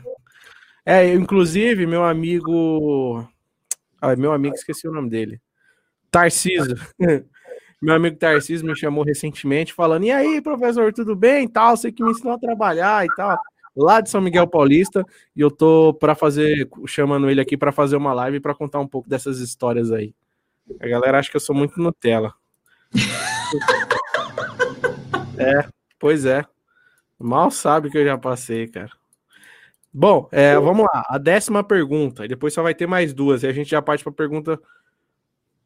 É, inclusive, meu amigo. Ah, meu amigo, esqueci o nome dele. Tarciso. *laughs* meu amigo Tarciso me chamou recentemente falando: E aí, professor, tudo bem? Tal, você que me ensinou a trabalhar e tal lá de São Miguel Paulista, e eu tô para fazer, chamando ele aqui para fazer uma live para contar um pouco dessas histórias aí. A galera acha que eu sou muito Nutella. *laughs* é, pois é. Mal sabe que eu já passei, cara. Bom, é, vamos lá. A décima pergunta. E depois só vai ter mais duas. E a gente já parte para pergunta.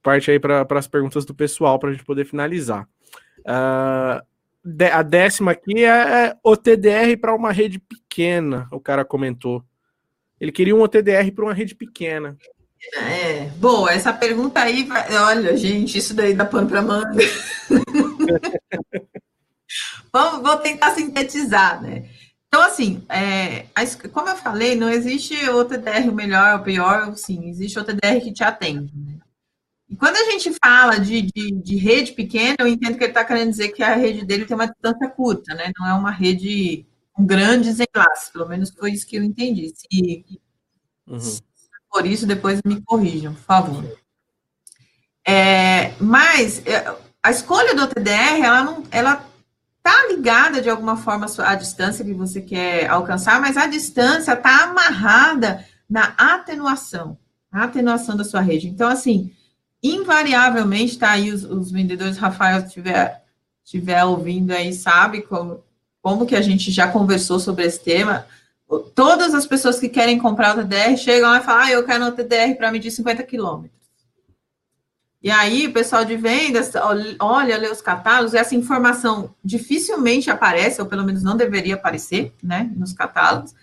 Parte aí para as perguntas do pessoal para a gente poder finalizar. Uh, a décima aqui é, é o TDR para uma rede pequena, o cara comentou. Ele queria um OTDR para uma rede pequena. É, boa, essa pergunta aí, vai... olha, gente, isso daí dá pano para manga. *laughs* Vamos, vou tentar sintetizar, né? Então, assim, é, como eu falei, não existe OTDR melhor ou pior, sim, existe OTDR que te atende, né? E quando a gente fala de, de, de rede pequena, eu entendo que ele está querendo dizer que a rede dele tem uma distância curta, né? Não é uma rede com grandes enlaces, pelo menos foi isso que eu entendi. Se, uhum. se por isso, depois me corrijam, por favor. É, mas é, a escolha do TDR, ela não, ela tá ligada de alguma forma à distância que você quer alcançar, mas a distância está amarrada na atenuação, a atenuação da sua rede. Então, assim, invariavelmente, tá aí os, os vendedores, Rafael, estiver tiver ouvindo aí, sabe como, como que a gente já conversou sobre esse tema. Todas as pessoas que querem comprar o TDR chegam lá e falam, ah, eu quero um TDR para medir 50 quilômetros. E aí, o pessoal de vendas olha, lê os catálogos, essa informação dificilmente aparece, ou pelo menos não deveria aparecer, né, nos catálogos.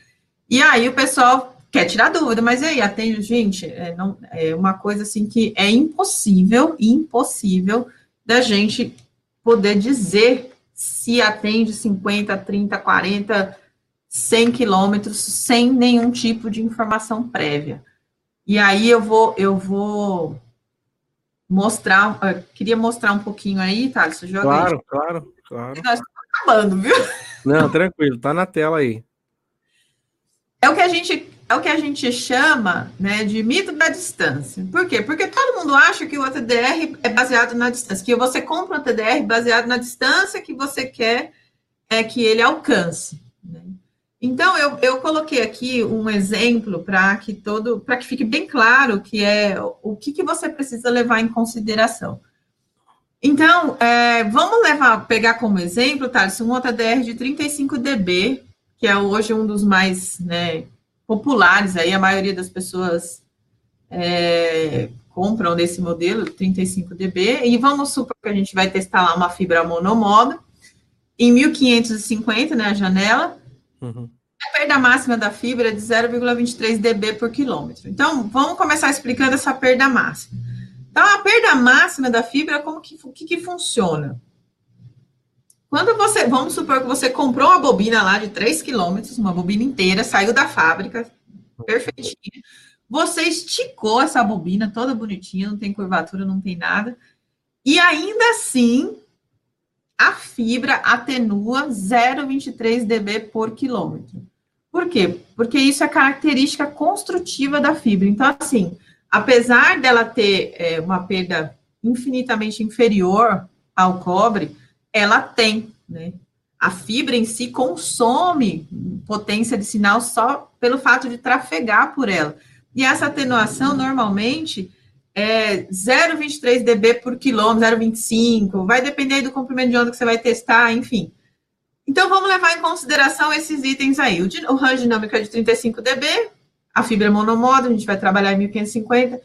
E aí, o pessoal quer tirar dúvida, mas aí, atende, gente, é, não, é uma coisa assim que é impossível, impossível da gente poder dizer se atende 50, 30, 40, 100 quilômetros sem nenhum tipo de informação prévia. E aí eu vou, eu vou mostrar, eu queria mostrar um pouquinho aí, tá? Isso joga Claro, aí. claro, claro. Nós estamos acabando, viu? Não, tranquilo, tá na tela aí. É o que a gente é o que a gente chama né, de mito da distância. Por quê? Porque todo mundo acha que o TDR é baseado na distância, que você compra o TDR baseado na distância que você quer é, que ele alcance. Né? Então, eu, eu coloquei aqui um exemplo para que todo, para que fique bem claro que é o que, que você precisa levar em consideração. Então, é, vamos levar, pegar como exemplo, Thales, um OTDR de 35 dB, que é hoje um dos mais né, populares, aí a maioria das pessoas é, compram desse modelo, 35 dB, e vamos supor que a gente vai testar lá uma fibra monomodo, em 1550, né, a janela, uhum. a perda máxima da fibra é de 0,23 dB por quilômetro. Então, vamos começar explicando essa perda máxima. Então, a perda máxima da fibra, como que, que, que funciona? Quando você, vamos supor que você comprou uma bobina lá de 3 quilômetros, uma bobina inteira, saiu da fábrica, perfeitinha. Você esticou essa bobina toda bonitinha, não tem curvatura, não tem nada. E ainda assim, a fibra atenua 0,23 dB por quilômetro. Por quê? Porque isso é característica construtiva da fibra. Então, assim, apesar dela ter é, uma perda infinitamente inferior ao cobre, ela tem, né? A fibra em si consome potência de sinal só pelo fato de trafegar por ela. E essa atenuação, normalmente, é 0,23 dB por quilômetro, 0,25, vai depender do comprimento de onda que você vai testar, enfim. Então, vamos levar em consideração esses itens aí. O, o range dinâmico é de 35 dB, a fibra é monomodo, a gente vai trabalhar em 1550,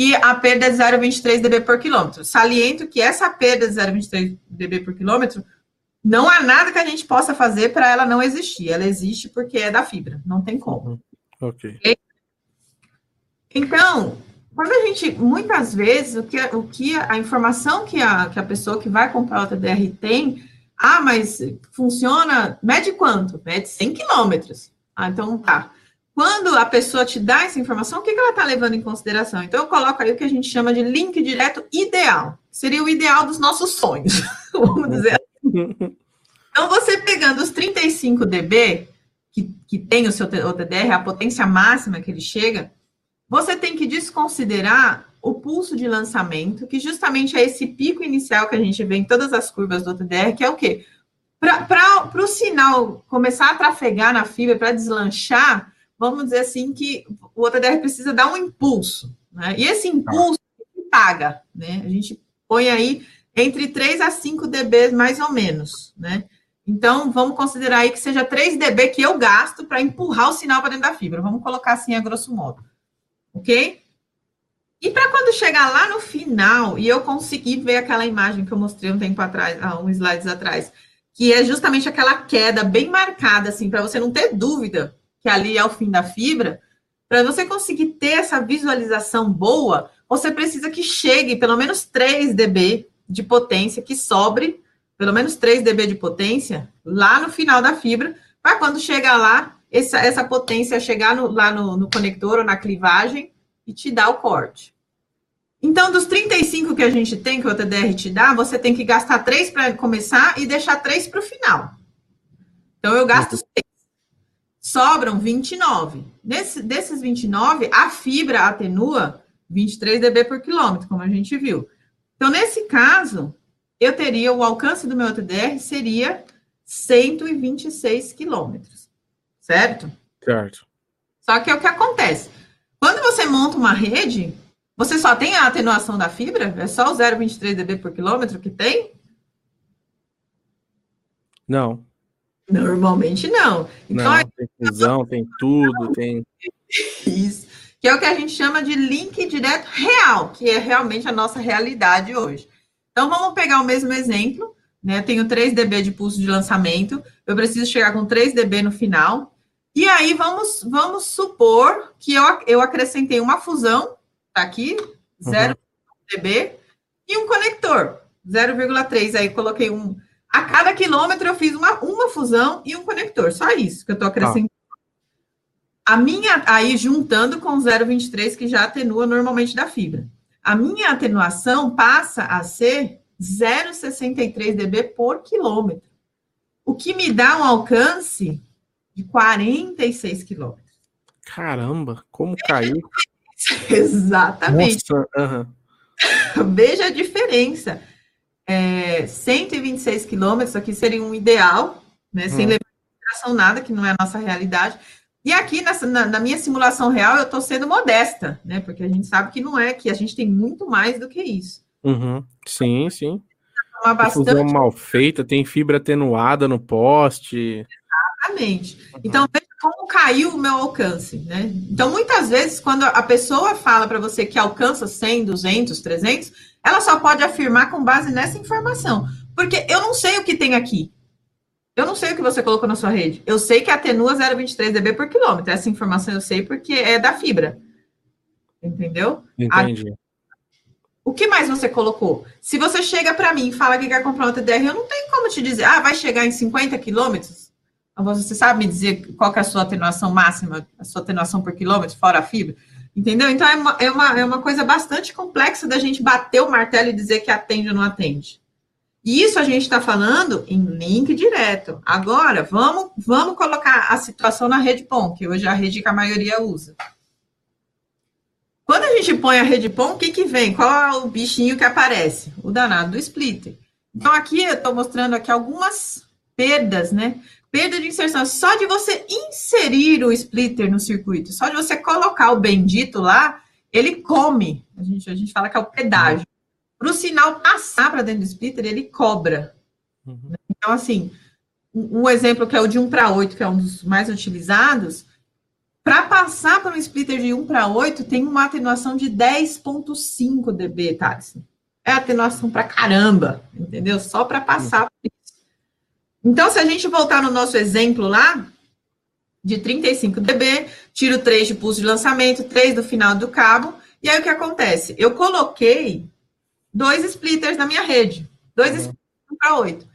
e a perda de 0,23 dB por quilômetro. Saliento que essa perda de 0,23 dB por quilômetro, não há nada que a gente possa fazer para ela não existir. Ela existe porque é da fibra, não tem como. Ok. Então, quando a gente, muitas vezes, o que, o que a informação que a, que a pessoa que vai comprar o TDR tem, ah, mas funciona, mede quanto? Mede 100 quilômetros. Ah, então tá. Quando a pessoa te dá essa informação, o que, que ela está levando em consideração? Então, eu coloco aí o que a gente chama de link direto ideal. Seria o ideal dos nossos sonhos, *laughs* vamos dizer assim. Então, você pegando os 35 dB, que, que tem o seu OTDR, a potência máxima que ele chega, você tem que desconsiderar o pulso de lançamento, que justamente é esse pico inicial que a gente vê em todas as curvas do OTDR, que é o quê? Para o sinal começar a trafegar na fibra, para deslanchar, vamos dizer assim, que o OTDR precisa dar um impulso, né? E esse impulso paga, né? A gente põe aí entre 3 a 5 dB mais ou menos, né? Então, vamos considerar aí que seja 3 dB que eu gasto para empurrar o sinal para dentro da fibra. Vamos colocar assim a grosso modo. Ok? E para quando chegar lá no final e eu conseguir ver aquela imagem que eu mostrei um tempo atrás, há uns slides atrás, que é justamente aquela queda bem marcada, assim, para você não ter dúvida que ali é o fim da fibra, para você conseguir ter essa visualização boa, você precisa que chegue pelo menos 3 dB de potência, que sobre pelo menos 3 dB de potência lá no final da fibra, para quando chegar lá, essa, essa potência chegar no, lá no, no conector ou na clivagem e te dar o corte. Então, dos 35 que a gente tem, que o TDR te dá, você tem que gastar 3 para começar e deixar 3 para o final. Então, eu gasto 6 sobram 29. Nesse, desses 29, a fibra atenua 23 dB por quilômetro, como a gente viu. Então, nesse caso, eu teria o alcance do meu TDR seria 126 quilômetros, certo? Certo. Só que é o que acontece. Quando você monta uma rede, você só tem a atenuação da fibra? É só o 0,23 dB por quilômetro que tem? Não. Normalmente não. Então, não, tem fusão, tem tudo, tem. *laughs* Isso. Que é o que a gente chama de link direto real, que é realmente a nossa realidade hoje. Então, vamos pegar o mesmo exemplo. Né? Eu tenho 3 dB de pulso de lançamento, eu preciso chegar com 3 dB no final. E aí, vamos, vamos supor que eu, eu acrescentei uma fusão, tá aqui, 0 uhum. dB, e um conector, 0,3. Aí, coloquei um a cada quilômetro eu fiz uma, uma fusão e um conector, só isso que eu estou acrescentando. Ah. A minha, aí juntando com 0,23 que já atenua normalmente da fibra. A minha atenuação passa a ser 0,63 dB por quilômetro, o que me dá um alcance de 46 quilômetros. Caramba, como caiu! *laughs* Exatamente. Nossa, *laughs* Veja a diferença é, 126 quilômetros, aqui seria um ideal, né, sem hum. levar em consideração nada, que não é a nossa realidade. E aqui, nessa, na, na minha simulação real, eu estou sendo modesta, né, porque a gente sabe que não é, que a gente tem muito mais do que isso. Uhum. Sim, sim. Uma bastante... Fusão mal feita, tem fibra atenuada no poste. Exatamente. Uhum. Então, veja como caiu o meu alcance, né? Então, muitas vezes, quando a pessoa fala para você que alcança 100, 200, 300, ela só pode afirmar com base nessa informação. Porque eu não sei o que tem aqui. Eu não sei o que você colocou na sua rede. Eu sei que atenua 0,23 dB por quilômetro. Essa informação eu sei porque é da fibra. Entendeu? Entendi. A... O que mais você colocou? Se você chega para mim e fala que quer comprar uma TDR, eu não tenho como te dizer, ah, vai chegar em 50 quilômetros? Você sabe me dizer qual é a sua atenuação máxima, a sua atenuação por quilômetro, fora a fibra? Entendeu? Então é uma, é uma, é uma coisa bastante complexa da gente bater o martelo e dizer que atende ou não atende. E isso a gente está falando em link direto. Agora, vamos, vamos colocar a situação na rede POM, que hoje é a rede que a maioria usa. Quando a gente põe a rede POM, o que, que vem? Qual é o bichinho que aparece? O danado do splitter. Então, aqui eu estou mostrando aqui algumas perdas, né? Perda de inserção. Só de você inserir o splitter no circuito, só de você colocar o bendito lá, ele come. A gente, a gente fala que é o pedágio. Para o sinal passar para dentro do splitter, ele cobra. Uhum. Então, assim, um, exemplo que é o de 1 para 8, que é um dos mais utilizados, para passar para um splitter de 1 para 8, tem uma atenuação de 10,5 dB, Thales. É atenuação para caramba, entendeu? Só para passar por isso. Então, se a gente voltar no nosso exemplo lá, de 35 dB, tiro 3 de pulso de lançamento, 3 do final do cabo, e aí o que acontece? Eu coloquei dois splitters na minha rede, dois uhum. splitters para 8.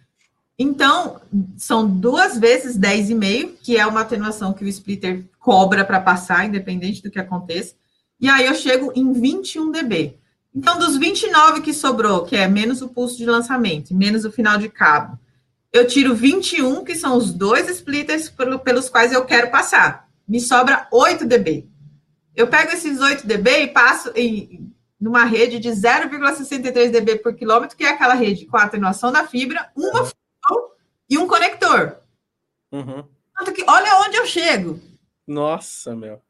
Então, são duas vezes 10,5, que é uma atenuação que o splitter cobra para passar, independente do que aconteça. E aí eu chego em 21 dB. Então, dos 29 que sobrou, que é menos o pulso de lançamento, menos o final de cabo, eu tiro 21, que são os dois splitters pelos quais eu quero passar. Me sobra 8 dB. Eu pego esses 8 dB e passo em numa rede de 0,63 dB por quilômetro, que é aquela rede com a atenuação da fibra, uma uhum. função e um conector. Uhum. Que, olha onde eu chego. Nossa, meu.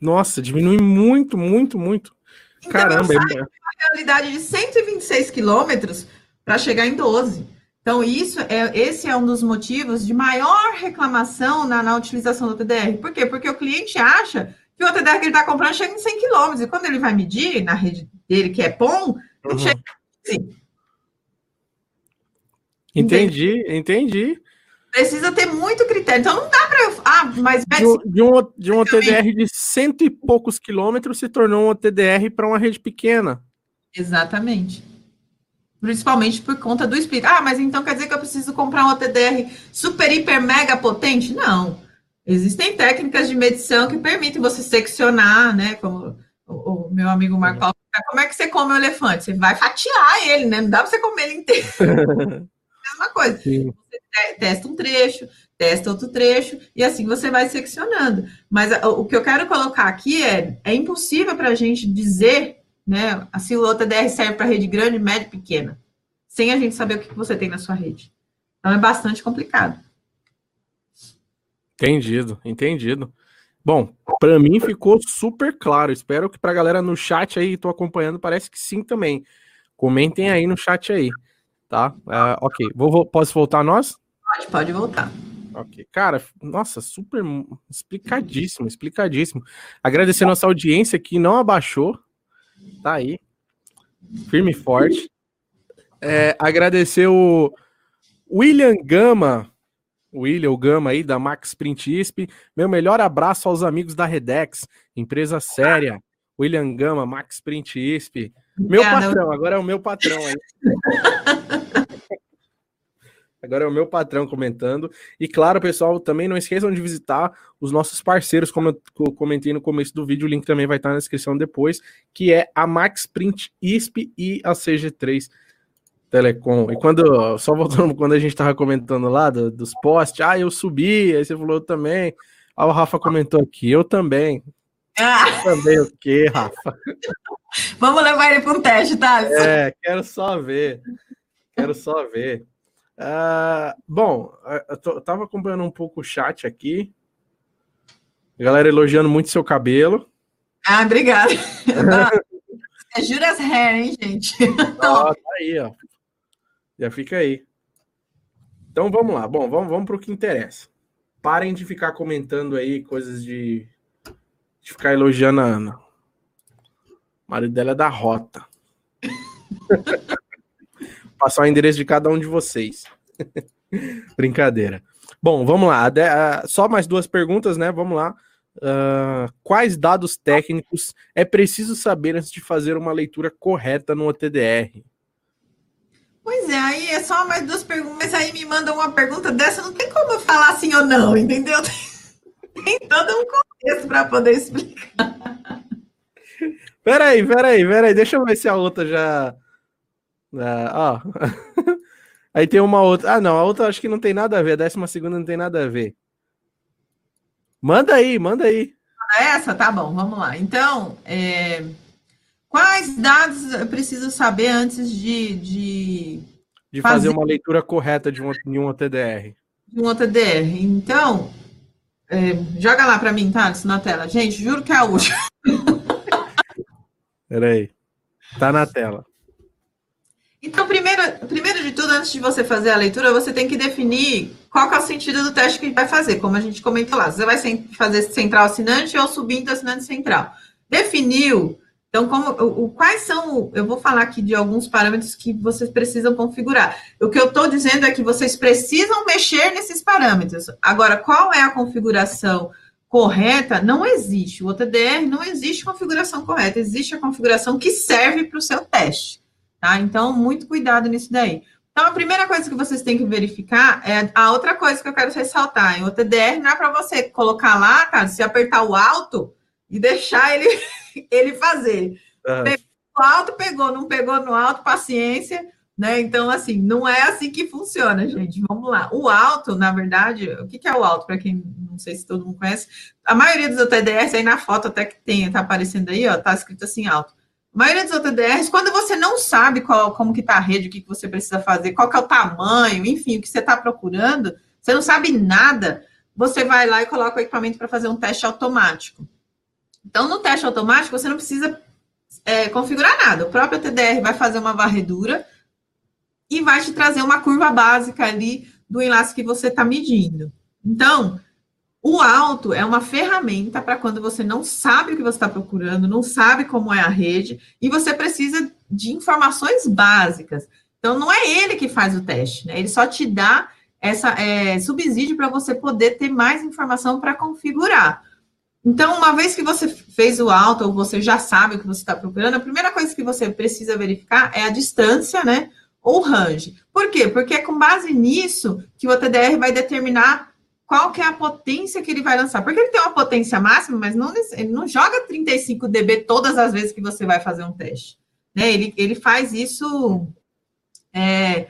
Nossa, diminui muito, muito, muito. Então, Caramba, é uma realidade de 126 quilômetros para chegar em 12. Então, isso é, esse é um dos motivos de maior reclamação na, na utilização do TDR. Por quê? Porque o cliente acha que o TDR que ele está comprando chega em 100 km. E quando ele vai medir na rede dele, que é POM, uhum. chega assim. Entendi, entendi. Precisa ter muito critério. Então, não dá para eu. Ah, mas. De um, de um, de um TDR de cento e poucos quilômetros se tornou um TDR para uma rede pequena. Exatamente principalmente por conta do split. Ah, mas então quer dizer que eu preciso comprar um OTDR super, hiper, mega potente? Não. Existem técnicas de medição que permitem você seccionar, né? Como o, o meu amigo Marco Paulo, como é que você come o elefante? Você vai fatiar ele, né? Não dá para você comer ele inteiro. *laughs* Mesma coisa. Sim. Você testa um trecho, testa outro trecho, e assim você vai seccionando. Mas o que eu quero colocar aqui é: é impossível para a gente dizer né? A silhueta DR serve para rede grande, média e pequena, sem a gente saber o que você tem na sua rede. Então é bastante complicado. Entendido, entendido. Bom, para mim ficou super claro. Espero que para a galera no chat aí, estou acompanhando, parece que sim também. Comentem aí no chat aí, tá? Uh, ok, vou, posso voltar a nós? Pode, pode voltar. Ok, cara, nossa, super explicadíssimo, explicadíssimo. Agradecer nossa audiência que não abaixou, Tá aí. Firme e forte. É, agradecer o William Gama, William Gama aí da Max Print ISP. Meu melhor abraço aos amigos da Redex, empresa séria. William Gama, Max Print ISP. Meu patrão, agora é o meu patrão aí. *laughs* Agora é o meu patrão comentando. E claro, pessoal, também não esqueçam de visitar os nossos parceiros, como eu comentei no começo do vídeo, o link também vai estar na descrição depois, que é a Max Print ISP e a CG3 Telecom. E quando, só voltando, *laughs* quando a gente estava comentando lá do, dos posts, ah, eu subi, aí você falou eu também. Ah, o Rafa comentou aqui, eu também. Ah. Eu também o quê, Rafa? *laughs* Vamos levar ele para um teste, tá? É, quero só ver. Quero só ver. Uh, bom, eu, tô, eu tava acompanhando um pouco o chat aqui. A galera elogiando muito seu cabelo. Ah, obrigada. *laughs* é Juras Hair, hein, gente? *laughs* Ah, tá aí, ó. Já fica aí. Então vamos lá. Bom, vamos, vamos para o que interessa. parem de ficar comentando aí coisas de, de ficar elogiando a Ana. O marido dela é da rota. *laughs* Passar o endereço de cada um de vocês. *laughs* Brincadeira. Bom, vamos lá. Só mais duas perguntas, né? Vamos lá. Uh, quais dados técnicos é preciso saber antes de fazer uma leitura correta no OTDR? Pois é, aí é só mais duas perguntas, mas aí me manda uma pergunta dessa, não tem como eu falar sim ou não, entendeu? *laughs* Tem todo um contexto para poder explicar. Peraí, peraí, peraí, deixa eu ver se a outra já. Ah, ó. *laughs* Aí tem uma outra. Ah, não, a outra acho que não tem nada a ver, a décima segunda não tem nada a ver. Manda aí, manda aí. Essa, tá bom, vamos lá. Então, é... quais dados eu preciso saber antes de. De, de fazer... fazer... uma leitura correta de um, de um OTDR. De um OTDR. Então, é... joga lá para mim, Thales, na tela. Gente, juro que é a última. *laughs* Peraí. Tá na tela. Então, primeiro, primeiro de tudo, antes de você fazer a leitura, você tem que definir qual é o sentido do teste que a gente vai fazer, como a gente comentou lá. Você vai fazer central assinante ou subindo assinante central. Definiu. Então, como, o, quais são. Eu vou falar aqui de alguns parâmetros que vocês precisam configurar. O que eu estou dizendo é que vocês precisam mexer nesses parâmetros. Agora, qual é a configuração correta? Não existe. O OTDR não existe configuração correta, existe a configuração que serve para o seu teste. Tá? Então, muito cuidado nisso daí. Então, a primeira coisa que vocês têm que verificar é a outra coisa que eu quero ressaltar. Em OTDR não é para você colocar lá, cara, se apertar o alto e deixar ele, *laughs* ele fazer. Uhum. Pegou no alto, pegou, não pegou no alto, paciência. Né? Então, assim, não é assim que funciona, gente. Vamos lá. O alto, na verdade, o que, que é o alto, para quem não sei se todo mundo conhece? A maioria dos OTDRs, aí na foto até que tem, tá aparecendo aí, ó, tá escrito assim alto. A maioria dos OTDRs, quando você não sabe qual, como que está a rede, o que, que você precisa fazer, qual que é o tamanho, enfim, o que você está procurando, você não sabe nada, você vai lá e coloca o equipamento para fazer um teste automático. Então, no teste automático, você não precisa é, configurar nada. O próprio TDR vai fazer uma varredura e vai te trazer uma curva básica ali do enlace que você está medindo. Então, o alto é uma ferramenta para quando você não sabe o que você está procurando, não sabe como é a rede, e você precisa de informações básicas. Então, não é ele que faz o teste, né? Ele só te dá essa é, subsídio para você poder ter mais informação para configurar. Então, uma vez que você fez o alto, ou você já sabe o que você está procurando, a primeira coisa que você precisa verificar é a distância, né? Ou range. Por quê? Porque é com base nisso que o OTDR vai determinar qual que é a potência que ele vai lançar. Porque ele tem uma potência máxima, mas não, ele não joga 35 dB todas as vezes que você vai fazer um teste. Né? Ele, ele faz isso é,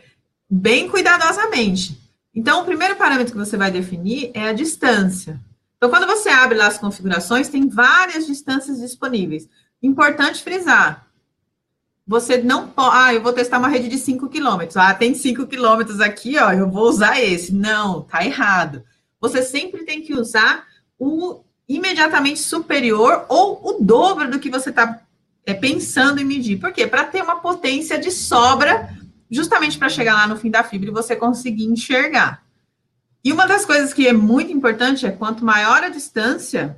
bem cuidadosamente. Então, o primeiro parâmetro que você vai definir é a distância. Então, quando você abre lá as configurações, tem várias distâncias disponíveis. Importante frisar. Você não pode. Ah, eu vou testar uma rede de 5 quilômetros. Ah, tem 5 quilômetros aqui, ó. Eu vou usar esse. Não, tá errado você sempre tem que usar o imediatamente superior ou o dobro do que você está é, pensando em medir. Por quê? Para ter uma potência de sobra, justamente para chegar lá no fim da fibra e você conseguir enxergar. E uma das coisas que é muito importante é quanto maior a distância,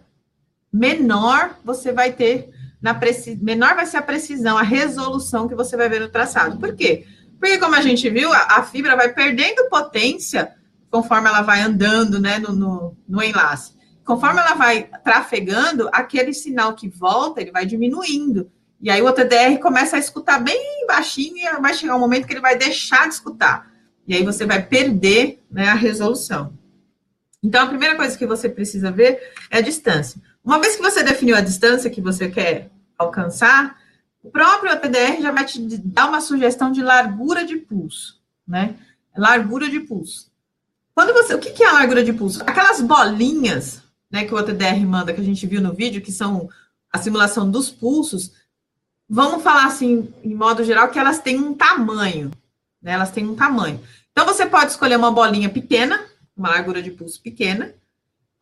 menor você vai ter na menor vai ser a precisão, a resolução que você vai ver no traçado. Por quê? Porque como a gente viu, a, a fibra vai perdendo potência conforme ela vai andando né, no, no, no, enlace. Conforme ela vai trafegando, aquele sinal que volta, ele vai diminuindo. E aí o OTDR começa a escutar bem baixinho e vai chegar um momento que ele vai deixar de escutar. E aí você vai perder né, a resolução. Então, a primeira coisa que você precisa ver é a distância. Uma vez que você definiu a distância que você quer alcançar, o próprio OTDR já vai te dar uma sugestão de largura de pulso, né? Largura de pulso. Quando você, o que é a largura de pulso? Aquelas bolinhas, né, que o OTDR manda, que a gente viu no vídeo, que são a simulação dos pulsos, vamos falar assim, em modo geral, que elas têm um tamanho, né? Elas têm um tamanho. Então você pode escolher uma bolinha pequena, uma largura de pulso pequena,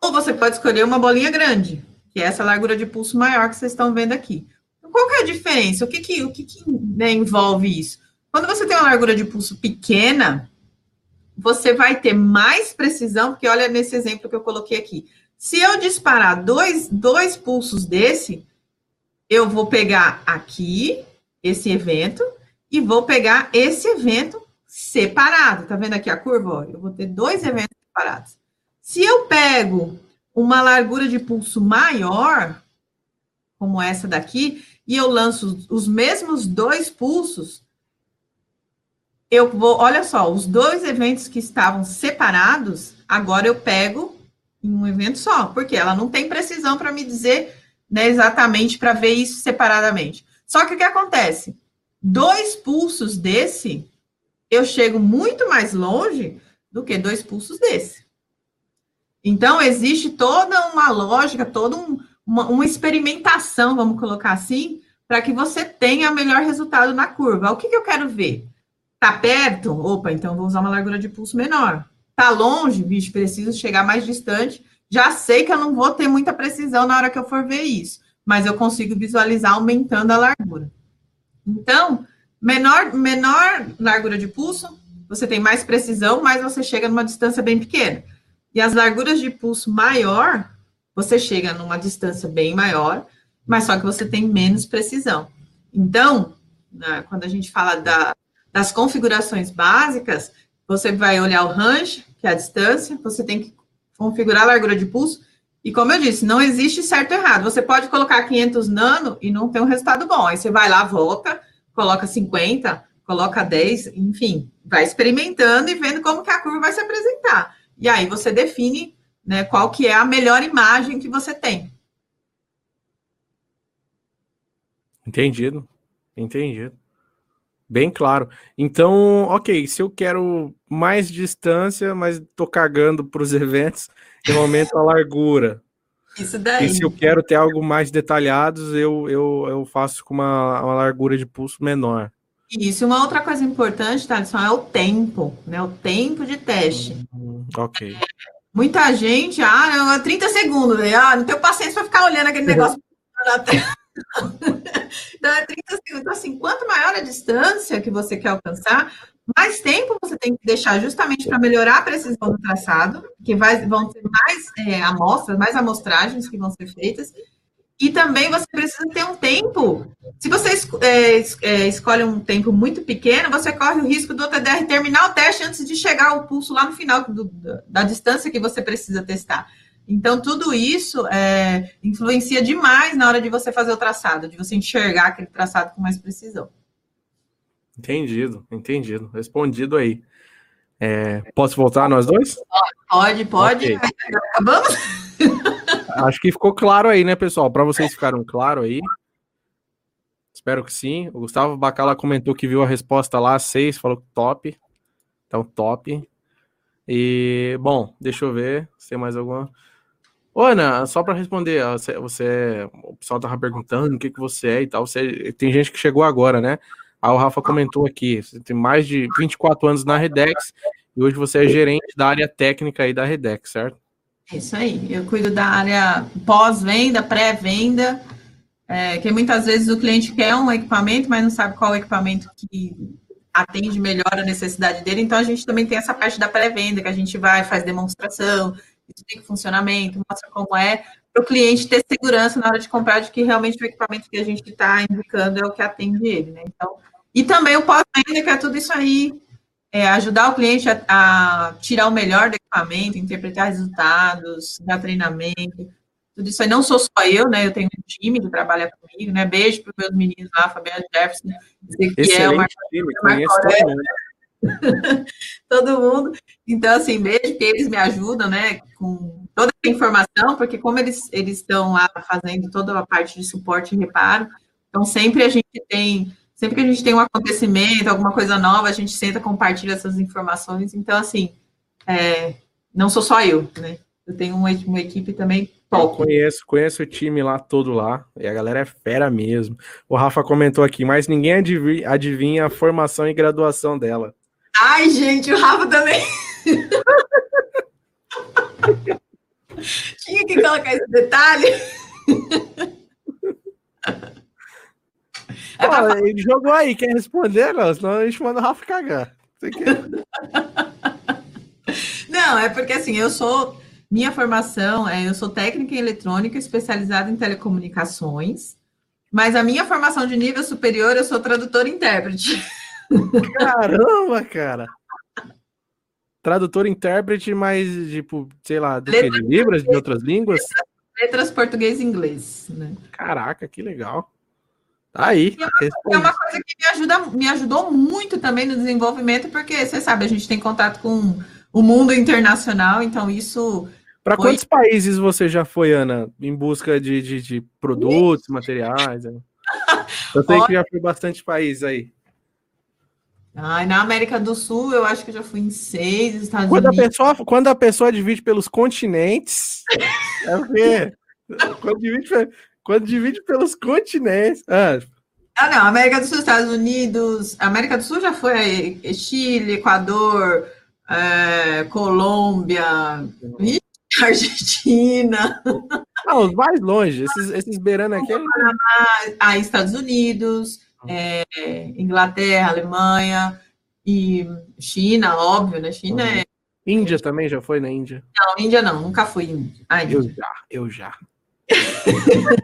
ou você pode escolher uma bolinha grande, que é essa largura de pulso maior que vocês estão vendo aqui. Então, qual que é a diferença? O que que, o que, que né, envolve isso? Quando você tem uma largura de pulso pequena, você vai ter mais precisão, porque olha nesse exemplo que eu coloquei aqui. Se eu disparar dois, dois pulsos desse, eu vou pegar aqui esse evento e vou pegar esse evento separado. Tá vendo aqui a curva? Eu vou ter dois eventos separados. Se eu pego uma largura de pulso maior, como essa daqui, e eu lanço os mesmos dois pulsos, eu vou, olha só, os dois eventos que estavam separados, agora eu pego em um evento só, porque ela não tem precisão para me dizer né, exatamente para ver isso separadamente. Só que o que acontece? Dois pulsos desse, eu chego muito mais longe do que dois pulsos desse. Então, existe toda uma lógica, toda um, uma, uma experimentação, vamos colocar assim, para que você tenha melhor resultado na curva. O que, que eu quero ver? Tá perto? Opa, então vou usar uma largura de pulso menor. Tá longe? Bicho, preciso chegar mais distante. Já sei que eu não vou ter muita precisão na hora que eu for ver isso, mas eu consigo visualizar aumentando a largura. Então, menor, menor largura de pulso, você tem mais precisão, mas você chega numa distância bem pequena. E as larguras de pulso maior, você chega numa distância bem maior, mas só que você tem menos precisão. Então, né, quando a gente fala da, das configurações básicas, você vai olhar o range, que é a distância, você tem que configurar a largura de pulso, e como eu disse, não existe certo ou errado. Você pode colocar 500 nano e não ter um resultado bom. Aí você vai lá, volta, coloca 50, coloca 10, enfim, vai experimentando e vendo como que a curva vai se apresentar. E aí você define né, qual que é a melhor imagem que você tem. Entendido, entendido. Bem claro. Então, ok, se eu quero mais distância, mas tô cagando para os *laughs* eventos, eu aumento a largura. Isso daí. E se eu quero ter algo mais detalhados, eu, eu, eu faço com uma, uma largura de pulso menor. Isso, uma outra coisa importante, Thaleson, é o tempo, né? O tempo de teste. Hum, ok. Muita gente, ah, não, 30 segundos, né? Ah, não tenho paciência para ficar olhando aquele negócio na tela. *laughs* *laughs* então, é 30 segundos. Então, assim, quanto maior a distância que você quer alcançar, mais tempo você tem que deixar justamente para melhorar a precisão do traçado, que vai, vão ter mais é, amostras, mais amostragens que vão ser feitas. E também você precisa ter um tempo. Se você é, é, escolhe um tempo muito pequeno, você corre o risco do TDR terminar o teste antes de chegar ao pulso lá no final do, da distância que você precisa testar. Então, tudo isso é, influencia demais na hora de você fazer o traçado, de você enxergar aquele traçado com mais precisão. Entendido, entendido. Respondido aí. É, posso voltar nós dois? Pode, pode. Okay. Acabamos? *laughs* Acho que ficou claro aí, né, pessoal? Para vocês ficaram claro aí. Espero que sim. O Gustavo Bacala comentou que viu a resposta lá, seis, falou top. Então, top. E, bom, deixa eu ver se tem mais alguma. Ana, só para responder, você, você, o pessoal tava perguntando o que, que você é e tal. Você, tem gente que chegou agora, né? Aí o Rafa comentou aqui, você tem mais de 24 anos na Redex e hoje você é gerente da área técnica aí da Redex, certo? Isso aí, eu cuido da área pós-venda, pré-venda, é, que muitas vezes o cliente quer um equipamento, mas não sabe qual equipamento que atende melhor a necessidade dele, então a gente também tem essa parte da pré-venda, que a gente vai, faz demonstração, explica o funcionamento, mostra como é, para o cliente ter segurança na hora de comprar de que realmente o equipamento que a gente está indicando é o que atende ele, né? Então, e também o pós-venda, que é tudo isso aí, é, ajudar o cliente a, a, tirar o melhor do equipamento, interpretar resultados, dar treinamento, tudo isso aí. Não sou só eu, né? Eu tenho um time que trabalha comigo, né? Beijo para os meus meninos lá, Fabiana Jefferson, que é uma time, conheço *laughs* todo mundo. Então, assim, beijo que eles me ajudam, né, com toda a informação, porque como eles eles estão lá fazendo toda a parte de suporte e reparo, então sempre a gente tem, sempre que a gente tem um acontecimento, alguma coisa nova, a gente senta, compartilha essas informações. Então, assim, é, não sou só eu, né? Eu tenho uma, uma equipe também top. Eu conheço, conheço o time lá todo lá, e a galera é fera mesmo. O Rafa comentou aqui, mas ninguém adivinha a formação e graduação dela. Ai, gente, o Rafa também. Tinha que colocar esse detalhe. Pra... Ele jogou aí, quer responder? Não, senão a gente manda o Rafa cagar. Não, é porque assim, eu sou. Minha formação é, eu sou técnica em eletrônica, especializada em telecomunicações, mas a minha formação de nível superior, eu sou tradutora e intérprete. Caramba, cara! Tradutor intérprete, mas, tipo, sei lá, do que, de Libras, de outras línguas? Letras português e inglês, né? Caraca, que legal. Tá aí. É uma, é uma, coisa que me, ajuda, me ajudou muito também no desenvolvimento, porque você sabe, a gente tem contato com o mundo internacional, então isso. Para foi... quantos países você já foi, Ana, em busca de, de, de produtos, materiais? Né? Eu sei Olha... que já foi bastante país aí. Ai, na América do Sul, eu acho que eu já fui em seis, Estados quando Unidos. A pessoa, quando a pessoa divide pelos continentes, *laughs* é o quê? quando divide, quando divide pelos continentes. Ah. ah, não. América do Sul, Estados Unidos. América do Sul já foi Chile, Equador, é, Colômbia, *laughs* Argentina. Ah, os mais longe, esses, esses beirando aqui. Panamá, aí Estados Unidos, é, Inglaterra, Alemanha e China, óbvio, né? China é. Índia também já foi na Índia? Não, Índia não, nunca fui Índia. Ah, Índia. Eu já, eu já *laughs*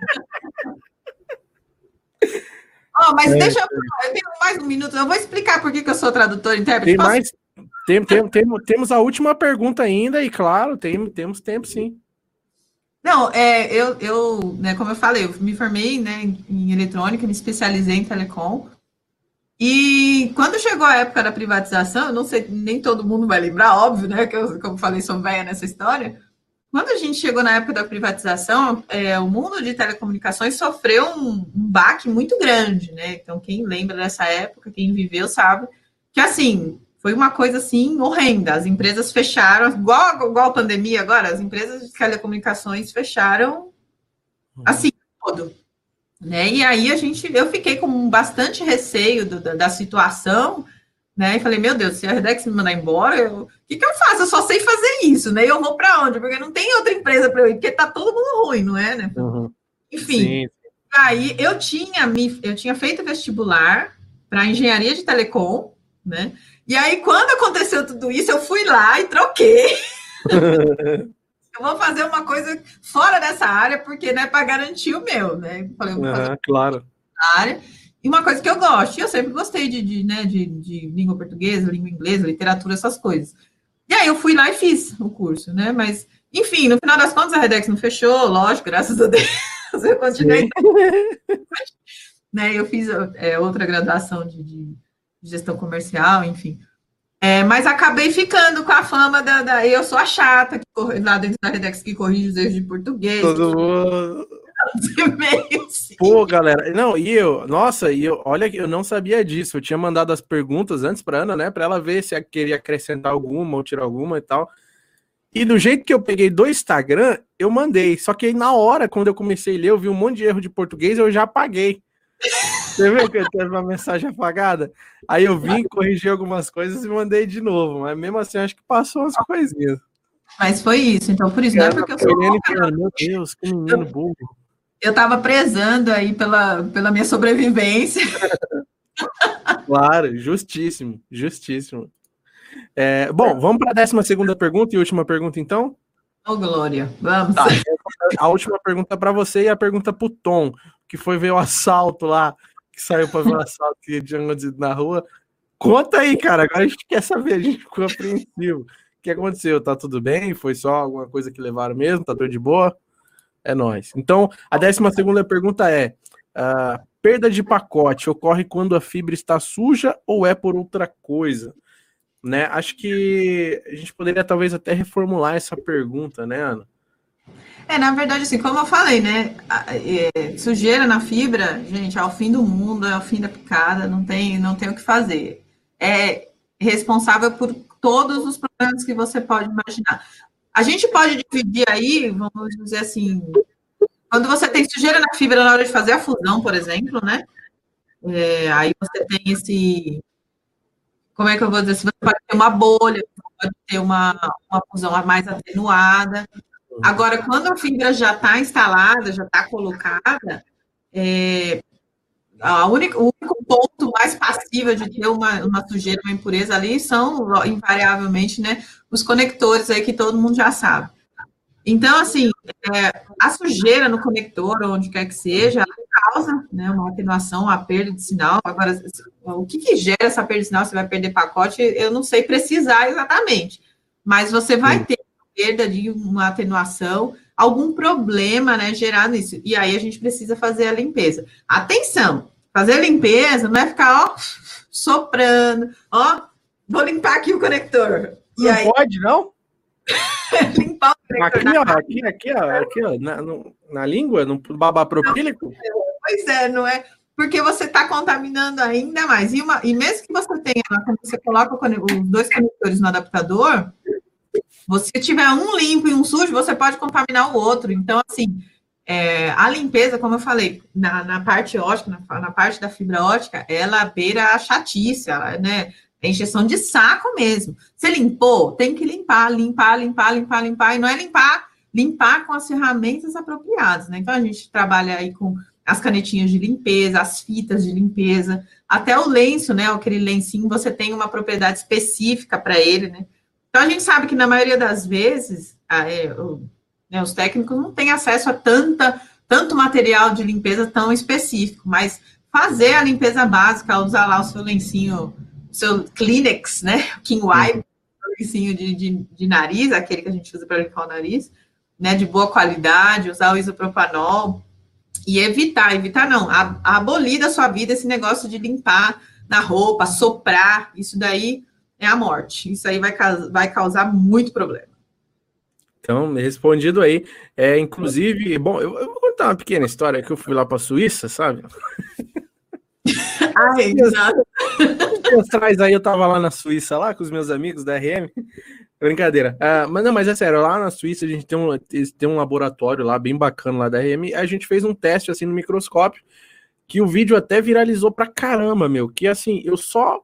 oh, mas é, deixa eu, eu tenho mais um minuto. Eu vou explicar por que, que eu sou tradutor e intérprete. Tem mais, tem, tem, tem, temos a última pergunta ainda, e claro, tem, temos tempo sim. Não, é, eu, eu né, como eu falei, eu me formei né, em eletrônica, me especializei em telecom. E quando chegou a época da privatização, eu não sei, nem todo mundo vai lembrar, óbvio, né? Que eu, como falei, sou velha nessa história. Quando a gente chegou na época da privatização, é, o mundo de telecomunicações sofreu um, um baque muito grande, né? Então, quem lembra dessa época, quem viveu, sabe que, assim, foi uma coisa, assim, horrenda. As empresas fecharam, igual, igual a pandemia agora, as empresas de telecomunicações fecharam, uhum. assim, todo. Né? E aí a gente, eu fiquei com bastante receio do, da, da situação, né? E falei, meu Deus, se a Redex me mandar embora, o que, que eu faço? Eu só sei fazer isso, né? Eu vou para onde? Porque não tem outra empresa para eu ir, porque tá todo mundo ruim, não é, né? Uhum. Enfim. Sim. Aí eu tinha me, eu tinha feito vestibular para engenharia de telecom, né? E aí, quando aconteceu tudo isso, eu fui lá e troquei. *laughs* eu vou fazer uma coisa fora dessa área, porque, né, para garantir o meu, né? Falei, vou fazer ah, claro. área. E uma coisa que eu gosto, e eu sempre gostei de, de, né, de, de língua portuguesa, língua inglesa, literatura, essas coisas. E aí eu fui lá e fiz o curso, né? Mas, enfim, no final das contas a Redex não fechou, lógico, graças a Deus. *laughs* Eu continuei. né, eu fiz é, outra graduação de, de, gestão comercial, enfim. É, mas acabei ficando com a fama da, da, Eu sou a chata que corre, lá dentro da Redex que corrige os erros de português. Todo mundo. *laughs* Pô, galera, não, e eu, nossa, e eu, olha que eu não sabia disso. Eu tinha mandado as perguntas antes para Ana, né, para ela ver se queria acrescentar alguma ou tirar alguma e tal. E do jeito que eu peguei do Instagram, eu mandei. Só que aí na hora, quando eu comecei a ler, eu vi um monte de erro de português, eu já apaguei. Você viu que teve uma mensagem apagada? Aí eu vim, corrigi algumas coisas e mandei de novo. Mas mesmo assim, acho que passou umas coisinhas. Mas foi isso. Então, por isso, não é porque eu sou. Meu Deus, que menino burro eu estava prezando aí pela, pela minha sobrevivência. *laughs* claro, justíssimo, justíssimo. É, bom, vamos para a décima segunda pergunta e última pergunta, então? Ô, oh, Glória, vamos. Tá, a última pergunta para você e a pergunta para o Tom, que foi ver o assalto lá, que saiu para ver o assalto tinha acontecido na rua. Conta aí, cara, agora a gente quer saber, a gente ficou apreensivo. O que aconteceu? Tá tudo bem? Foi só alguma coisa que levaram mesmo? Tá tudo de boa? É nós. Então, a décima segunda pergunta é: uh, perda de pacote ocorre quando a fibra está suja ou é por outra coisa? Né? Acho que a gente poderia talvez até reformular essa pergunta, né, Ana? É, na verdade, assim, como eu falei, né? É, sujeira na fibra, gente, é o fim do mundo, é o fim da picada, não tem, não tem o que fazer. É responsável por todos os problemas que você pode imaginar. A gente pode dividir aí, vamos dizer assim, quando você tem sujeira na fibra na hora de fazer a fusão, por exemplo, né? É, aí você tem esse. Como é que eu vou dizer? Você pode ter uma bolha, pode ter uma, uma fusão mais atenuada. Agora, quando a fibra já está instalada, já está colocada, é, a única, o único ponto mais passível de ter uma, uma sujeira, uma impureza ali são, invariavelmente, né, os conectores aí que todo mundo já sabe. Então, assim, é, a sujeira no conector, onde quer que seja, causa né, uma atenuação, uma perda de sinal. Agora, o que, que gera essa perda de sinal? Você vai perder pacote? Eu não sei precisar exatamente, mas você vai ter perda de uma atenuação, algum problema né, gerado nisso. E aí a gente precisa fazer a limpeza. Atenção! Fazer a limpeza não é ficar, ó, soprando, ó, vou limpar aqui o conector. E não aí... pode, não? *laughs* limpar o conector. Aqui, ó, aqui, aqui, ó, aqui, ó, na, no, na língua, no babapropílico? Pois é, não é? Porque você está contaminando ainda mais. E, uma, e mesmo que você tenha, quando você coloca os dois conectores no adaptador, você tiver um limpo e um sujo, você pode contaminar o outro. Então, assim, é, a limpeza, como eu falei, na, na parte ótica, na, na, parte da fibra ótica, ela beira a chatice, ela, né? É injeção de saco mesmo. Você limpou, tem que limpar, limpar, limpar, limpar, limpar, e não é limpar, limpar com as ferramentas apropriadas, né? Então a gente trabalha aí com as canetinhas de limpeza, as fitas de limpeza, até o lenço, né? Aquele lencinho, você tem uma propriedade específica para ele, né? Então a gente sabe que na maioria das vezes é, o, né, os técnicos não têm acesso a tanta, tanto material de limpeza tão específico, mas fazer a limpeza básica, usar lá o seu lencinho, o seu Kleenex, né? King Wipe, o lencinho de, de, de nariz, aquele que a gente usa para limpar o nariz, né? De boa qualidade, usar o isopropanol e evitar, evitar não, abolir da sua vida esse negócio de limpar na roupa, soprar, isso daí é a morte. Isso aí vai, vai causar muito problema. Então, respondido aí. É, inclusive, bom, eu, eu, vou contar uma pequena história que eu fui lá para a Suíça, sabe? *laughs* Ai, exato. atrás aí eu tava lá na Suíça, lá com os meus amigos da RM. Brincadeira. Uh, mas não, mas é sério, lá na Suíça a gente tem um, tem um laboratório lá bem bacana lá da RM. A gente fez um teste assim no microscópio que o vídeo até viralizou pra caramba, meu. Que assim, eu só.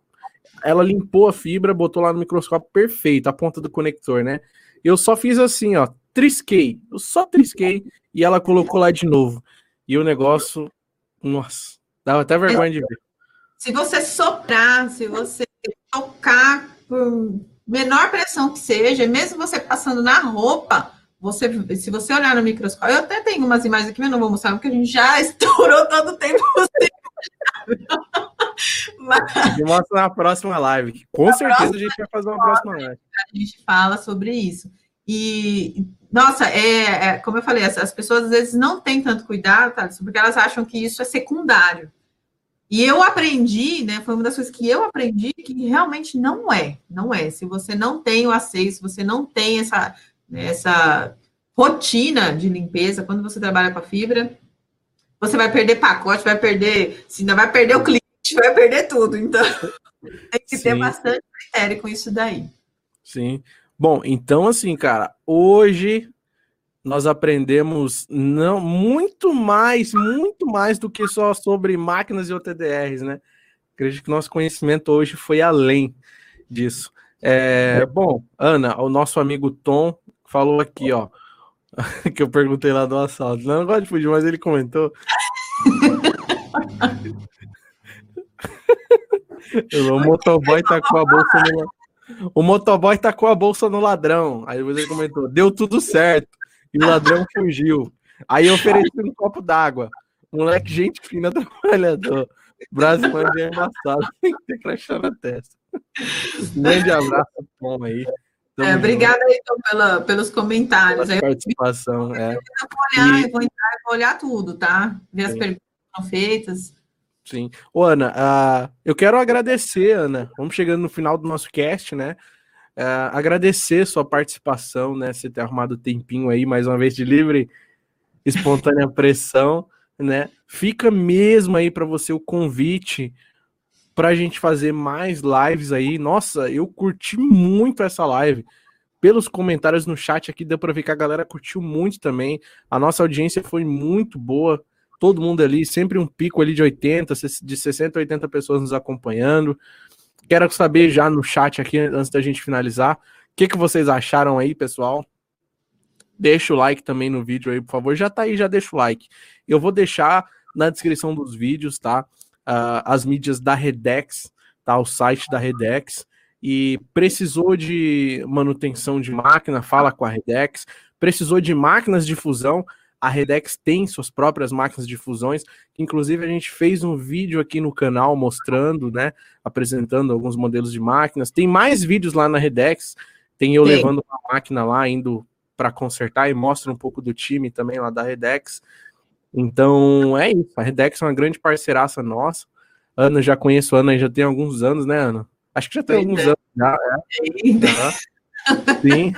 Ela limpou a fibra, botou lá no microscópio perfeito, a ponta do conector, né? Eu só fiz assim, ó, trisquei. Eu só trisquei e ela colocou lá de novo. E o negócio, nossa, dava até vergonha de ver. Se você soprar, se você tocar por menor pressão que seja, mesmo você passando na roupa, você, se você olhar no microscópio, eu até tenho umas imagens aqui, mas não vou mostrar, porque a gente já *laughs* estourou todo o tempo mas... mostra na próxima live. Com na certeza próxima, a gente vai fazer uma próxima live. A gente fala sobre isso. E, nossa, é, é como eu falei, as, as, pessoas às vezes não têm tanto cuidado, tá? porque elas acham que isso é secundário. E eu aprendi, né? Foi uma das coisas que eu aprendi que realmente não é, não é. Se você não tem o acesso, se você não tem essa, né, essa rotina de limpeza, quando você trabalha com a fibra, você vai perder pacote, vai perder, se ainda vai perder o cliente, vai perder tudo. Então, *laughs* tem que Sim. ter bastante critério com isso daí. Sim. Bom, então assim, cara, hoje nós aprendemos não muito mais, muito mais do que só sobre máquinas e OTDRs, né? Acredito que nosso conhecimento hoje foi além disso. É, bom, Ana, o nosso amigo Tom falou aqui, ó, *laughs* que eu perguntei lá do assalto. Não, não gosto de fugir, mas ele comentou. *laughs* o motoboy tá com a bolsa no o motoboy tá com a bolsa no ladrão. Aí ele comentou: deu tudo certo e o ladrão fugiu. Aí eu ofereci um copo d'água. Moleque, gente fina, *laughs* trabalhador. Brasil é embaçado, tem que ter crachá na testa. grande abraço, Tom aí. É, obrigada Tom, pela, pelos comentários. Pela participação, eu, é. Eu vou olhar, e... eu vou entrar e vou olhar tudo, tá? Ver Sim. as perguntas que foram feitas. Sim. Ô, Ana, uh, eu quero agradecer, Ana. Vamos chegando no final do nosso cast, né? Uh, agradecer sua participação, né? Você ter arrumado o tempinho aí, mais uma vez, de livre, espontânea pressão, né? Fica mesmo aí para você o convite para a gente fazer mais lives aí. Nossa, eu curti muito essa live. Pelos comentários no chat aqui, deu para ver que a galera curtiu muito também. A nossa audiência foi muito boa. Todo mundo ali, sempre um pico ali de 80, de 60 a 80 pessoas nos acompanhando. Quero saber já no chat aqui, antes da gente finalizar, o que, que vocês acharam aí, pessoal? Deixa o like também no vídeo aí, por favor. Já tá aí, já deixa o like. Eu vou deixar na descrição dos vídeos, tá? Uh, as mídias da Redex, tá? O site da Redex. e precisou de manutenção de máquina, fala com a Redex. Precisou de máquinas de fusão, a Redex tem suas próprias máquinas de fusões. Inclusive, a gente fez um vídeo aqui no canal mostrando, né? Apresentando alguns modelos de máquinas. Tem mais vídeos lá na Redex. Tem eu Sim. levando uma máquina lá, indo para consertar e mostra um pouco do time também lá da Redex. Então é isso. A Redex é uma grande parceiraça nossa. Ana, já conheço a Ana já tem alguns anos, né, Ana? Acho que já tem alguns é. anos já. É. Sim.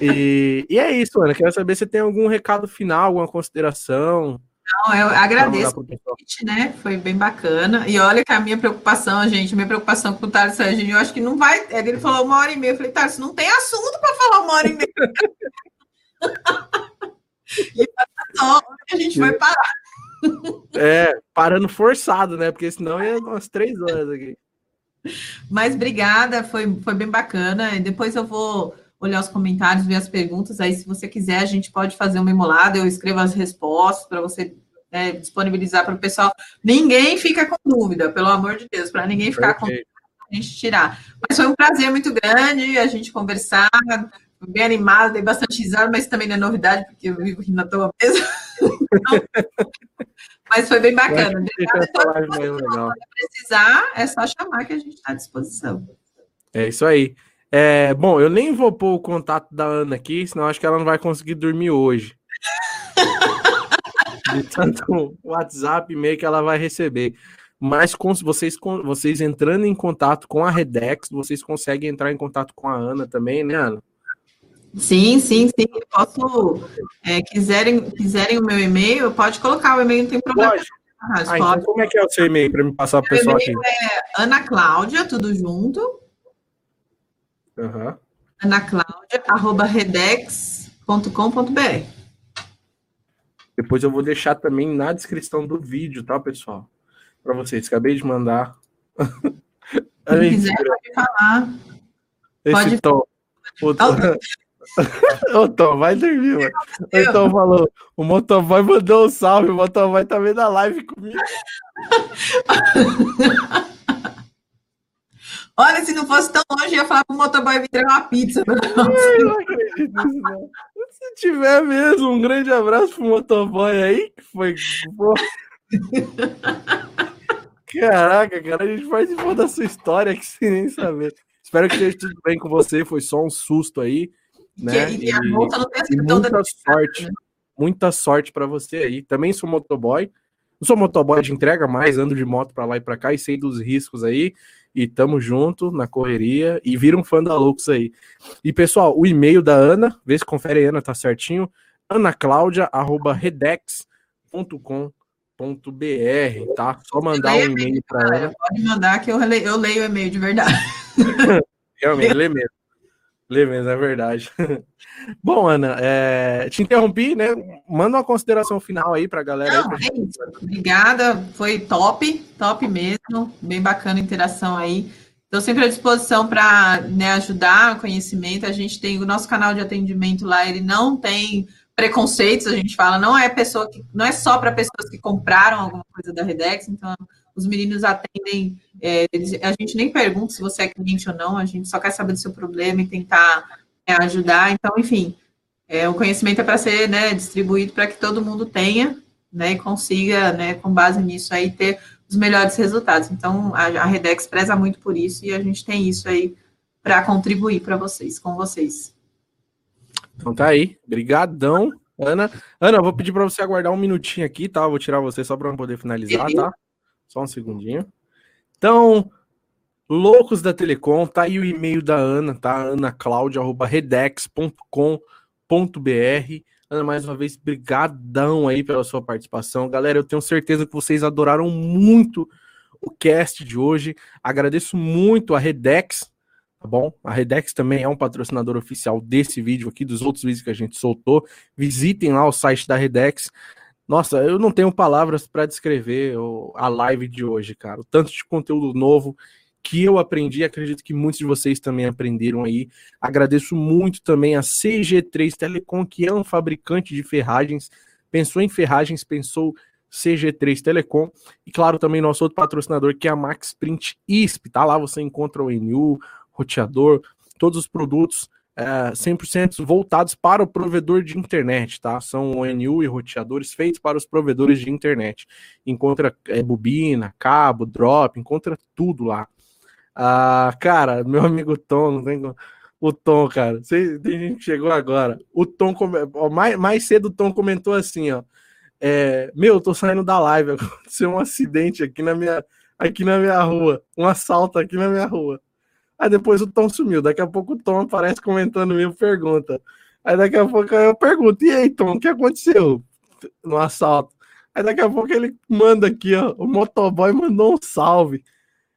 E, e, é isso, Ana. Quero saber se tem algum recado final, alguma consideração. Não, eu agradeço o convite, né? Foi bem bacana. E olha que a minha preocupação, gente, minha preocupação com o Thales Serginho, eu acho que não vai. Ele falou uma hora e meia. Eu falei, Thales, não tem assunto para falar uma hora e meia. *laughs* e só onde a gente vai parar. *laughs* É, parando forçado, né? Porque senão ia umas três horas aqui. Mas obrigada, foi, foi bem bacana. E depois eu vou olhar os comentários, ver as perguntas. Aí, se você quiser, a gente pode fazer uma emulada, eu escrevo as respostas para você né, disponibilizar para o pessoal. Ninguém fica com dúvida, pelo amor de Deus, para ninguém ficar com dúvida, a gente tirar. Mas foi um prazer muito grande a gente conversar, bem animado, dei bastante risada, mas também não é novidade, porque eu vivo rindo à toa mesmo. Então, mas foi bem bacana. Obrigada. Se precisar, é só chamar que a gente está à disposição. É isso aí. É, bom, eu nem vou pôr o contato da Ana aqui, senão acho que ela não vai conseguir dormir hoje. *laughs* De tanto WhatsApp e-mail que ela vai receber. Mas com vocês, com vocês entrando em contato com a Redex, vocês conseguem entrar em contato com a Ana também, né, Ana? Sim, sim, sim. Posso. É, quiserem, quiserem o meu e-mail, pode colocar o e-mail, não tem problema. Pode. Ah, ah então como é que é o seu e-mail para me passar para o pessoal aqui? É Ana Cláudia, tudo junto. Uhum. Ana Cláudia, arroba redex.com.br. Depois eu vou deixar também na descrição do vídeo, tá, pessoal? Para vocês. Acabei de mandar. *laughs* Se quiser, pode falar. Esse pode... tom. *laughs* Ô, Tom, vai dormir, mano. O Tom falou: o motoboy mandou um salve, o motoboy tá vendo a live comigo. *laughs* Olha, se não fosse tão longe, ia falar pro motoboy vir entregar uma pizza. *laughs* Eu não acredito nisso, não. Se tiver mesmo, um grande abraço pro motoboy aí, que foi. Caraca, cara, a gente participou da sua história aqui sem nem saber. Espero que esteja tudo bem com você, foi só um susto aí. Né? E, e, a não tem muita sorte, né? muita sorte para você aí. Também sou motoboy. Não sou motoboy de entrega, mas ando de moto para lá e para cá e sei dos riscos aí. E tamo junto na correria e vira um fã da Lux aí. E pessoal, o e-mail da Ana, vê se confere aí, Ana, tá certinho. anaclaudia@redex.com.br, tá? Só mandar um e-mail para ela. Pode mandar que eu leio, eu leio o e-mail de verdade. *laughs* Realmente, lê mesmo. Lê mesmo, é verdade. *laughs* Bom, Ana, é... te interrompi, né? Manda uma consideração final aí para a galera. Não, aí, é. Obrigada, foi top, top mesmo, bem bacana a interação aí. Estou sempre à disposição para né, ajudar o conhecimento. A gente tem o nosso canal de atendimento lá, ele não tem preconceitos, a gente fala, não é pessoa que não é só para pessoas que compraram alguma coisa da Redex, então os meninos atendem, é, eles, a gente nem pergunta se você é cliente ou não, a gente só quer saber do seu problema e tentar é, ajudar. Então, enfim, é, o conhecimento é para ser né, distribuído para que todo mundo tenha né, e consiga, né, com base nisso aí, ter os melhores resultados. Então, a, a Redex preza muito por isso e a gente tem isso aí para contribuir para vocês, com vocês. Então tá aí, brigadão, Ana. Ana, eu vou pedir para você aguardar um minutinho aqui, tá? Vou tirar você só para poder finalizar, tá? Só um segundinho. Então, loucos da Telecom, tá aí o e-mail da Ana, tá? anaclaudia.redex.com.br. Ana, mais uma vez, brigadão aí pela sua participação. Galera, eu tenho certeza que vocês adoraram muito o cast de hoje. Agradeço muito a Redex, tá bom? A Redex também é um patrocinador oficial desse vídeo aqui, dos outros vídeos que a gente soltou. Visitem lá o site da Redex. Nossa, eu não tenho palavras para descrever a live de hoje, cara. O tanto de conteúdo novo que eu aprendi, acredito que muitos de vocês também aprenderam aí. Agradeço muito também a CG3 Telecom, que é um fabricante de ferragens. Pensou em ferragens, pensou CG3 Telecom e claro também nosso outro patrocinador que é a Max Print ISP, tá lá você encontra o NU, roteador, todos os produtos é, 100% voltados para o provedor de internet, tá? São ONU e roteadores feitos para os provedores de internet. Encontra é, bobina, cabo, drop, encontra tudo lá. Ah, cara, meu amigo Tom, tem o Tom, cara. Tem gente que chegou agora. O Tom, mais, mais cedo o Tom comentou assim, ó. É, meu, eu tô saindo da live, *laughs* aconteceu um acidente aqui na minha aqui na minha rua, um assalto aqui na minha rua. Aí depois o Tom sumiu. Daqui a pouco o Tom aparece comentando minha pergunta. Aí daqui a pouco eu pergunto: e aí, Tom, o que aconteceu no assalto? Aí daqui a pouco ele manda aqui, ó. O motoboy mandou um salve.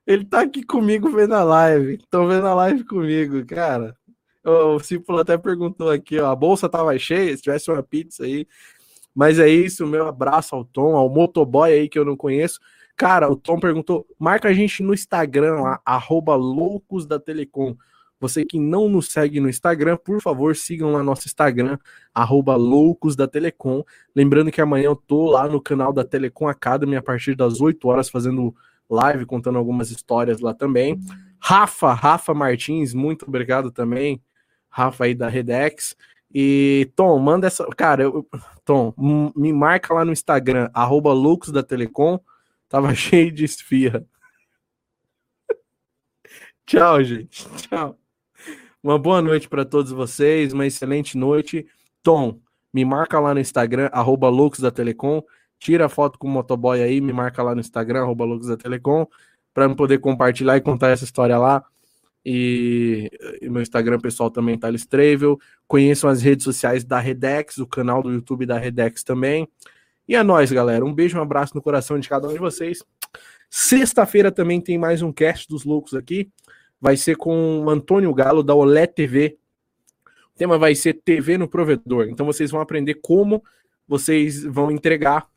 Ele tá aqui comigo vendo a live. Estão vendo a live comigo, cara. O Cipulo até perguntou aqui, ó. A bolsa tava cheia, se tivesse uma pizza aí. Mas é isso, meu abraço ao Tom, ao motoboy aí que eu não conheço. Cara, o Tom perguntou: marca a gente no Instagram lá, arroba loucos da Telecom. Você que não nos segue no Instagram, por favor, sigam lá nosso Instagram, arroba loucos da Telecom. Lembrando que amanhã eu tô lá no canal da Telecom Academy a partir das 8 horas fazendo live, contando algumas histórias lá também. Rafa, Rafa Martins, muito obrigado também. Rafa aí da Redex. E Tom, manda essa. Cara, eu... Tom, me marca lá no Instagram, arroba loucos da Telecom Tava *laughs* cheio de esfirra. Tchau, gente. Tchau. Uma boa noite para todos vocês, uma excelente noite. Tom, me marca lá no Instagram, arroba da Telecom. Tira a foto com o motoboy aí, me marca lá no Instagram, arroba da Telecom, para eu poder compartilhar e contar essa história lá. E, e meu Instagram pessoal também tá Travel. Conheçam as redes sociais da Redex, o canal do YouTube da Redex também. E é nóis, galera. Um beijo, um abraço no coração de cada um de vocês. Sexta-feira também tem mais um cast dos loucos aqui. Vai ser com o Antônio Galo, da Olé TV. O tema vai ser TV no provedor. Então vocês vão aprender como vocês vão entregar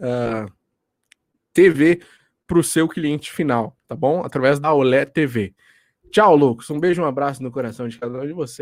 uh, ah, TV para o seu cliente final, tá bom? Através da Olé TV. Tchau, loucos. Um beijo, um abraço no coração de cada um de vocês.